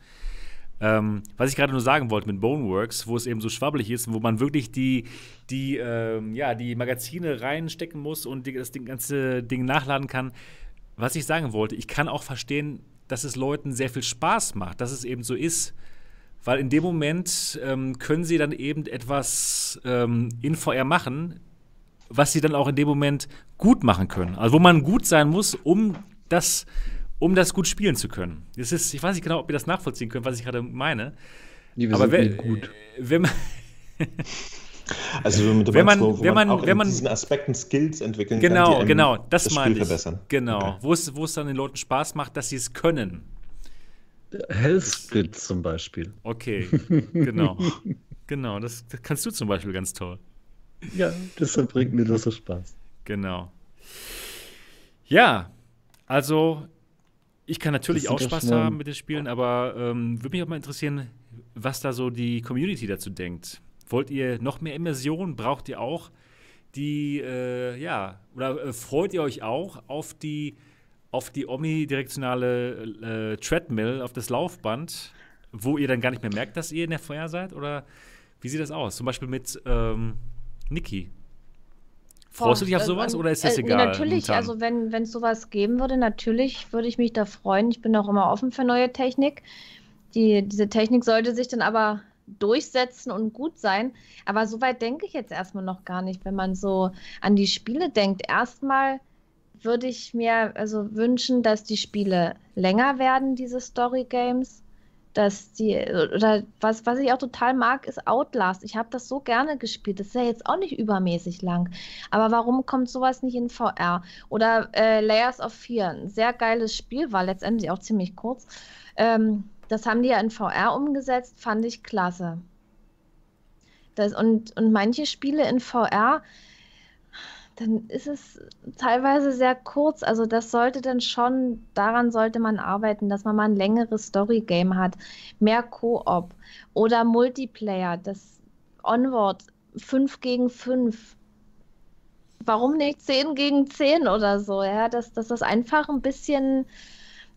Ähm, was ich gerade nur sagen wollte mit Boneworks, wo es eben so schwabbelig ist, wo man wirklich die, die, ähm, ja, die Magazine reinstecken muss und die, das ganze Ding nachladen kann. Was ich sagen wollte, ich kann auch verstehen, dass es Leuten sehr viel Spaß macht, dass es eben so ist. Weil in dem Moment ähm, können sie dann eben etwas ähm, in VR machen, was sie dann auch in dem Moment gut machen können. Also wo man gut sein muss, um das um das gut spielen zu können. Das ist, ich weiß nicht genau, ob ihr das nachvollziehen könnt, was ich gerade meine. Nee, Aber wer, gut. wenn man *laughs* also wenn man, wenn man, auch wenn man diesen Aspekten Skills entwickeln genau, kann, genau, das, das Spiel ich. verbessern. Genau, Okay. wo es, wo es dann den Leuten Spaß macht, dass sie es können. Hellsplit zum Beispiel. Okay, *laughs* genau, genau, das, das kannst du zum Beispiel ganz toll. Ja, deshalb bringt mir das so Spaß. Genau. Ja, also ich kann natürlich Das auch Spaß haben mit den Spielen, aber ähm, würde mich auch mal interessieren, was da so die Community dazu denkt. Wollt ihr noch mehr Immersion? Braucht ihr auch die, äh, ja, oder äh, freut ihr euch auch auf die, auf die omnidirektionale äh, Treadmill, auf das Laufband, wo ihr dann gar nicht mehr merkt, dass ihr in der Feuer seid? Oder wie sieht das aus? Zum Beispiel mit ähm, Niki. Freust du dich auf sowas äh, oder ist das äh, nee, egal? Natürlich, momentan? also wenn wenn es sowas geben würde, natürlich würde ich mich da freuen. Ich bin auch immer offen für neue Technik. Die, diese Technik sollte sich dann aber durchsetzen und gut sein. Aber so weit denke ich jetzt erstmal noch gar nicht, wenn man so an die Spiele denkt. Erstmal würde ich mir also wünschen, dass die Spiele länger werden, diese Story Games. Dass die, oder was, was ich auch total mag, ist Outlast. Ich habe das so gerne gespielt. Das ist ja jetzt auch nicht übermäßig lang. Aber warum kommt sowas nicht in VR? Oder äh, Layers of Fear, ein sehr geiles Spiel, war letztendlich auch ziemlich kurz. Ähm, das haben die ja in VR umgesetzt, fand ich klasse. Das, und, und manche Spiele in VR, dann ist es teilweise sehr kurz. Also das sollte dann schon, daran sollte man arbeiten, dass man mal ein längeres Story-Game hat, mehr Koop oder Multiplayer, das Onward 5 gegen 5. Warum nicht 10 gegen 10 oder so? Ja, dass, dass das einfach ein bisschen,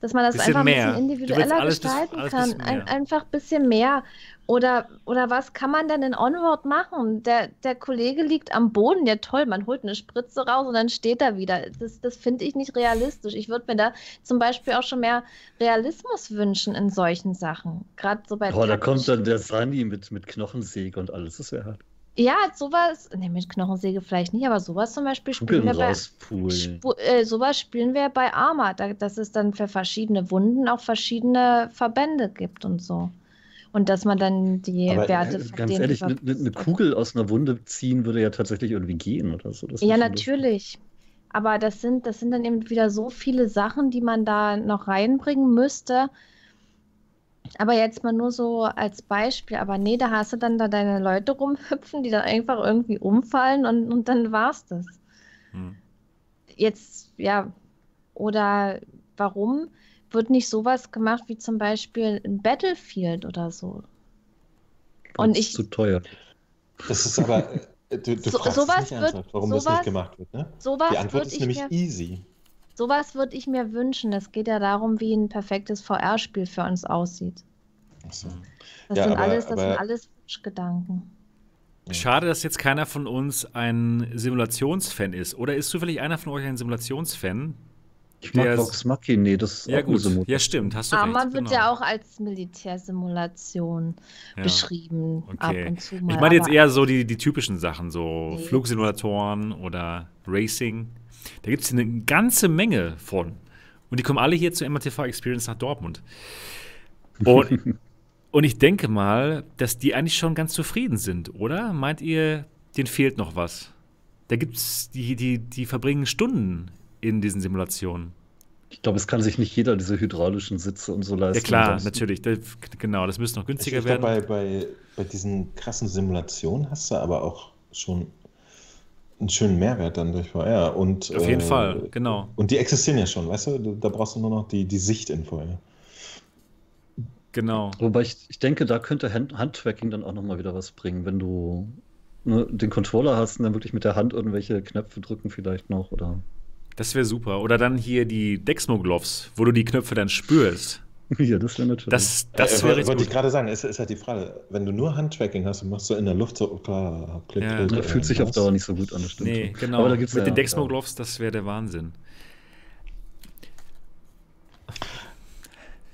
dass man das Bisschen einfach ein mehr. bisschen Du willst individueller alles gestalten alles kann. bisschen Ein, einfach ein bisschen mehr. Oder, oder was kann man denn in Onward machen? Der, der Kollege liegt am Boden, ja toll, man holt eine Spritze raus und dann steht er wieder. Das, das finde ich nicht realistisch. Ich würde mir da zum Beispiel auch schon mehr Realismus wünschen in solchen Sachen. Gerade so bei Oh, da kommt dann der Sani mit, mit Knochensäge und alles. Das wäre halt Ja, sowas, ne, mit Knochensäge vielleicht nicht, aber sowas zum Beispiel spielen wir bei. Spu äh, sowas spielen wir bei Arma, da, dass es dann für verschiedene Wunden auch verschiedene Verbände gibt und so. Und dass man dann die Aber, Werte Äh, Ganz ehrlich, eine überprüft. ne, Kugel aus einer Wunde ziehen würde ja tatsächlich irgendwie gehen oder so. Das Ja, natürlich. Aber das sind, das sind dann eben wieder so viele Sachen, die man da noch reinbringen müsste. Aber jetzt mal nur so als Beispiel. Aber nee, da hast du dann da deine Leute rumhüpfen, die dann einfach irgendwie umfallen und, und dann war's das. Hm. Jetzt, ja, oder warum wird nicht sowas gemacht wie zum Beispiel ein Battlefield oder so? Und Weil's ich- zu teuer. Das ist aber, äh, du, du So- fragst sowas nicht wird- ernsthaft, warum das sowas- nicht gemacht wird, ne? Sowas Die Antwort ist ich nämlich easy. Sowas würde ich mir wünschen. Es geht ja darum, wie ein perfektes VR-Spiel für uns aussieht. Ach so. Das Ja, sind aber- alles, das sind aber- alles Wunschgedanken. Schade, dass jetzt keiner von uns ein Simulationsfan ist. Oder ist zufällig einer von euch ein Simulationsfan? Ich mag Vox Machina, nee, das ist Ja, auch gut. Simulation. Ja, stimmt. Hast du Arma recht. wird genau. ja auch als Militärsimulation Ja. beschrieben, ab Okay. und zu mal. Ich meine jetzt aber- eher so die, die typischen Sachen, so Nee. Flugsimulatoren oder Racing. Da gibt es eine ganze Menge von. Und die kommen alle hier zur MRTV Experience nach Dortmund. Und, *laughs* und ich denke mal, dass die eigentlich schon ganz zufrieden sind, oder? Meint ihr, denen fehlt noch was? Da gibt es, die, die, die verbringen Stunden in diesen Simulationen. Ich glaube, es kann sich nicht jeder diese hydraulischen Sitze und so leisten. Ja klar, Das- natürlich. Das, genau, das müsste noch günstiger ich werden. bei, bei, bei diesen krassen Simulationen hast du aber auch schon einen schönen Mehrwert dann durch VR. Und, Auf jeden äh, Fall, genau. Und die existieren ja schon, weißt du? Da brauchst du nur noch die, die Sicht in VR. Genau. Wobei ich, ich denke, da könnte Hand, Handtracking dann auch nochmal wieder was bringen, wenn du ne, den Controller hast und dann wirklich mit der Hand irgendwelche Knöpfe drücken vielleicht noch oder Das wäre super. Oder dann hier die Dexmo Gloves, wo du die Knöpfe dann spürst. *laughs* Ja, das wäre natürlich. Das, das äh, wäre wollte richtig ich gerade sagen, ist, ist halt die Frage, wenn du nur Handtracking hast und machst so in der Luft so, oh, klar, klick, Ja. klick, äh, fühlt sich auf? Dauer nicht so gut an, das stimmt. Nee, genau. Aber da gibt's Mit ja, den Dexmo Gloves, das wäre der Wahnsinn.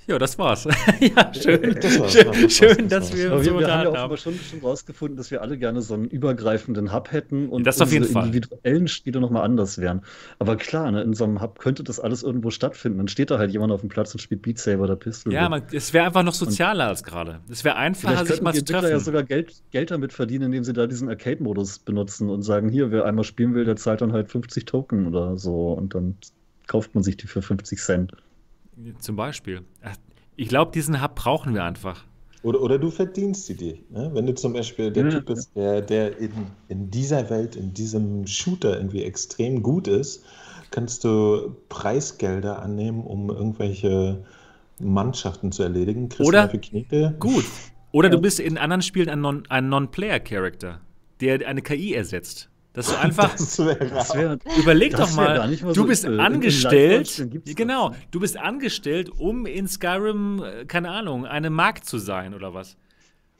Ja, das war's. *laughs* ja, schön. Das war's, schön, das war's, schön das dass wir Aber uns so wir, wir haben ja auch haben. aber schon, schon rausgefunden, dass wir alle gerne so einen übergreifenden Hub hätten und Das auf jeden unsere Fall. individuellen Spiele nochmal anders wären. Aber klar, ne, in so einem Hub könnte das alles irgendwo stattfinden. Dann steht da halt jemand auf dem Platz und spielt Beat Saber oder Pistol. Ja, man, es wäre einfach noch sozialer als gerade. Es wäre einfacher, sich mal die zu Entwickler ja treffen. sogar Geld, Geld damit verdienen, indem sie da diesen Arcade-Modus benutzen und sagen, hier, wer einmal spielen will, der zahlt dann halt 50 Token oder so und dann kauft man sich die für 50 Cent. Zum Beispiel. Ich glaube, diesen Hub brauchen wir einfach. Oder, oder du verdienst sie dir. Ne? Wenn du zum Beispiel der Ja, Typ bist, der, der in, in dieser Welt, in diesem Shooter irgendwie extrem gut ist, kannst du Preisgelder annehmen, um irgendwelche Mannschaften zu erledigen. Kriegst Oder-. Gut. Oder du bist in anderen Spielen ein Non-Player-Character, der eine KI ersetzt. Dass du einfach. Das *laughs* wäre Das wär, Überleg Das doch mal, du so bist in angestellt. Genau, du bist angestellt, um in Skyrim, äh, keine Ahnung, eine Markt zu sein oder was.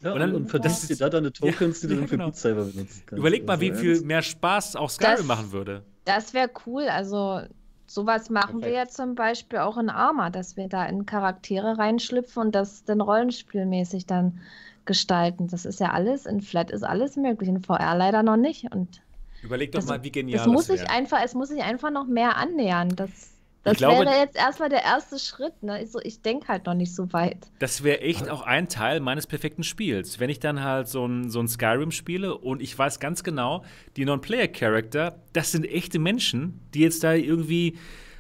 ja, Und dann- und verdienst dir da deine *laughs* Tokens, die du ja, dann für genau. Beat Saber benutzen kannst. Überleg mal, wie Also, viel ernst? mehr Spaß auch Skyrim Das- machen würde. Das wäre cool. Also sowas machen wir ja Perfekt. zum Beispiel auch in Arma, dass wir da in Charaktere reinschlüpfen und das dann rollenspielmäßig dann gestalten. Das ist ja alles, in Flat ist alles möglich, in VR leider noch nicht. Und Überleg doch das, mal, wie genial das muss das sich wäre. einfach, es muss sich einfach noch mehr annähern. Das, das glaube- wäre jetzt erstmal der erste Schritt. Ne? Ich, so, ich denke halt noch nicht so weit. Das wäre echt auch ein Teil meines perfekten Spiels. Wenn ich dann halt so ein, so ein Skyrim spiele und ich weiß ganz genau, die Non-Player-Character, das sind echte Menschen, die jetzt da irgendwie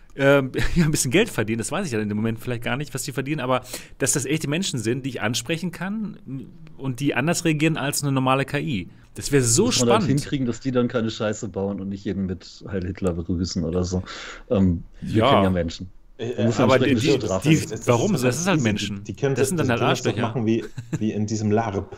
*laughs* ja, ein bisschen Geld verdienen. Das weiß ich ja in dem Moment vielleicht gar nicht, was die verdienen, aber dass das echte Menschen sind, die ich ansprechen kann und die anders reagieren als eine normale KI. Das wäre so Muss man halt spannend. hinkriegen, dass die dann keine Scheiße bauen und nicht jeden mit Heil Hitler begrüßen oder so. Ähm, wir Ja. kennen ja Menschen. Äh, aber die- die- die- warum? Das ist halt. Menschen. Die, die können Das sind dann die halt können das doch Arschlöcher. machen wie, wie in diesem LARP.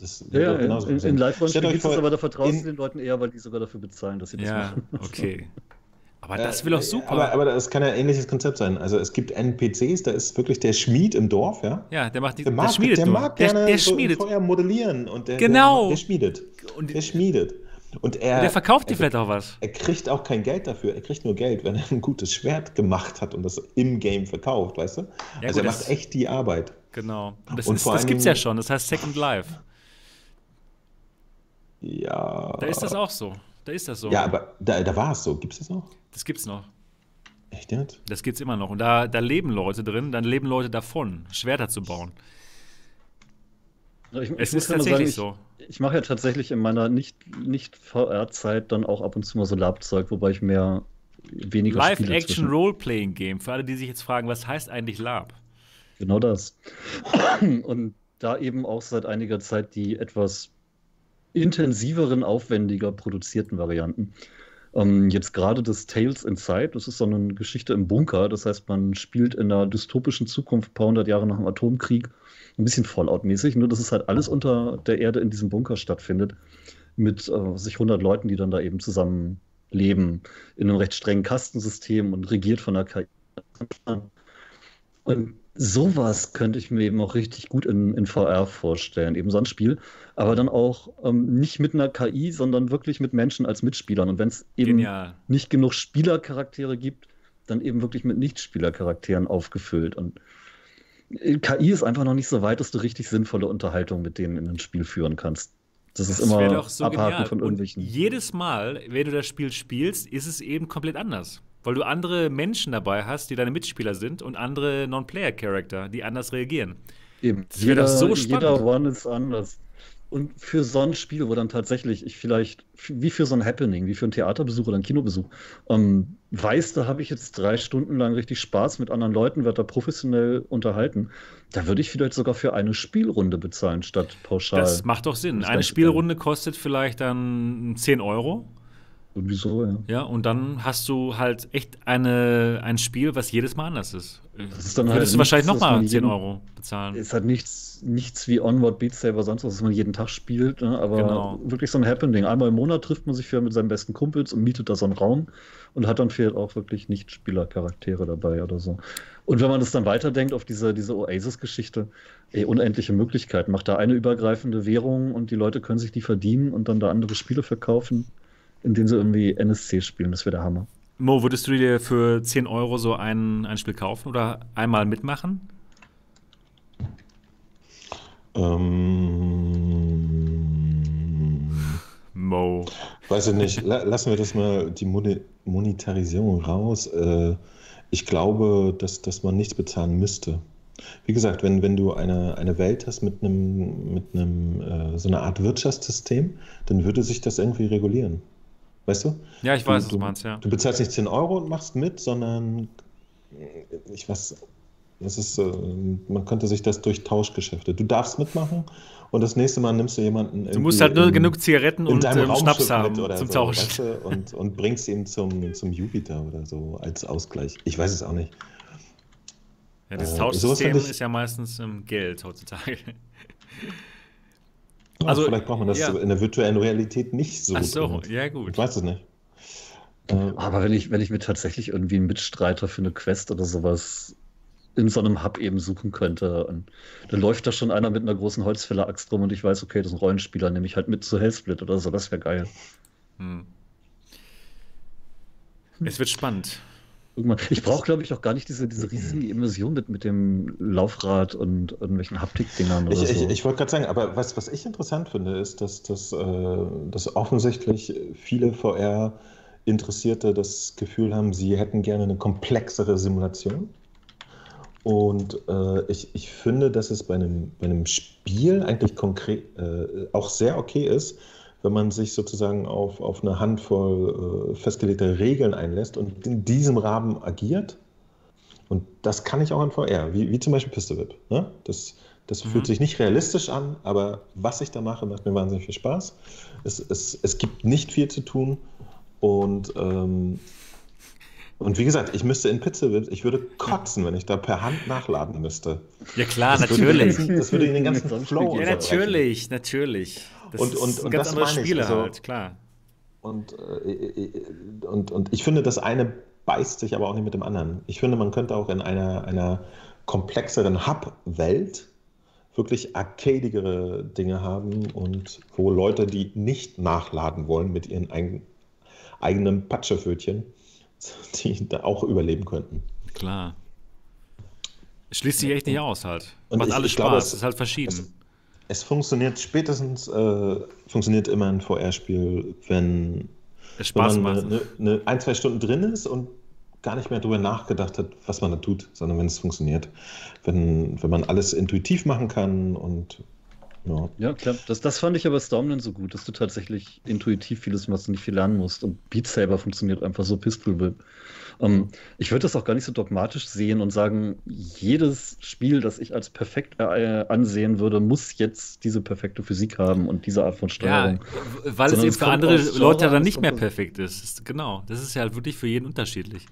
Das Ja, ja, in, in. Live-Rollenspielen Stellt euch gibt es aber, da vertraust in- du den Leuten eher, weil die sogar dafür bezahlen, dass sie das Ja, machen. okay. *laughs* Aber Äh, das will auch super. Aber, aber das kann ja ein ähnliches Konzept sein. Also es gibt NPCs, da ist wirklich der Schmied im Dorf, ja. ja, der macht die, Der mag, der schmiedet der mag der, gerne der so im schmiedet. Feuer modellieren und der, Genau. der, der schmiedet. Und Der schmiedet. Und er, der verkauft dir er, vielleicht auch was. er kriegt auch kein Geld dafür. Er kriegt nur Geld, wenn er ein gutes Schwert gemacht hat und das im Game verkauft, weißt du? Ja, also gut, er macht echt die Arbeit. Genau. Und das, Und ist, das gibt's ja schon. Das heißt Second Life. Ja. Da ist das auch so. Da ist das so. Ja, aber da, da war es so. Gibt es das noch? Das gibt's noch. Echt jetzt? Das gibt's immer noch. Und da, da leben Leute drin, dann leben Leute davon, Schwerter zu bauen. Ich, Es muss ist tatsächlich sagen, so. ich, ich mache ja tatsächlich in meiner Nicht-VR-Zeit dann auch ab und zu mal so Lab-Zeug, wobei ich mehr weniger spiele Live-Action zwischen- Role-Playing Game. Für alle, die sich jetzt fragen, was heißt eigentlich Lab? Genau das. Und da eben auch seit einiger Zeit die etwas intensiveren, aufwendiger produzierten Varianten. Ähm, jetzt gerade das Tales Inside, das ist so eine Geschichte im Bunker. Das heißt, man spielt in einer dystopischen Zukunft, ein paar hundert Jahre nach dem Atomkrieg, ein bisschen Fallout-mäßig, nur dass es halt alles unter der Erde in diesem Bunker stattfindet, mit äh, sich 100 Leuten, die dann da eben zusammen leben, in einem recht strengen Kastensystem und regiert von der KI. Und sowas könnte ich mir eben auch richtig gut in, in VR vorstellen. Eben so ein Spiel, aber dann auch ähm, nicht mit einer KI, sondern wirklich mit Menschen als Mitspielern. Und wenn es eben Genial. nicht genug Spielercharaktere gibt, dann eben wirklich mit Nichtspielercharakteren aufgefüllt. Und äh, KI ist einfach noch nicht so weit, dass du richtig sinnvolle Unterhaltung mit denen in ein Spiel führen kannst. Das ist Das immer doch so abhaken genial. von Und irgendwelchen. jedes Mal, wenn du das Spiel spielst, ist es eben komplett anders. Weil du andere Menschen dabei hast, die deine Mitspieler sind und andere Non-Player-Charakter, die anders reagieren. Eben. Das wäre doch so jeder spannend. One ist anders. Und für so ein Spiel, wo dann tatsächlich ich vielleicht, wie für so ein Happening, wie für einen Theaterbesuch oder einen Kinobesuch, ähm, weiß, da habe ich jetzt drei Stunden lang richtig Spaß mit anderen Leuten, werde da professionell unterhalten. Da würde ich vielleicht sogar für eine Spielrunde bezahlen, statt pauschal. Das macht doch Sinn. Das Eine Spielrunde kostet vielleicht dann 10 Euro. Und wieso, ja. Ja, und dann hast du halt echt eine, ein Spiel, was jedes Mal anders ist. Das ist dann Würdest halt du wahrscheinlich nochmal man 10 jeden- Euro bezahlen. Es hat nichts, nichts wie Onward, Beat Saber, sonst was, was man jeden Tag spielt, ne? aber Genau. wirklich so ein Happening. Einmal im Monat trifft man sich für mit seinen besten Kumpels und mietet da so einen Raum und hat dann vielleicht auch wirklich Nicht-Spieler-Charaktere dabei oder so. Und wenn man das dann weiterdenkt auf diese, diese Oasis-Geschichte, ey, unendliche Möglichkeiten. Macht da eine übergreifende Währung und die Leute können sich die verdienen und dann da andere Spiele verkaufen, indem sie irgendwie NSC spielen. Das wäre der Hammer. Mo, würdest du dir für 10 Euro so ein, ein Spiel kaufen oder einmal mitmachen? Ähm, Mo. weiß ich nicht. La lassen wir das mal, die Monetarisierung raus. Äh, ich glaube, dass, dass man nichts bezahlen müsste. Wie gesagt, wenn, wenn du eine, eine Welt hast mit einem, mit einem äh, so einer Art Wirtschaftssystem, dann würde sich das irgendwie regulieren. Weißt du? Ja, ich weiß, was du, du meinst, ja. Du bezahlst nicht 10 Euro und machst mit, sondern äh, ich weiß, das ist, äh, man könnte sich das durch Tauschgeschäfte. Du darfst mitmachen und das nächste Mal nimmst du jemanden. Du musst halt nur in, genug Zigaretten und ähm, Schnaps haben zum so, Tausch. weißt du, und, und bringst ihn zum, zum Jupiter oder so als Ausgleich. Ich weiß es auch nicht. Ja, das Äh, Tauschsystem ich- ist ja meistens ähm, Geld heutzutage. Also, vielleicht braucht man das ja. in der virtuellen Realität nicht so. Ach so, ja Ich gut. weiß es nicht. Äh, Aber wenn ich, wenn ich mir tatsächlich irgendwie einen Mitstreiter für eine Quest oder sowas in so einem Hub eben suchen könnte, und dann läuft da schon einer mit einer großen Holzfäller-Axt rum und ich weiß, okay, das ist ein Rollenspieler, nehme ich halt mit zu Hellsplit oder so, das wäre geil. Hm. Es wird spannend. Irgendwann- Ich brauche, glaube ich, auch gar nicht diese, diese riesige Immersion mit, mit dem Laufrad und irgendwelchen Haptik-Dingern oder Ich, ich, so. ich wollte gerade sagen, aber was, was ich interessant finde, ist, dass, dass, äh, dass offensichtlich viele VR-Interessierte das Gefühl haben, sie hätten gerne eine komplexere Simulation. Und äh, ich, ich finde, dass es bei einem, bei einem Spiel eigentlich konkret äh, auch sehr okay ist, wenn man sich sozusagen auf, auf eine Handvoll äh, festgelegter Regeln einlässt und in diesem Rahmen agiert. Und das kann ich auch in VR, wie, wie zum Beispiel Pistol Whip. Ne? Das, das Mhm. fühlt sich nicht realistisch an, aber was ich da mache, macht mir wahnsinnig viel Spaß. Es, es, es gibt nicht viel zu tun und, ähm, und wie gesagt, ich müsste in Pistol Whip, ich würde kotzen, wenn ich da per Hand nachladen müsste. Ja klar, Das würde natürlich. ganzen- Das würde den ganzen *laughs* Flow Ja, natürlich, natürlich. Das Und- ist und- ein und ganz das anderes meine ich, Spiel also- halt, klar. Und, äh, und, und ich finde, das eine beißt sich aber auch nicht mit dem anderen. Ich finde, man könnte auch in einer, einer komplexeren Hub-Welt wirklich arcadigere Dinge haben und wo Leute, die nicht nachladen wollen mit ihren eigen, eigenen Patschefötchen, *laughs* die da auch überleben könnten. Klar. Schließt sich echt nicht aus halt. Und Macht ich- alles ich glaube, Spaß, es- ist halt verschieden. es- Es funktioniert spätestens, äh, funktioniert immer ein VR-Spiel, wenn Es wenn Spaß man macht. eine, eine, ein, zwei Stunden drin ist und gar nicht mehr darüber nachgedacht hat, was man da tut, sondern wenn es funktioniert. Wenn, wenn man alles intuitiv machen kann und ja. Ja, klar. Das, das fand ich aber Stormland so gut, dass du tatsächlich intuitiv vieles machst und nicht viel lernen musst. Und Beat Saber funktioniert einfach so Pistol Whip. Ähm, ich würde das auch gar nicht so dogmatisch sehen und sagen, jedes Spiel, das ich als perfekt äh, ansehen würde, muss jetzt diese perfekte Physik haben und diese Art von Ja, Steuerung. weil es Sondern eben es für kommt andere Leute an, dann nicht mehr perfekt ist. ist. Genau, das ist ja halt wirklich für jeden unterschiedlich.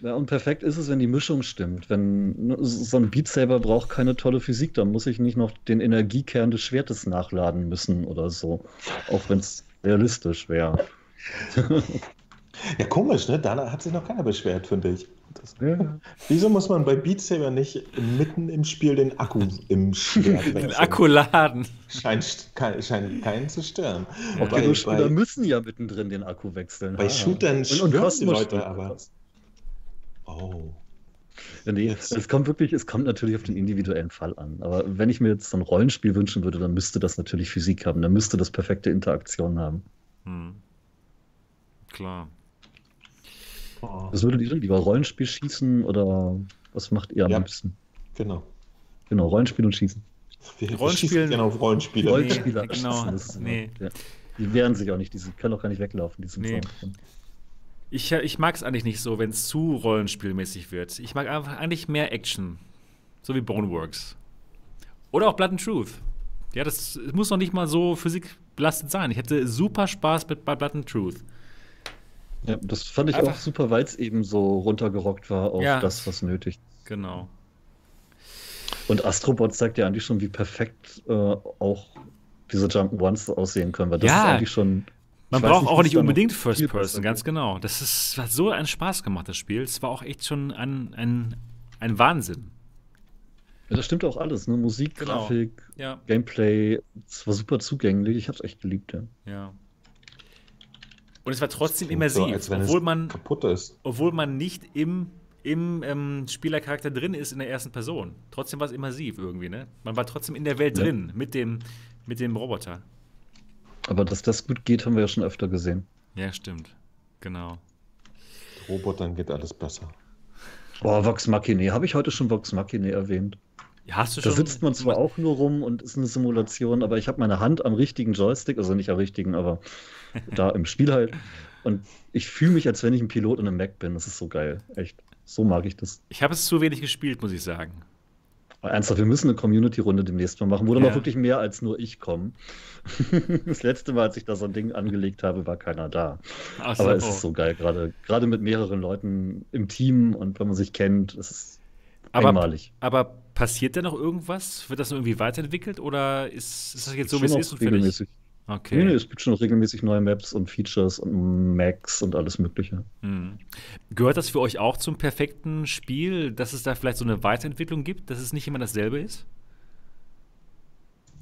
Ja, und perfekt ist es, wenn die Mischung stimmt. Wenn ne, so ein Beat Saber braucht keine tolle Physik, dann muss ich nicht noch den Energiekern des Schwertes nachladen müssen oder so. Auch wenn es realistisch wäre. *laughs* ja, komisch, ne? Da hat sich noch keiner beschwert, finde ich. Das, Ja. *laughs* wieso muss man bei Beat Saber nicht mitten im Spiel den Akku im Schwert *laughs* Den? Akku laden. Scheint, scheint keinen zu stören. Auch Bei- Kino-Spieler bei- müssen ja mittendrin den Akku wechseln. Bei Ah. Shootern Und- stören und die Leute aber. Oh. Ja, nee, es kommt wirklich, es kommt natürlich auf den individuellen Fall an. Aber wenn ich mir jetzt so ein Rollenspiel wünschen würde, dann müsste das natürlich Physik haben, dann müsste das perfekte Interaktion haben. Hm. Klar. Was würdet ihr denn lieber Rollenspiel schießen oder was macht ihr am Ja. liebsten? Genau. Genau, Rollenspiel und Schießen. Wir, Rollenspielen- auf Rollenspieler. Roll- Rollenspieler genau, schießen, das ist- nee. ja. Die wehren sich auch nicht, die können auch gar nicht weglaufen, die sind Nee. Ich, ich mag es eigentlich nicht so, wenn es zu rollenspielmäßig wird. Ich mag einfach eigentlich mehr Action. So wie Boneworks. Oder auch Blood and Truth. Ja, das muss noch nicht mal so physikbelastet sein. Ich hätte super Spaß mit bei Blood and Truth. Ja, das fand ich Einfach- auch super, weil es eben so runtergerockt war auf Ja. das, was nötig ist. Genau. Und Astrobot zeigt ja eigentlich schon, wie perfekt äh, auch diese Jump'n'Ones aussehen können, weil das Ja. ist eigentlich schon. Man braucht nicht, auch nicht unbedingt First Person, ganz genau. Das ist, hat so einen Spaß gemacht, das Spiel. Es war auch echt schon ein, ein, ein Wahnsinn. Ja, das stimmt auch alles, ne? Musik, Genau. Grafik, Ja, Gameplay, es war super zugänglich. Ich hab's echt geliebt, ja. ja. Und es war trotzdem so, immersiv, als wenn es obwohl man, kaputt ist. obwohl man nicht im, im ähm, Spielercharakter drin ist in der ersten Person. Trotzdem war es immersiv irgendwie, ne? Man war trotzdem in der Welt Ja. drin mit dem, mit dem Roboter. Aber dass das gut geht, haben wir ja schon öfter gesehen. Ja, stimmt. Genau. Robotern geht alles besser. Boah, Vox Machina, habe ich heute schon Vox Machina erwähnt? Ja, Da sitzt man zwar auch nur rum und ist eine Simulation, aber ich habe meine Hand am richtigen Joystick, also nicht am richtigen, aber *laughs* da im Spiel halt. Und ich fühle mich, als wenn ich ein Pilot in einem Mac bin. Das ist so geil. Echt. So mag ich das. Ich habe es zu wenig gespielt, muss ich sagen. Aber Ernsthaft, wir müssen eine Community-Runde demnächst mal machen, wo dann Ja. auch wirklich mehr als nur ich komme. *laughs* Das letzte Mal, als ich da so ein Ding angelegt habe, war keiner da. So, Aber es oh. ist so geil, gerade gerade mit mehreren Leuten im Team und wenn man sich kennt, es ist Aber- einmalig. Aber passiert da noch irgendwas? Wird das irgendwie weiterentwickelt oder ist, ist das jetzt so, wie es ist und regelmäßig. Okay. Nee, nee, es gibt schon noch regelmäßig neue Maps und Features und Macs und alles Mögliche. Hm. Gehört das für euch auch zum perfekten Spiel, dass es da vielleicht so eine Weiterentwicklung gibt, dass es nicht immer dasselbe ist?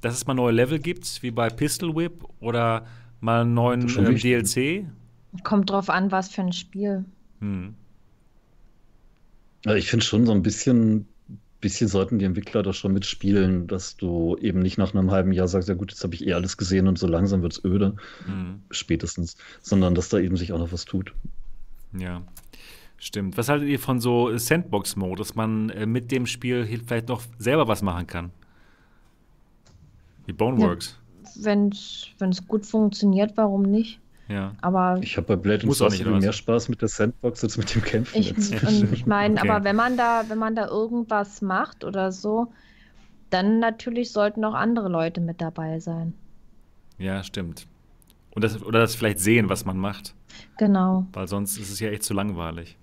Dass es mal neue Level gibt, wie bei Pistol Whip oder mal einen neuen wichtig. DLC? Kommt drauf an, was für ein Spiel. Hm. Ja, ich finde schon so ein bisschen, bisschen sollten die Entwickler da schon mitspielen, dass du eben nicht nach einem halben Jahr sagst, ja gut, jetzt habe ich eh alles gesehen und so langsam wird's öde, Hm. spätestens, sondern dass da eben sich auch noch was tut. Ja, stimmt. Was haltet ihr von so Sandbox-Mode, dass man äh, mit dem Spiel vielleicht noch selber was machen kann? Wie Boneworks. Wenn es gut funktioniert, warum nicht? Ja. Aber Ich habe bei Blade und Muss auch Source nicht, viel oder mehr? Spaß mit der Sandbox als mit dem Kämpfen. ich, und ich *laughs* meine, Okay. aber wenn man da, wenn man da irgendwas macht oder so, dann natürlich sollten auch andere Leute mit dabei sein. Ja, stimmt. Und das, oder das vielleicht sehen, was man macht, Genau. weil sonst ist es ja echt zu langweilig.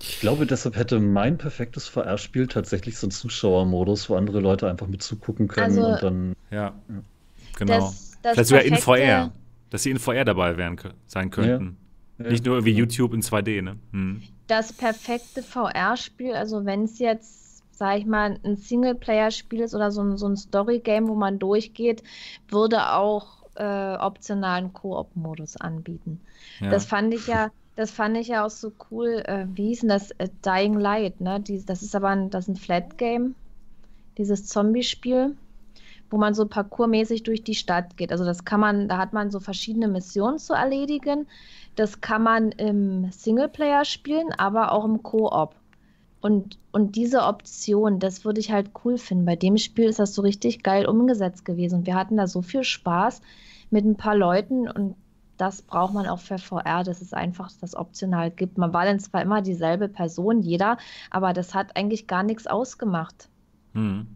Ich glaube, deshalb hätte mein perfektes VR-Spiel tatsächlich so einen Zuschauermodus, wo andere Leute einfach mit zugucken können Also- und dann. Ja, genau. Das, das vielleicht sogar in perfekte- VR. Dass sie in VR dabei wären, sein könnten. Ja. Nicht nur wie YouTube in 2D, ne? Hm. das perfekte VR-Spiel, also wenn es jetzt, sag ich mal, ein Singleplayer-Spiel ist oder so ein, so ein Story-Game, wo man durchgeht, würde auch äh, optionalen Koop-Modus anbieten. Ja. Das fand ich ja, das fand ich ja auch so cool. Äh, wie hieß denn das? Äh, Dying Light, ne? Die, das ist aber ein, das ist ein Flat-Game, dieses Zombie-Spiel, wo man so parkourmäßig durch die Stadt geht. Also das kann man, da hat man so verschiedene Missionen zu erledigen. Das kann man im Singleplayer spielen, aber auch im Koop. Und, und diese Option, das würde ich halt cool finden. Bei dem Spiel ist das so richtig geil umgesetzt gewesen. Und wir hatten da so viel Spaß mit ein paar Leuten und das braucht man auch für VR, dass es einfach das optional gibt. Man war dann zwar immer dieselbe Person, jeder, aber das hat eigentlich gar nichts ausgemacht. Hm.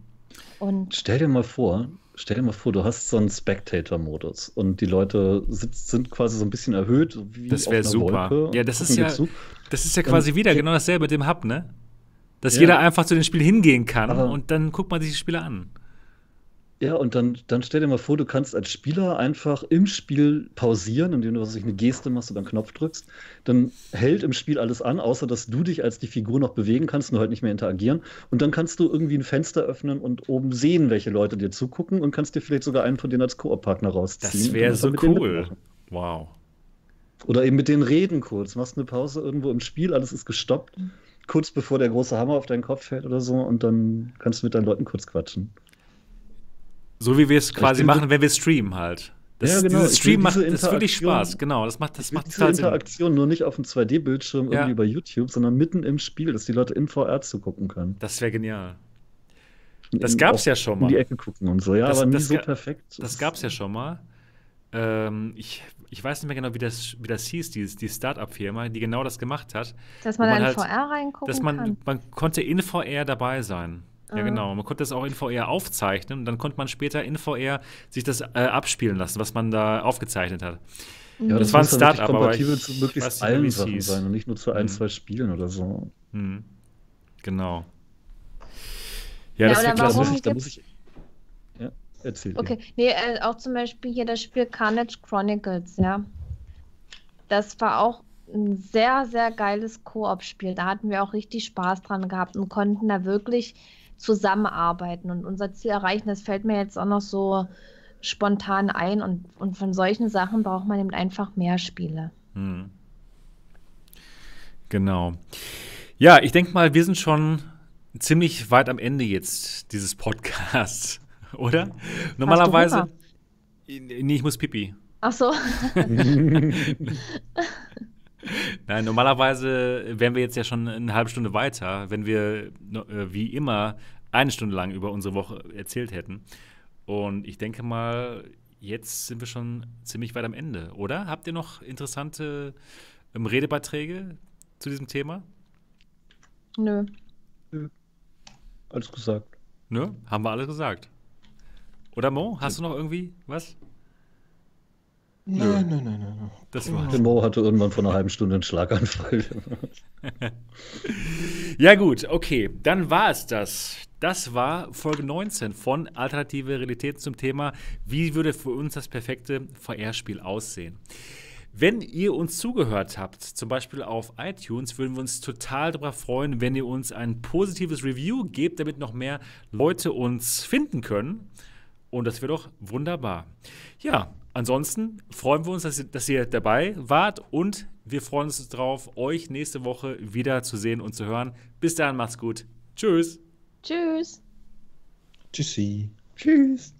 Und Stell dir mal vor, stell dir mal vor, du hast so einen Spectator-Modus und die Leute sitz, sind quasi so ein bisschen erhöht, Das auf wär einer super. Wolke Ja, das ist ja- zu. Das ist ja quasi wieder genau dasselbe mit dem Hub, ne? Dass Ja. jeder einfach zu den Spielen hingehen kann Aber- und dann guckt man sich die Spiele an. Ja, und dann, dann stell dir mal vor, du kannst als Spieler einfach im Spiel pausieren, indem du was ich, eine Geste machst oder einen Knopf drückst. Dann hält im Spiel alles an, außer dass du dich als die Figur noch bewegen kannst, nur halt nicht mehr interagieren. Und dann kannst du irgendwie ein Fenster öffnen und oben sehen, welche Leute dir zugucken und kannst dir vielleicht sogar einen von denen als Koop-Partner rausziehen. Das und wäre so cool. Wow. Oder eben mit denen reden kurz. Machst eine Pause irgendwo im Spiel, alles ist gestoppt. Kurz bevor der große Hammer auf deinen Kopf fällt oder so und dann kannst du mit deinen Leuten kurz quatschen. So wie wir es quasi machen, wenn wir streamen halt. Das, Ja, genau. Dieses Stream macht das wirklich Spaß. Genau, das macht, das macht diese Sinn. Interaktion nur nicht auf dem 2D-Bildschirm Ja. irgendwie bei YouTube, sondern mitten im Spiel, dass die Leute in VR zugucken können. Das wäre genial. Das gab's auch ja schon In die mal. Ecke gucken und so, ja, Das- aber nie so perfekt. Das gab es ja schon mal. Ähm, ich, ich weiß nicht mehr genau, wie das, wie das hieß, die, die Start-up-Firma, die genau das gemacht hat. dass man man in halt- VR reingucken Dass man, kann. man konnte in VR dabei sein. Ja, Ah. genau. Man konnte das auch in VR aufzeichnen und dann konnte man später in VR sich das äh, abspielen lassen, was man da aufgezeichnet hat. Ja, Das das, war ein Start-up, aber kompatibel ich zu weiß möglichst mehr, allen Sachen hieß. sein und nicht nur zu ein, Mhm. zwei Spielen oder so. Hm. Genau. Ja, Ja, das wird Da warum ich, da muss ich. Ja, erzähl. Okay, nee, äh, auch zum Beispiel hier das Spiel Carnage Chronicles, ja. Das war auch ein sehr, sehr geiles Koop-Spiel. Da hatten wir auch richtig Spaß dran gehabt und konnten da wirklich zusammenarbeiten und unser Ziel erreichen. Das fällt mir jetzt auch noch so spontan ein und, und von solchen Sachen braucht man eben einfach mehr Spiele. Hm. Genau. Ja, ich denke mal, wir sind schon ziemlich weit am Ende jetzt dieses Podcasts, *laughs* oder? Normalerweise. Hunger? Nee, ich muss pipi. Ach so, *laughs* *laughs* Nein, normalerweise wären wir jetzt ja schon eine halbe Stunde weiter, wenn wir äh, wie immer eine Stunde lang über unsere Woche erzählt hätten. Und ich denke mal, jetzt sind wir schon ziemlich weit am Ende, oder? Habt ihr noch interessante ähm, Redebeiträge zu diesem Thema? nö. Alles gesagt. Nö, haben wir alles gesagt. Oder Mo, hast du noch irgendwie was? Nein, nein, nein, nein. nein. Das war's. Der Mo hatte irgendwann vor einer halben Stunde einen Schlaganfall. *laughs* Ja, gut, okay. Dann war es das. Das war Folge 19 von Alternative Realitäten zum Thema, wie würde für uns das perfekte VR-Spiel aussehen. Wenn ihr uns zugehört habt, zum Beispiel auf iTunes, würden wir uns total darüber freuen, wenn ihr uns ein positives Review gebt, damit noch mehr Leute uns finden können. Und das wäre doch wunderbar. Ja, ansonsten freuen wir uns, dass ihr, dass ihr dabei wart und wir freuen uns darauf, euch nächste Woche wieder zu sehen und zu hören. Bis dahin, macht's gut. Tschüss. Tschüss. Tschüssi. Tschüss.